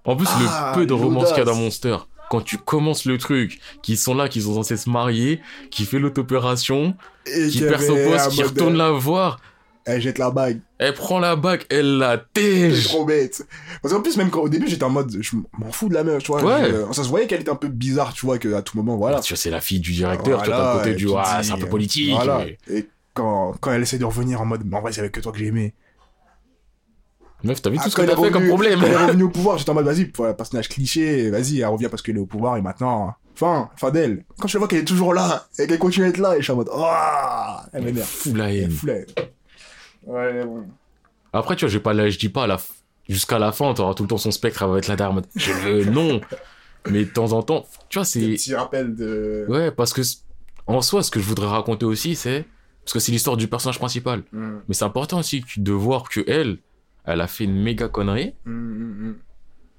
S2: en plus
S1: Ah,
S2: le peu de romance qu'il y a dans. Monster, quand tu commences le truc, qui sont là, qui sont censés se marier, qui fait l'autopération, qui perd son poste, qui retourne la voir,
S1: Elle jette la bague.
S2: elle prend la bague, elle la
S1: C'est
S2: tège.
S1: trop bête. Parce qu'en plus, même quand au début, j'étais en mode, je m'en fous de la meuf, tu vois.
S2: Ouais.
S1: Je- ça se voyait qu'elle était un peu bizarre, tu vois, qu'à tout moment, voilà.
S2: Tu vois, c'est la fille du directeur,
S1: Voilà,
S2: le côté
S1: et
S2: du
S1: tu
S2: ah,
S1: dis,
S2: c'est un peu politique.
S1: Voilà.
S2: mais-
S1: Et quand, quand elle essaie de revenir en mode, mais en vrai, c'est avec que toi que j'ai aimé.
S2: Meuf, t'as vu
S1: Ah,
S2: tout ce
S1: quand
S2: que
S1: elle
S2: t'as
S1: est
S2: fait comme problème
S1: Quand elle est revenue au *laughs* pouvoir, j'étais en mode, vas-y, voilà, personnage cliché, vas-y, elle revient parce qu'elle est au pouvoir et maintenant, fin, fin d'elle. Quand je vois qu'elle est toujours là et qu'elle continue à être là, et je suis en mode, oh,
S2: elle
S1: m'énerve.
S2: fout la
S1: Elle
S2: haine.
S1: fout la haine. Ouais, bon.
S2: Après, tu vois, j'ai pas là, je dis pas la jusqu'à la fin, t'auras tout le temps son spectre, mode, je veux, *laughs* non. Mais de temps en temps, tu vois,
S1: Des
S2: c'est,
S1: petits rappels de.
S2: ouais, parce que, en soi, ce que je voudrais raconter aussi, c'est, parce que c'est l'histoire du personnage principal.
S1: Mm,
S2: Mais c'est important aussi de voir que elle, elle a fait une méga connerie.
S1: mm, mm,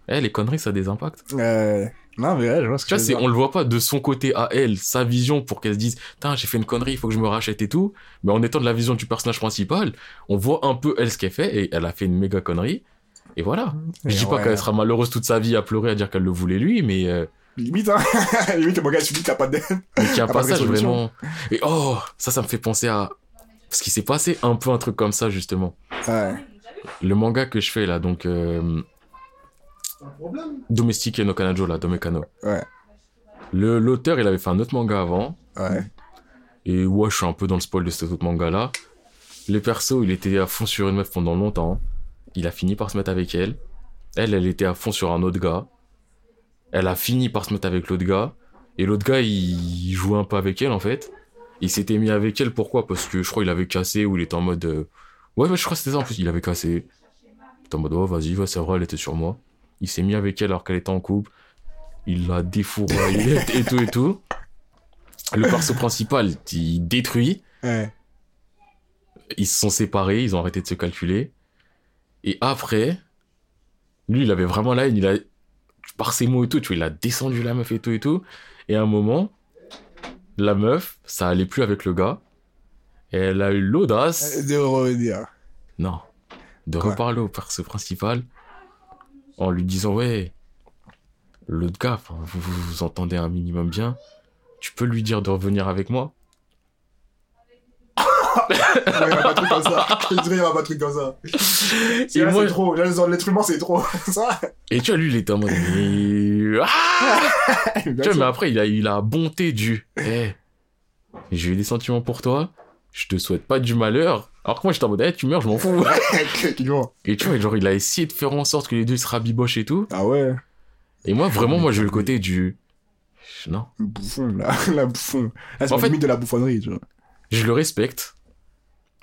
S2: Eh, les conneries, ça a des impacts.
S1: mm. Non, mais ouais, je vois ce que
S2: Tu vois, c'est,
S1: dire.
S2: on le voit pas de son côté à elle, sa vision pour qu'elle se dise, putain, j'ai fait une connerie, il faut que je me rachète et tout. Mais en étant de la vision du personnage principal, on voit un peu elle ce qu'elle fait et elle a fait une méga connerie. Et voilà. Je
S1: Et
S2: dis pas qu'elle sera malheureuse toute sa vie à pleurer à dire qu'elle le voulait lui, mais euh,
S1: Limite, hein. *laughs* Limite, mon gars, tu dis t'as pas d'aide.
S2: mais qu'il y a *laughs* un
S1: pas de
S2: passage vraiment. Et oh, ça, ça me fait penser à. Parce qu'il s'est passé un peu un truc comme ça, justement.
S1: Ouais.
S2: Le manga que je fais là, donc. Euh,
S4: Un problème
S2: Domestique no Kanajo, là, Domekano.
S1: Ouais.
S2: Le- L'auteur, il avait fait un autre manga avant.
S1: Ouais.
S2: Et ouais, je suis un peu dans le spoil de cet autre manga-là. Les persos, il était à fond sur une meuf pendant longtemps. Il a fini par se mettre avec elle. Elle, elle était à fond sur un autre gars. Elle a fini par se mettre avec l'autre gars. Et l'autre gars, il... il jouait un peu avec elle, en fait. Il s'était mis avec elle, pourquoi? Parce que je crois qu'il avait cassé ou il était en mode... euh, Ouais, je crois que c'était ça, en plus. Il avait cassé. Il était en mode, oh, vas-y, ouais, c'est vrai, elle était sur moi. Il s'est mis avec elle alors qu'elle était en couple. Il l'a défouraillé *laughs* et tout et tout. Le perso principal, il détruit.
S1: Ouais.
S2: Ils se sont séparés, ils ont arrêté de se calculer. Et après, lui, il avait vraiment la haine. Il a, par ses mots et tout, tu vois, il a descendu la meuf et tout et tout. Et à un moment, la meuf, ça allait plus avec le gars. Et elle a eu l'audace,
S1: De revenir.
S2: non, de
S1: Quoi?
S2: reparler au perso principal en lui disant Ouais, l'autre gars, vous, vous vous entendez un minimum bien. Tu peux lui dire de revenir avec moi?
S1: Il y a pas de truc comme ça. Je dirais, il a pas de truc comme ça.
S2: Et
S1: Là,
S2: moi-
S1: c'est trop. Là, L'être humain, c'est trop. *laughs* Ça.
S2: Et tu vois, lui, il était en mode Mais- Ah *laughs* Tu vois, mais après, il a eu la bonté du Eh, j'ai eu des sentiments pour toi, je te souhaite pas du malheur. Alors que moi, j'étais en mode Eh, tu meurs, je m'en fous. *laughs* Et tu vois, genre, il a essayé de faire en sorte que les deux se rabibochent et tout.
S1: Ah ouais.
S2: Et moi, vraiment, moi, j'ai eu le côté du. Non.
S1: Le bouffon, là. *laughs* La bouffon. Là, c'est
S2: En
S1: la
S2: fait-
S1: limite de la bouffonnerie, tu vois.
S2: Je le respecte.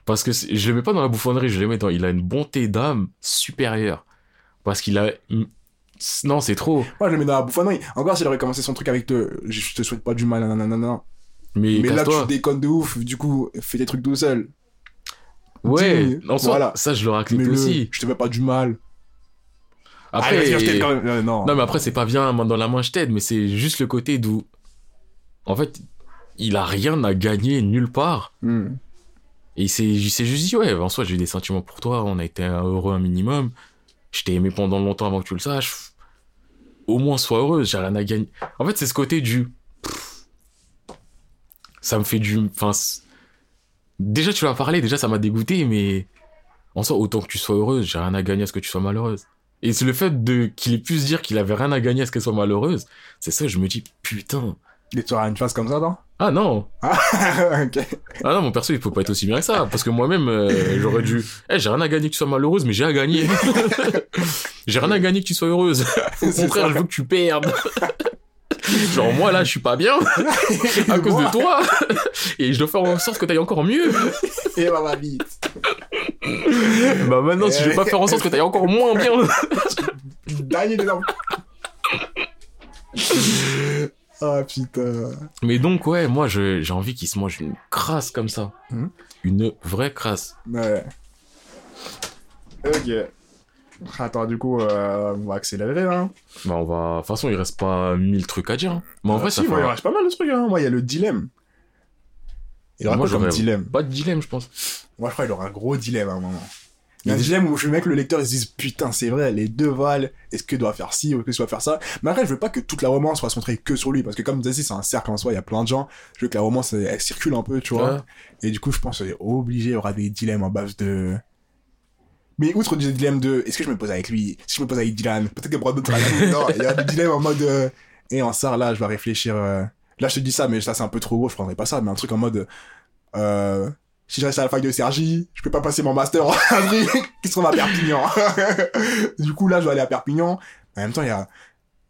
S2: Parce que c'est- je le mets pas dans la bouffonnerie, je le mets dans. Il a une bonté d'âme supérieure. Parce qu'il a. Non, c'est trop.
S1: Moi, je le mets dans la bouffonnerie. Encore, s'il aurait commencé son truc avec te, je te souhaite pas du mal, nanana.
S2: Mais,
S1: Mais là, tu déconnes de ouf. Du coup, fais tes trucs tout seul.
S2: Ouais, en soi,
S1: voilà.
S2: ça, je le
S1: le,
S2: aussi.
S1: je te fais pas du mal.
S2: Après.
S1: Ah, je quand même. Euh, non.
S2: Non, mais après, c'est pas bien, main dans la main, je t'aide, mais c'est juste le côté d'où. En fait, il a rien à gagner nulle part.
S1: Hmm.
S2: Et s'est juste dit, ouais, en soi, j'ai eu des sentiments pour toi, on a été heureux un minimum. Je t'ai aimé pendant longtemps avant que tu le saches. Au moins, sois heureuse, j'ai rien à gagner. En fait, c'est ce côté du. Ça me fait du. Enfin. Déjà, tu vas parler, déjà, ça m'a dégoûté, mais. En soi, autant que tu sois heureuse, j'ai rien à gagner à ce que tu sois malheureuse. Et c'est le fait de qu'il ait pu se dire qu'il avait rien à gagner à ce qu'elle soit malheureuse. C'est ça, je me dis, putain.
S1: Et tu auras une face comme ça, non?
S2: Ah non,
S1: Ah, *laughs* ok.
S2: ah non, mon perso, il peut pas être aussi bien que ça. Parce que moi-même, euh, j'aurais dû. Eh, j'ai rien à gagner que tu sois malheureuse, mais j'ai à gagner. *laughs* j'ai rien à gagner que tu sois heureuse. Au contraire,
S1: ça.
S2: je veux que tu perdes. *laughs* *laughs* Genre, moi, là, je suis pas bien. *laughs* à cause de toi. *laughs* Et je dois faire en sorte que t'ailles encore mieux.
S1: Et bah, ma vie.
S2: Bah, maintenant, si je vais pas faire en sorte que t'ailles encore moins bien.
S1: Dernier des. Ah, putain.
S2: Mais donc, ouais, moi, je- j'ai envie qu'il se mange une crasse comme ça.
S1: Mhm.
S2: Une vraie crasse.
S1: Ouais. Ok. Attends, du coup, euh, on va accélérer, hein.
S2: Bah, on va. De toute façon, il reste pas mille trucs à dire. hein. Mais en
S1: Ah,
S2: vrai,
S1: si,
S2: ça fait.
S1: moi, il reste pas mal de trucs, hein. Moi, il y a le dilemme. Il aura quoi comme dilemme?
S2: Pas de dilemme, je pense.
S1: Moi, je crois qu'il aura un gros dilemme à un moment. Il y a un
S2: Il est-
S1: dilemme où je veux mec, le lecteur, se dise, putain, c'est vrai, les deux valent, est-ce que doit faire ci ou est-ce que doit faire ça? Mais après, je veux pas que toute la romance soit centrée que sur lui, parce que comme tu c'est un cercle en soi, il y a plein de gens. Je veux que la romance, elle, elle circule un peu, tu vois.
S2: Ouais.
S1: Et du coup, je pense que c'est obligé, il y aura des dilemmes en base de... Mais outre du dilemme de, est-ce que je me pose avec lui? Si je me pose avec Dylan, peut-être que Brandon sera là. Non, il y a des dilemmes en mode, euh, et en ça, là, je vais réfléchir, euh, là, je te dis ça, mais ça, c'est un peu trop gros, je prendrais pas ça, mais un truc en mode, euh, si je reste à la fac de Sergi, je peux pas passer mon master en avril, qui se à Perpignan? *laughs* du coup, là, je dois aller à Perpignan. En même temps, il y a,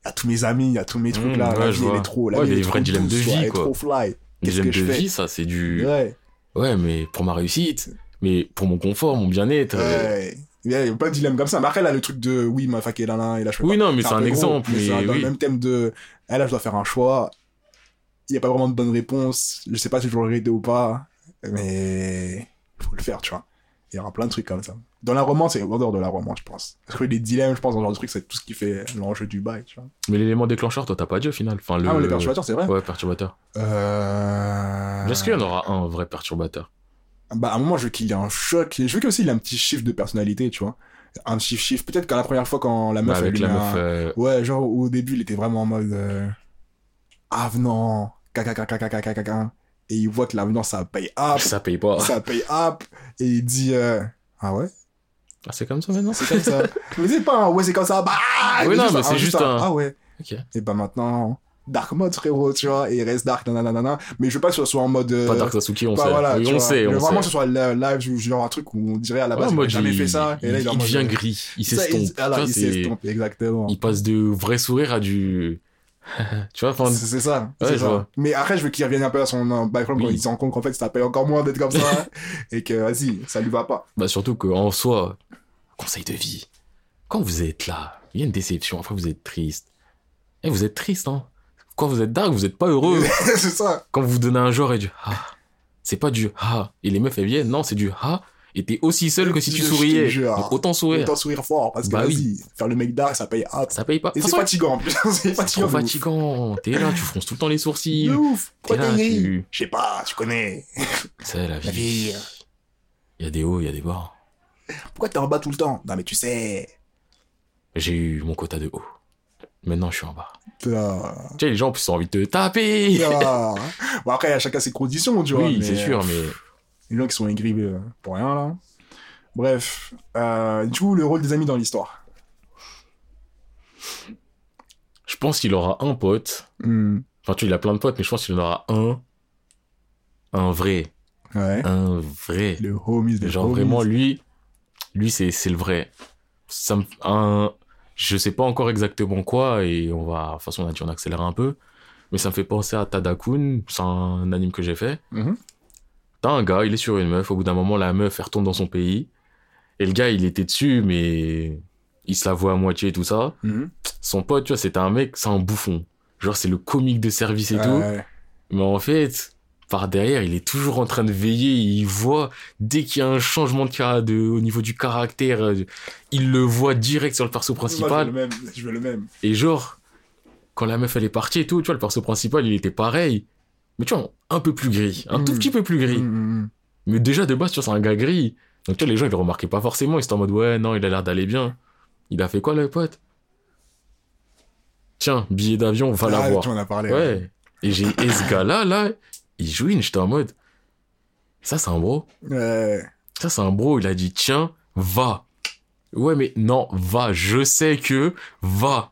S1: il y a tous mes amis, il y a tous mes trucs
S2: Mmh,
S1: là.
S2: ouais,
S1: la vie, elle est trop, la
S2: Ouais,
S1: vie, est
S2: vrais dilemmes de vie, quoi.
S1: trop fly.
S2: Les
S1: que
S2: de vie, ça, c'est du.
S1: Ouais,
S2: Ouais, mais pour ma réussite, mais pour mon confort, mon bien-être. euh,
S1: ouais. Il y a il plein de dilemmes comme ça. Mais après, là, le truc de, oui, ma fac est là, là, et là, je
S2: Oui,
S1: pas.
S2: non, mais c'est un
S1: peu gros,
S2: exemple,
S1: mais c'est
S2: mais
S1: dans le même thème de, ah, là, je dois faire un choix. Il y a pas vraiment de bonne réponse. Je sais pas si je vais le regretter ou pas. Mais, faut le faire, tu vois. Il y aura plein de trucs comme ça. Dans la romance, et en dehors de la romance, je pense. Parce que les dilemmes, je pense, dans ce genre de trucs, c'est tout ce qui fait l'enjeu du bail, tu vois.
S2: Mais l'élément déclencheur, toi, t'as pas dit au final. Enfin, le...
S1: Ah, mais les perturbateurs, c'est vrai?
S2: Ouais, perturbateur.
S1: Euh...
S2: Est-ce qu'il y en aura un vrai perturbateur?
S1: Bah, à un moment, je veux qu'il ait un choc. Je veux qu'il aussi il ait un petit shift de personnalité, tu vois. Un chiffre chiffre. Peut-être qu'à la première fois, quand la meuf,
S2: Bah, Avec
S1: lui
S2: la
S1: met
S2: meuf.
S1: un-
S2: euh,
S1: Ouais, genre, au début, il était vraiment en mode, euh, avenant, caca, caca, caca, caca, caca. Et il voit que l'avenant, ça paye up,
S2: Ça paye pas.
S1: ça paye up. Et il dit, euh, ah ouais?
S2: Ah, c'est comme ça maintenant?
S1: C'est comme ça. *laughs* mais c'est pas un ouais, c'est comme ça, bah!
S2: Oui, non, mais c'est juste un-
S1: Ah ouais.
S2: Ok.
S1: Et bah maintenant, dark mode, frérot, tu vois. Et il reste dark, nanana. Mais je veux pas que ce soit en mode, euh,
S2: Pas Dark Sasuke, on
S1: bah
S2: sait.
S1: voilà,
S2: Oui,
S1: tu
S2: on
S1: vois.
S2: sait,
S1: Mais
S2: on
S1: vraiment que ce soit live, genre un truc où on dirait à la
S2: Ouais,
S1: base, a jamais
S2: il-
S1: fait ça. Et là,
S2: il,
S1: mode,
S2: devient
S1: euh,
S2: gris. Il s'estompe.
S1: il- voilà, il s'estompe, exactement.
S2: Il passe de vrai sourire à du. tu vois, enfin.
S1: C'est ça.
S2: Ouais,
S1: ça. Mais après, je veux qu'il revienne un peu à son euh, background quand il se rend compte qu'en fait, ça paye encore moins d'être comme ça. *laughs* et que, vas-y, ça lui va pas.
S2: Bah, surtout qu'en soi, conseil de vie. Quand vous êtes là, il y a une déception, après vous êtes triste. Et vous êtes triste, hein. Quand vous êtes dark, vous êtes pas heureux. *laughs*
S1: c'est ça.
S2: Quand vous donnez un genre et du ah, c'est pas du ah. Et les meufs elles viennent, non, c'est du ah. Et t'es aussi seul que si tu souriais. Donc autant sourire.
S1: Autant sourire fort, parce que
S2: Bah
S1: vas-y, faire le mec d'art, ça paye hop.
S2: Ça paye pas.
S1: Et c'est fatigant en plus, *laughs* c'est fatigant.
S2: trop fatigant. T'es là, tu fronces tout le temps les sourcils.
S1: De ouf.
S2: T'es là, tu-
S1: Je sais pas, tu connais. *laughs*
S2: C'est la
S1: La
S2: vie.
S1: vie.
S2: Il y a des hauts, il y a des bas.
S1: Pourquoi t'es en bas tout le temps? Non mais tu sais.
S2: J'ai eu mon quota de haut. Maintenant, je suis en bas.
S1: Putain.
S2: Tu sais, les gens en plus ont envie de te taper.
S1: Putain. Bon après, à chacun ses conditions, tu vois.
S2: Oui,
S1: mais-
S2: c'est sûr, mais
S1: Les gens qui sont aigris euh, pour rien, là. Bref. Euh, du coup, le rôle des amis dans l'histoire.
S2: je pense qu'il aura un pote.
S1: Hmm.
S2: Enfin, tu vois, il a plein de potes, mais je pense qu'il en aura un. Un vrai.
S1: Ouais.
S2: Un vrai.
S1: Le homies, le
S2: Genre
S1: homies.
S2: vraiment, lui, lui c'est c'est le vrai. Ça me, un, je sais pas encore exactement quoi, et on va, de toute façon, on a dit on accélère un peu, mais ça me fait penser à Tadakun, c'est un anime que j'ai fait.
S1: Mhm.
S2: T'as un gars, il est sur une meuf, au bout d'un moment, la meuf, elle retourne dans son pays, et le gars, il était dessus, mais il se la voit à moitié et tout ça.
S1: Mhm.
S2: Son pote, tu vois, c'était un mec, c'est un bouffon. Genre, c'est le comique de service et tout. Mais en fait, par derrière, il est toujours en train de veiller. Il voit, dès qu'il y a un changement de, au niveau du caractère, euh, il le voit direct sur le perso
S1: Moi, je veux
S2: principal.
S1: le même. Je veux le même.
S2: Et genre, quand la meuf elle est partie et tout, tu vois, le perso principal, il était pareil. Mais tu vois, un peu plus gris. Un tout
S1: Mm.
S2: petit peu plus gris.
S1: Mhm.
S2: Mais déjà, de base, tu vois, c'est un gars gris. Donc, tu vois, les gens, ils le remarquaient pas forcément. Ils étaient en mode, ouais, non, il a l'air d'aller bien. Il a fait quoi, le pote? Tiens, billet d'avion, va
S1: Ah,
S2: l'avoir.
S1: tu en as parlé.
S2: Ouais. Et j'ai, et ce gars-là, là, il jouine, j'étais en mode, ça, c'est un bro.
S1: Ouais.
S2: Ça, c'est un bro. Il a dit, tiens, va. Ouais, mais non, va. Je sais que, va.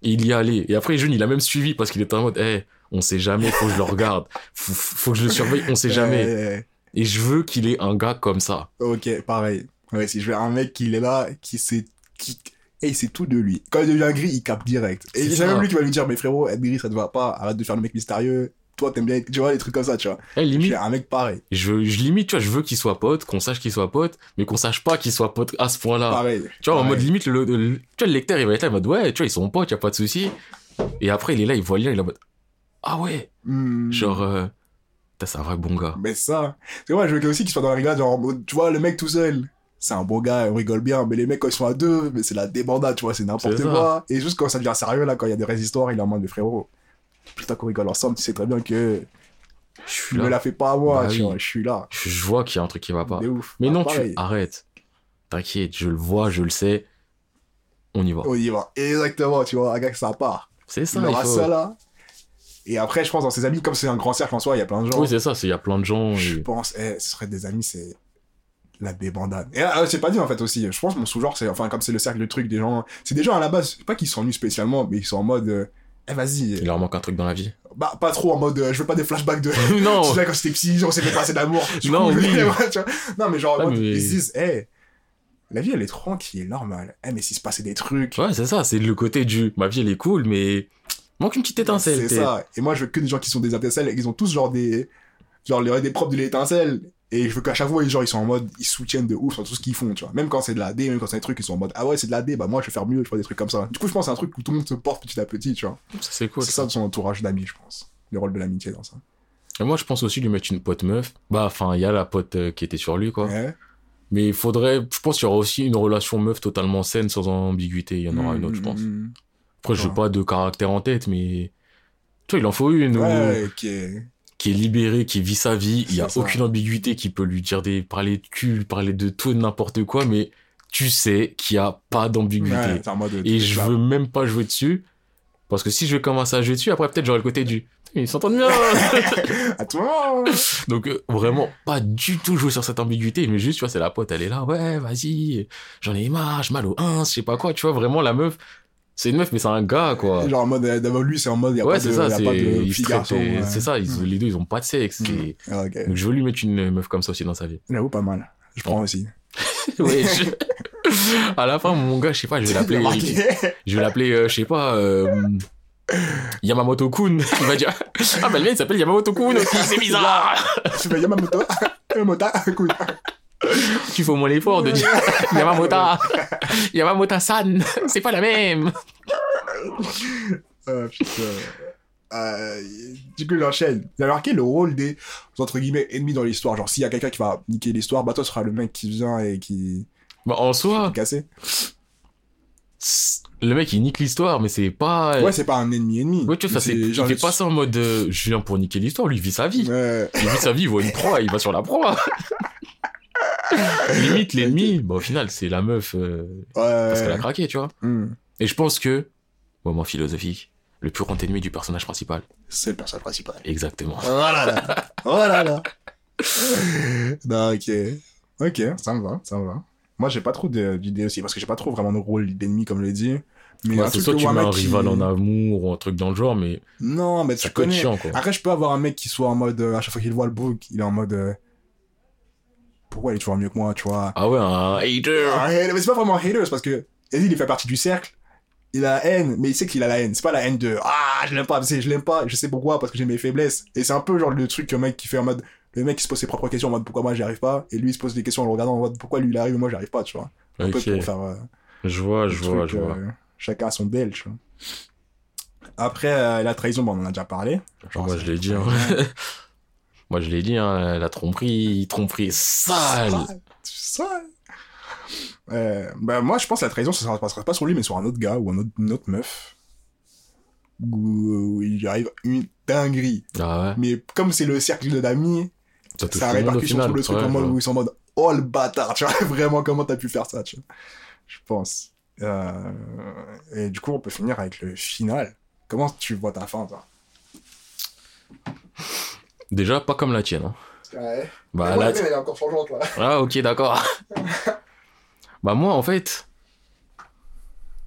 S2: Il y allait. Et après, Jeune, il a même suivi parce qu'il était en mode, eh, on sait jamais, faut que je le regarde. *laughs* Faut, faut que je le surveille, on sait jamais.
S1: Ouais.
S2: Et je veux qu'il ait un gars comme ça.
S1: Ok, pareil. Ouais, si je veux un mec qui est là, qui sait, qui, et c'est tout de lui. Quand il devient gris, il capte direct. Et
S2: C'est
S1: même lui qui va lui dire, mais frérot, être gris, ça te va pas, arrête de faire le mec mystérieux. Toi, t'aimes bien, tu vois, les trucs comme ça, tu vois.
S2: Eh,
S1: Je
S2: limite,
S1: suis un mec pareil.
S2: je, je limite, tu vois, je veux qu'il soit pote, qu'on sache qu'il soit pote, mais qu'on sache pas qu'il soit pote à ce point-là.
S1: Pareil.
S2: Tu vois, en mode limite, le, le- tu vois, le lecteur, il va être là, en mode, ouais, tu vois, ils sont potes, y a pas de souci. Et après, il est là, il voit lire, il est en mode, ah ouais,
S1: Hmm.
S2: genre, euh, c'est un vrai bon gars.
S1: Mais ça, c'est moi, je veux aussi qu'il soit dans la rigolade, genre, tu vois, le mec tout seul, c'est un bon gars, on rigole bien, mais les mecs, quand ils sont à deux, mais c'est la débandade, tu vois, c'est n'importe quoi. Et juste quand ça devient sérieux, là, quand il y a des vraies histoires, il est en mode, mais frérot, putain qu'on rigole ensemble, tu sais très bien que
S2: Je suis
S1: me
S2: là.
S1: la fais pas à moi,
S2: Bah
S1: tu
S2: oui.
S1: vois, je suis là.
S2: Je, je vois qu'il y a un truc qui va pas.
S1: Ouf.
S2: Mais
S1: Ah,
S2: non,
S1: pareil.
S2: tu arrête. T'inquiète, je le vois, je le sais. On y va.
S1: On y va. Exactement, tu vois, un gars que ça part.
S2: C'est ça,
S1: il
S2: il
S1: aura
S2: faut-
S1: ça là. Et après, je pense, dans ses amis, comme c'est un grand cercle en soi, il y a plein de gens.
S2: Oui, c'est ça, il y a plein de gens.
S1: je
S2: et-
S1: pense, eh, ce serait des amis, c'est la débandade. Et euh, c'est pas dit en fait aussi. Je pense que mon sous-genre, c'est, enfin, comme c'est le cercle de trucs des gens, c'est des gens à la base, pas qu'ils s'ennuient spécialement, mais ils sont en mode, euh, eh vas-y.
S2: Il leur manque un truc dans la vie.
S1: Bah, pas trop en mode, euh, je veux pas des flashbacks de. *laughs* *laughs*
S2: non
S1: Tu sais, quand j'étais petit, on s'est fait passer d'amour. *laughs*
S2: Non, oui.
S1: Non, mais genre, en mode,
S2: mais-
S1: ils se disent, eh, la vie, elle est tranquille, normale. Eh, mais s'il se passait des trucs.
S2: Ouais, c'est ça, c'est le côté du. Ma vie, elle est cool, mais. Manque une petite étincelle.
S1: C'est ça. Et moi, je veux que des gens qui sont des étincelles et qu'ils ont tous genre des. Genre, les, des propres de l'étincelle. Et je veux qu'à chaque fois, genre, ils sont en mode, ils soutiennent de ouf sur tout ce qu'ils font, tu vois. Même quand c'est de la D, même quand c'est des trucs, ils sont en mode, ah ouais, c'est de la D, bah moi, je vais faire mieux, tu vois, des trucs comme ça. Du coup, je pense c'est un truc où tout le monde se porte petit à petit, tu vois.
S2: C'est cool.
S1: c'est ça de son entourage d'amis, je pense. Le rôle de l'amitié dans ça.
S2: Et moi, je pense aussi lui mettre une pote meuf. Bah, enfin, il y a la pote euh, qui était sur lui, quoi.
S1: Ouais.
S2: Mais il faudrait. Je pense qu'il y aura aussi une relation meuf totalement saine, sans ambiguïté. Il y en aura une autre, je pense.
S1: Mm,
S2: Après, je veux pas de caractère en tête, mais. Tu vois, il en faut une.
S1: Ouais, ok.
S2: Qui est libéré, qui vit sa vie, il y a
S1: ça.
S2: aucune ambiguïté qui peut lui dire des parler de cul, parler de tout et de n'importe quoi, mais tu sais qu'il y a pas d'ambiguïté.
S1: Ouais,
S2: et je veux même pas jouer dessus parce que si je vais commencer à jouer dessus, après peut-être j'aurai le côté du ils s'entendent bien. *laughs*
S1: À toi *laughs*
S2: Donc euh, vraiment pas du tout jouer sur cette ambiguïté, mais juste tu vois c'est la pote, elle est là, ouais, vas-y, j'en ai marre, j'ai mal au 1, je sais pas quoi, tu vois vraiment la meuf, c'est une meuf mais c'est un gars quoi.
S1: Genre en mode, euh, d'abord lui, c'est en mode, il y a
S2: ouais,
S1: pas de,
S2: c'est ça,
S1: y a
S2: c'est
S1: pas de fille garçon. ouais.
S2: c'est ça, ils, les deux ils ont pas de sexe.
S1: Mm.
S2: et-
S1: Ah.
S2: Donc je veux lui mettre une meuf comme ça aussi dans sa vie.
S1: J'avoue pas mal. Je prends aussi. *laughs*
S2: Ouais, je- *laughs* à la fin, mon gars, je sais pas, je vais l'appeler, je vais l'appeler, euh, je sais pas, euh, Yamamoto Kun. Il va dire, ah, bah, le mien, il s'appelle Yamamoto Kun aussi, c'est bizarre. *laughs*
S1: Tu fais Yamamoto. Yamamoto, écoute. *laughs*
S2: Tu fais au moins l'effort de dire *laughs* Yamamoto, *laughs* Yamamoto San, c'est pas la même.
S1: Ah, putain. Euh, du coup, j'enchaîne. Vous avez marqué le rôle des, entre guillemets, ennemis dans l'histoire. Genre, s'il y a quelqu'un qui va niquer l'histoire, bah toi, tu seras le mec qui vient et qui...
S2: Bah, en soi,
S1: casser.
S2: le mec, il nique l'histoire, mais c'est pas...
S1: Ouais, c'est pas un ennemi-ennemi.
S2: Ouais, tu vois, ça, c'est, il fait pas ça en mode, euh, je viens pour niquer l'histoire, lui, il vit sa vie.
S1: Ouais.
S2: Il vit sa vie, il voit une proie, il va sur la proie. *laughs* Limite, l'ennemi, bah, au final, c'est la meuf, euh, parce qu'elle a craqué, tu vois.
S1: Hmm.
S2: Et je pense que, moment philosophique, le plus grand ennemi du personnage principal.
S1: C'est le personnage principal.
S2: Exactement.
S1: Oh là là. Oh là *laughs* non, ok. Ok, ça me va, ça me va. Moi, j'ai pas trop de- d'idées aussi, parce que j'ai pas trop vraiment de rôle d'ennemi, comme je l'ai dit. Mais
S2: Ouais,
S1: un
S2: c'est
S1: truc
S2: soit
S1: où
S2: tu mets un
S1: mec qui-
S2: rival en amour ou un truc dans le genre, mais
S1: Non, mais
S2: ça
S1: tu
S2: peut être
S1: connais.
S2: chiant, quoi.
S1: Après, je peux avoir un mec qui soit en mode, euh, à chaque fois qu'il voit le book, il est en mode, euh, pourquoi il est toujours mieux que moi, tu vois?
S2: Ah ouais, un hater.
S1: Un hater, mais c'est pas vraiment un hater, c'est parce que, il fait partie du cercle, il a la haine, mais il sait qu'il a la haine. C'est pas la haine de, ah, je l'aime pas, c'est, je l'aime pas, je sais pourquoi, parce que j'ai mes faiblesses. Et c'est un peu genre le truc que mec qui fait en mode, le mec qui se pose ses propres questions en mode, pourquoi moi j'y arrive pas, et lui il se pose des questions en le regardant en mode, pourquoi lui il arrive et moi j'y arrive pas, tu vois? Un peu pour faire, euh,
S2: je vois, je vois,
S1: truc,
S2: je vois.
S1: euh, chacun a son bel, tu vois. Après, euh, la trahison, bon, on en a déjà parlé. Genre,
S2: Moi, je l'ai dit, hein. *laughs* Moi, je l'ai dit, hein, la tromperie, tromperie sale.
S1: Sale. Euh, bah, moi, je pense que la trahison, ça ne passera pas sur lui, mais sur un autre gars ou un autre, une autre meuf. Où, où il arrive une dinguerie.
S2: Ah ouais.
S1: Mais comme c'est le cercle d'amis,
S2: Ça
S1: ça répercussion sur le truc
S2: Ouais,
S1: en mode
S2: ouais.
S1: où ils sont en mode Oh le bâtard, tu vois, *laughs* vraiment comment t'as pu faire ça, tu vois. Je pense. Euh, et du coup, on peut finir avec le final. Comment tu vois ta fin, toi?
S2: Déjà, pas comme la tienne. hein.
S1: Ouais.
S2: Bah, la
S1: elle est encore changeante, là.
S2: Ah, ok, d'accord. *laughs* bah, moi, en fait,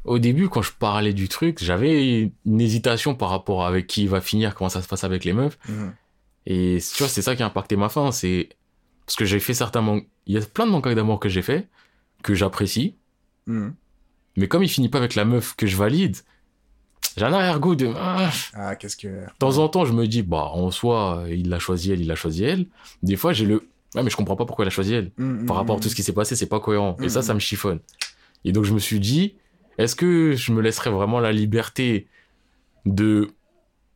S2: au début, quand je parlais du truc, j'avais une hésitation par rapport à avec qui il va finir, comment ça se passe avec les meufs.
S1: Mhm.
S2: Et tu vois, c'est ça qui a impacté ma fin. C'est parce que j'ai fait certains Il y a plein de manquages d'amour que j'ai fait, que j'apprécie.
S1: Mhm.
S2: Mais comme il finit pas avec la meuf que je valide, j'ai un arrière-goût de. Ah,
S1: Ah, qu'est-ce que.
S2: De temps en temps, je me dis, bah, en soi, il l'a choisi elle, il l'a choisi elle. Des fois, j'ai le. Ouais, mais je comprends pas pourquoi elle a choisi elle.
S1: Mhm,
S2: Par rapport à
S1: mhm.
S2: tout ce qui s'est passé, c'est pas cohérent. Et ça, ça me chiffonne. Et donc, je me suis dit, est-ce que je me laisserais vraiment la liberté de.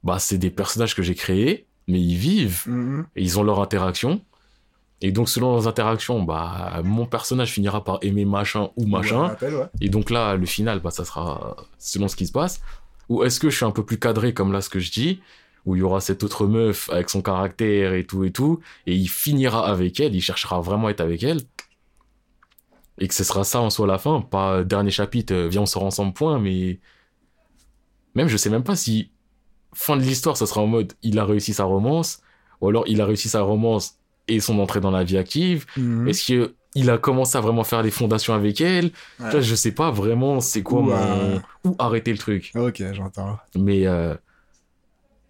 S2: Bah, c'est des personnages que j'ai créés, mais ils vivent, et ils ont leur interaction. Et donc, selon leurs interactions, bah, mon personnage finira par aimer machin ou
S1: Ouais,
S2: machin.
S1: ouais.
S2: Et donc là, le final, bah, ça sera selon ce qui se passe. Ou est-ce que je suis un peu plus cadré comme là ce que je dis, où il y aura cette autre meuf avec son caractère et tout et tout, et il finira avec elle, il cherchera vraiment à être avec elle. Et que ce sera ça en soi la fin, pas dernier chapitre, euh, viens on sort ensemble point, mais même je sais même pas si fin de l'histoire, ça sera en mode il a réussi sa romance, ou alors il a réussi sa romance et son entrée dans la vie active.
S1: Mhm.
S2: Est-ce que il a commencé à vraiment faire des fondations avec elle
S1: Ouais.
S2: Vois, Je sais pas vraiment c'est quoi
S1: Ou,
S2: mon... Où arrêter le truc.
S1: Ok, j'entends.
S2: Mais euh,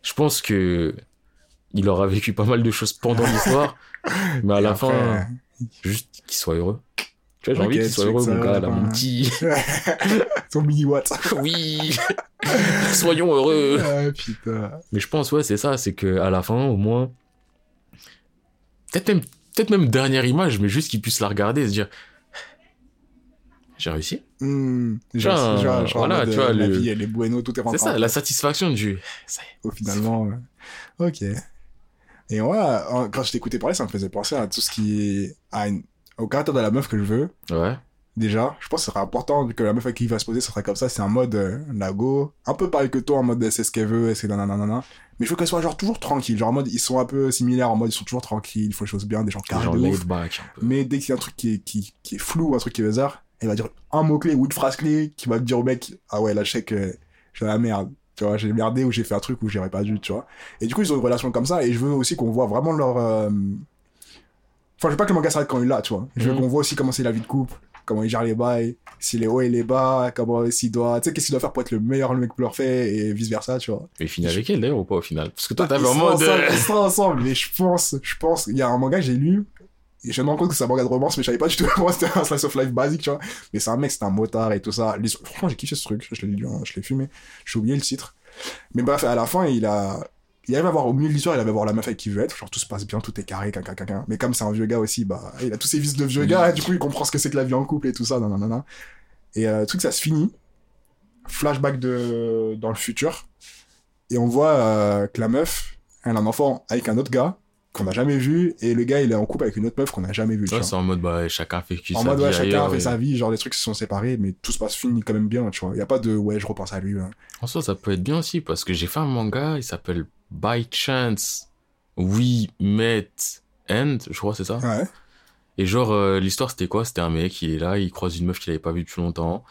S2: je pense que il aura vécu pas mal de choses pendant l'histoire. *laughs* mais à
S1: Et
S2: la
S1: après,
S2: fin, juste qu'il soit heureux. Tu vois, j'ai envie qu'il soit heureux, mon gars, là, mon petit. *laughs* *laughs*
S1: Ton mini watt.
S2: oui Soyons heureux
S1: ah, putain.
S2: Mais je pense, ouais, c'est ça, c'est que à la fin, au moins, peut-être même, peut-être même dernière image, mais juste qu'il puisse la regarder et se dire, j'ai réussi?
S1: Hmm.
S2: Genre,
S1: Genre, genre, genre,
S2: voilà,
S1: mode,
S2: tu vois,
S1: euh, la
S2: le-
S1: vie, elle est bueno, tout est
S2: C'est
S1: rentré
S2: ça, la satisfaction du, ça y est.
S1: finalement. euh, Ok. Et moi, quand je t'écoutais parler, ça me faisait penser à tout ce qui est à une- au caractère de la meuf que je veux.
S2: Ouais.
S1: Déjà, je pense que ce serait important que la meuf avec qui il va se poser, ça serait comme ça. C'est un mode euh, lago, un peu pareil que toi, en mode c'est ce qu'elle veut, c'est nanana. Mais je veux qu'elle soit genre toujours tranquille. Genre en mode ils sont un peu similaires, en mode ils sont toujours tranquilles, ils font les choses bien, des gens carrés de ouf.
S2: back.
S1: Mais dès qu'il y a un truc qui est, qui, qui est flou, un truc qui est bizarre, elle va dire un mot-clé ou une phrase clé qui va te dire au mec, ah ouais, là, je sais que j'ai la merde. Tu vois, j'ai merdé ou j'ai fait un truc où j'aurais pas dû, tu vois. Et du coup, ils ont une relation comme ça et je veux aussi qu'on voit vraiment leur. euh, Enfin, je veux pas que le manga s'arrête quand il est là, tu vois. Je veux
S2: Mhm.
S1: qu'on voit aussi comment c'est la vie de couple, comment il gère les bails, s'il est haut et les bas, comment s'il doit. Tu sais, qu'est-ce qu'il doit faire pour être le meilleur le mec pour leur fait et vice versa, tu vois.
S2: Mais il finit avec elle d'ailleurs ou pas au final? Parce que toi, t'avais
S1: ensemble,
S2: euh,
S1: ils sont ensemble, mais je pense, je pense, il y a un manga que j'ai lu, et je me rends compte que c'est un manga de romance, mais je savais pas du tout *laughs* comment c'était un slice of life basique, tu vois. Mais c'est un mec, c'est un motard et tout ça. Franchement, j'ai kiffé ce truc, je l'ai lu, hein, je l'ai fumé, j'ai oublié le titre. Mais bref, à la fin, il a, il arrive à voir au milieu de l'histoire, il avait voir la meuf avec qui il veut être, genre tout se passe bien, tout est carré, caca, caca. Mais comme c'est un vieux gars aussi, bah, il a tous ses vices de vieux gars, et du coup, il comprend ce que c'est que la vie en couple et tout ça, nanana. Et euh, le truc, ça se finit. Flashback de, dans le futur. et on voit euh, que la meuf, elle a un enfant avec un autre gars qu'on n'a jamais vu, et le gars, il est en couple avec une autre meuf qu'on n'a jamais vu.
S2: Ouais, c'est en mode, bah, chacun fait qui
S1: En
S2: sa
S1: mode,
S2: vie
S1: ouais, chacun
S2: ailleurs,
S1: fait sa vie, genre des trucs se sont séparés, mais tout se passe fini quand même bien, tu vois. Il y a pas de, ouais, je repense à lui. hein.
S2: En soi, ça peut être bien aussi, parce que j'ai fait un manga, il s'appelle By Chance We Met End, je crois, c'est ça.
S1: Ouais.
S2: Et genre, euh, l'histoire, c'était quoi? C'était un mec, il est là, il croise une meuf qu'il avait pas vue depuis longtemps.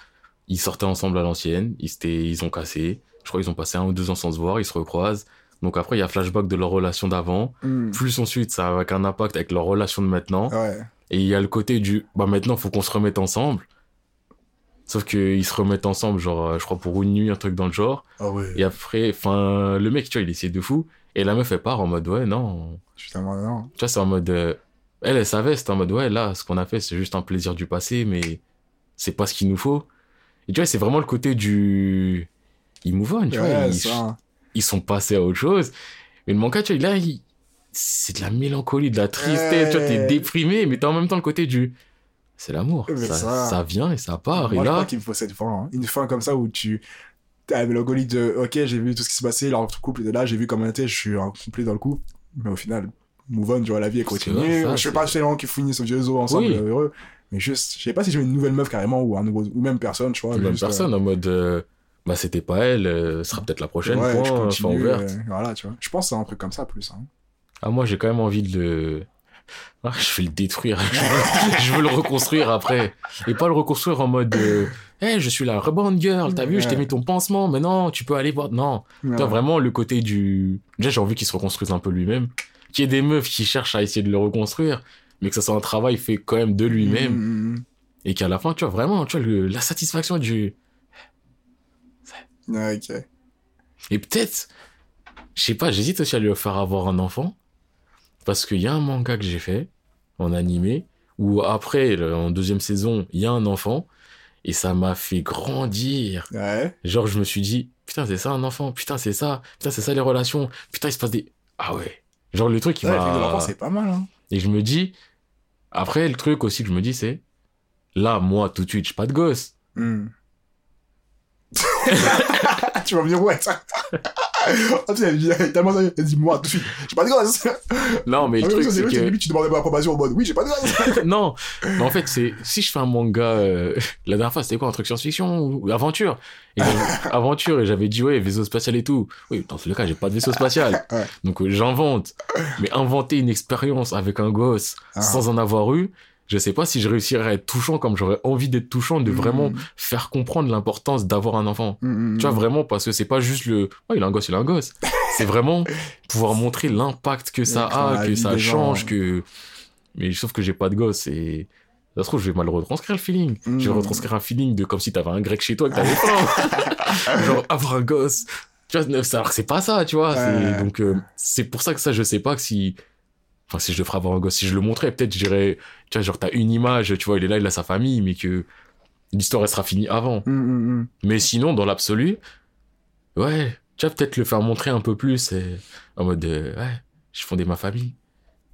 S2: Ils sortaient ensemble à l'ancienne, ils, ils ont cassé. Je crois qu'ils ont passé un ou deux ans sans se voir, ils se recroisent. Donc après, il y a flashback de leur relation d'avant.
S1: Hmm.
S2: Plus ensuite, ça a avec un impact avec leur relation de maintenant.
S1: Ouais.
S2: Et il y a le côté du, bah maintenant, faut qu'on se remette ensemble. Sauf qu'ils se remettent ensemble, genre, euh, je crois pour une nuit, un truc dans le genre.
S1: Ah ouais.
S2: Et après, enfin, le mec, tu vois, il essaie de fou. Et la meuf, elle part en mode, ouais, non.
S1: Putain, non.
S2: Tu vois, c'est en mode. euh, elle, elle savait, c'était en mode, ouais, là, ce qu'on a fait, c'est juste un plaisir du passé, mais c'est pas ce qu'il nous faut. Et tu vois, c'est vraiment le côté du. Ils move on, tu vois.
S1: Ouais.
S2: Ils sont passés à autre chose. Mais le manga, tu vois, là, il- c'est de la mélancolie, de la tristesse, tu vois, t'es déprimé, mais t'as en même temps le côté du. C'est l'amour. Ça,
S1: ça-
S2: ça vient et ça part.
S1: Moi,
S2: et
S1: je
S2: là,
S1: crois qu'il faut cette fin. hein. Une fin comme ça où tu. T'as la mélancolie de, ok, j'ai vu tout ce qui s'est passé, leur couple était là, j'ai vu comment était, je suis un complet dans le coup. Mais au final, move on, tu vois, la vie est continue.
S2: ça,
S1: je sais pas chez les gens qui finissent au vieux ensemble,
S2: Oui.
S1: euh, heureux. Mais juste, je sais pas si j'ai une nouvelle meuf carrément ou un nouveau, ou même personne, tu vois.
S2: même
S1: juste, euh,
S2: personne en mode. euh, bah, c'était pas elle, euh, ce sera peut-être la prochaine
S1: ouais,
S2: fois,
S1: je continue,
S2: ouverte.
S1: euh, voilà, tu vois. Je pense que c'est un truc comme ça plus. Hein.
S2: Ah, moi, j'ai quand même envie de le. *laughs* Ah, je vais le détruire. *laughs* je, veux, le reconstruire après. Et pas le reconstruire en mode. Euh, hey, je suis la reborn girl, t'as vu, je t'ai mis ton pansement, mais non, tu peux aller voir. Non.
S1: Ouais.
S2: Toi, vraiment, le côté du. Déjà, j'ai envie qu'il se reconstruise un peu lui-même. Qu'il y ait des meufs qui cherchent à essayer de le reconstruire, mais que ça soit un travail fait quand même de lui-même.
S1: Mm, mm,
S2: Et qu'à la fin, tu vois, vraiment, tu vois, le- la satisfaction du.
S1: Mm. Ok.
S2: Et peut-être, je sais pas, j'hésite aussi à lui faire avoir un enfant. Parce qu'il y a un manga que j'ai fait, en animé, où après, en deuxième saison, il y a un enfant. Et ça m'a fait grandir.
S1: Ouais.
S2: Genre, je me suis dit, putain, c'est ça un enfant, putain, c'est ça, putain, c'est ça les relations, putain, il se passe des. Ah ouais. Genre, le truc, il
S1: Ouais,
S2: m'a.
S1: c'est pas mal, hein.
S2: Et je me dis, après, le truc aussi que je me dis, c'est, là, moi, tout de suite, j'ai pas de gosse.
S1: Hmm. *laughs* tu vas venir ouais ça. Ah, tu elle dit- tellement elle moi tout de suite, j'ai pas de gosse.
S2: Non, mais le
S1: Ah
S2: truc, c'est que.
S1: tu demandais pas l'approbation en mode oui, j'ai pas de gosse. *laughs*
S2: non, mais en fait, c'est si je fais un manga, euh, la dernière fois c'était quoi, un truc science-fiction ou aventure? Et *laughs* Aventure et j'avais dit ouais vaisseau spatial et tout. Oui, dans les cas j'ai pas de vaisseau spatial,
S1: Ouais.
S2: donc euh, j'invente. Mais inventer une expérience avec un gosse
S1: Ah.
S2: sans en avoir eu, je sais pas si je réussirais à être touchant comme j'aurais envie d'être touchant, de vraiment
S1: Hmm.
S2: faire comprendre l'importance d'avoir un enfant.
S1: Hmm, hmm,
S2: Tu vois, vraiment, parce que c'est pas juste le, oh, il a un gosse, il a un gosse. C'est vraiment *laughs* pouvoir montrer l'impact que ça a, que ça change,
S1: gens.
S2: que, mais sauf que j'ai pas de gosse et, ça se trouve, je vais mal retranscrire le feeling. Je vais
S1: Mm.
S2: retranscrire un feeling de comme si t'avais un grec chez toi et que t'avais faim. *laughs* Genre, avoir un gosse. Tu vois, c'est- alors que c'est pas ça, tu vois.
S1: Ouais.
S2: Donc, euh, c'est pour ça que ça, je sais pas que si, enfin, si je le ferais avoir un gosse, si je le montrais, peut-être, je dirais, tu vois, genre, t'as une image, tu vois, il est là, il a sa famille, mais que l'histoire, elle sera finie avant.
S1: Hmm, hmm, hmm.
S2: Mais sinon, dans l'absolu, ouais, tu vas peut-être le faire montrer un peu plus et, en mode, euh, ouais, j'ai fondé ma famille,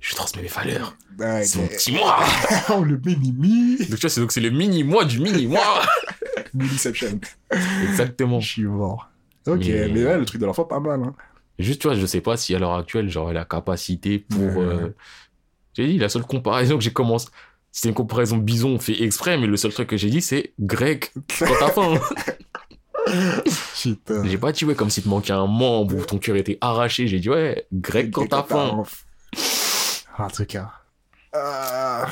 S2: je transmets mes valeurs, c'est mon petit moi. *laughs*
S1: Oh, le mini-mi.
S2: Donc, tu vois, c'est donc c'est le mini moi du mini moi. *laughs*
S1: Miniception.
S2: Exactement.
S1: Je suis mort. Ok,
S2: Mais-
S1: mais ouais, le truc de l'enfant, pas mal. Hein.
S2: Juste, tu vois, je sais pas si à l'heure actuelle, j'aurais la capacité pour. Euh, J'ai dit, la seule comparaison que j'ai commencé. C'était une comparaison bison fait exprès, mais le seul truc que j'ai dit, c'est grec quand t'as faim. *laughs*
S1: Putain.
S2: j'ai pas dit, ouais, comme si te manquait un membre ou ton cœur était arraché. J'ai dit, ouais, grec quand t'as faim.
S1: En tout cas. Euh,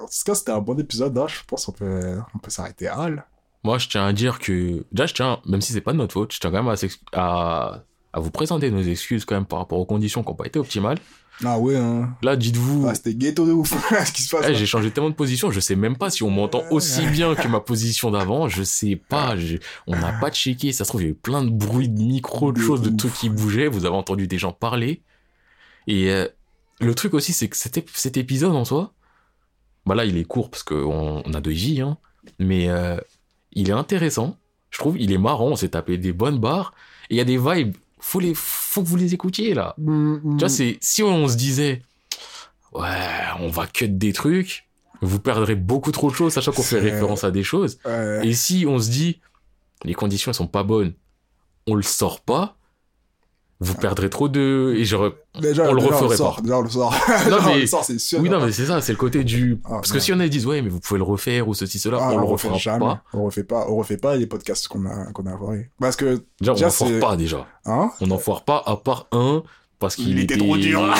S1: en tout cas, c'était un bon épisode. hein. Je pense qu'on peut, on peut s'arrêter à.
S2: Moi, je tiens à dire que. Déjà, je tiens, même si c'est pas de notre faute, je tiens quand même à, à vous présenter nos excuses quand même par rapport aux conditions qui n'ont pas été optimales.
S1: Ah ouais, hein.
S2: Là, dites-vous.
S1: Ah, c'était ghetto de ouf. *laughs* Ce qui se passe.
S2: Eh, j'ai changé tellement de position, je sais même pas si on m'entend aussi bien que ma position d'avant, je sais pas, je- on n'a pas checké, ça se trouve il y a eu plein de bruits de micro, de
S1: De
S2: choses, de trucs qui bougeaient, vous avez entendu des gens parler. Et euh, le truc aussi, c'est que cet, cet épisode en soi, bah là il est court parce qu'on on a deux J, hein, mais euh, il est intéressant, je trouve, il est marrant, on s'est tapé des bonnes barres, et il y a des vibes, faut, les, faut que vous les écoutiez là.
S1: Mm, mm.
S2: Tu vois, c'est si on se disait, ouais, on va cut des trucs, vous perdrez beaucoup trop de choses, sachant qu'on fait référence à des choses.
S1: Ouais.
S2: Et si on se dit, les conditions elles sont pas bonnes, on le sort pas, vous perdrez trop de. Et genre.
S1: Déjà,
S2: On le
S1: déjà,
S2: referait
S1: sort, Déjà, on le sort.
S2: Non, *laughs*
S1: Déjà, on
S2: mais-
S1: le sort, c'est sûr.
S2: Oui, non, mais c'est ça, c'est le côté du.
S1: Ah,
S2: Parce
S1: non.
S2: que si on a disent, ouais, mais vous pouvez le refaire ou ceci, cela,
S1: Ah,
S2: on le
S1: refait
S2: refera
S1: jamais.
S2: pas.
S1: On refait pas, on refait pas les podcasts qu'on a, qu'on a envoyés. Parce que,
S2: Déjà, on n'en foire pas déjà.
S1: hein,
S2: On n'en foire pas, à part un, parce qu'il
S1: Il était trop dur.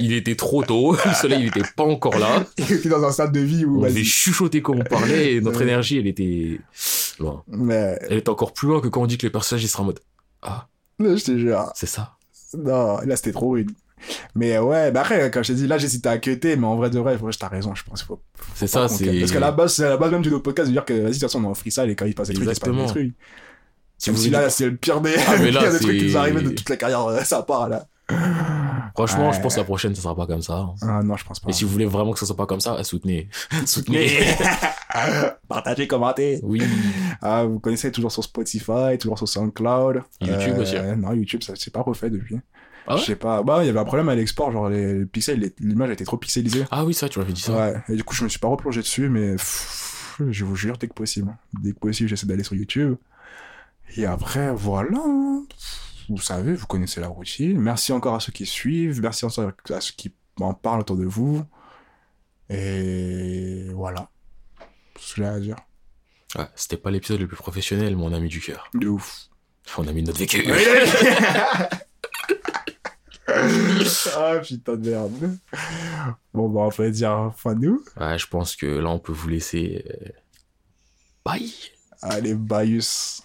S2: il était trop tôt, le soleil il était pas encore là. *laughs*
S1: il était dans un stade de vie où,
S2: On devait chuchoter comme on parlait, et notre énergie, elle était loin.
S1: Mais,
S2: Elle était encore plus loin que quand on dit que les personnages, ils seraient en mode, ah,
S1: mais je te jure.
S2: c'est ça.
S1: Non, là, c'était trop rude. Mais ouais, bah après, quand je t'ai dit, là, j'hésitais à cuter, mais en vrai de vrai, ouais, t'as raison, je pense. Faut,
S2: C'est
S1: faut
S2: ça, c'est.
S1: Parce que la base, c'est la base même du podcast de dire que, vas-y, de toute façon, on est en freestyle et quand il passe des trucs, il se passe des trucs.
S2: Si vous
S1: si là, c'est le pire des,
S2: Ah, mais *laughs* là,
S1: pire des trucs qui nous arrivent de toute la carrière, euh, ça part, là.
S2: Franchement,
S1: Ouais.
S2: je pense que la prochaine, ça sera pas comme ça. hein.
S1: Ah non, je pense pas.
S2: Et si vous voulez vraiment que ça soit pas comme ça, *laughs* soutenez. soutenez. *laughs*
S1: Partagez, commentez.
S2: Oui. *laughs*
S1: Ah, vous connaissez toujours sur Spotify, toujours sur SoundCloud.
S2: YouTube aussi, hein.
S1: Non, YouTube, ça c'est pas refait depuis.
S2: Ah ouais?
S1: Je sais pas. Bah, il y avait un problème à l'export, genre les, les pixels, les- l'image était trop pixelisée.
S2: Ah oui, ça, tu m'avais dit ça.
S1: Ouais. Et du coup, je me suis pas replongé dessus, mais pff, je vous jure, dès que possible. Dès que possible, j'essaie d'aller sur YouTube. Et après, voilà. Vous savez, vous connaissez la routine. Merci encore à ceux qui suivent. Merci encore à ceux qui en parlent autour de vous. Et voilà. C'est ce que j'ai à dire.
S2: Ouais, C'était pas l'épisode le plus professionnel, mon ami du cœur.
S1: De ouf.
S2: On a mis notre vécu. *laughs*
S1: ah putain de merde. Bon, bah, on peut dire fin nous.
S2: Ouais, je pense que là, on peut vous laisser. euh, Bye.
S1: Allez, Bayus.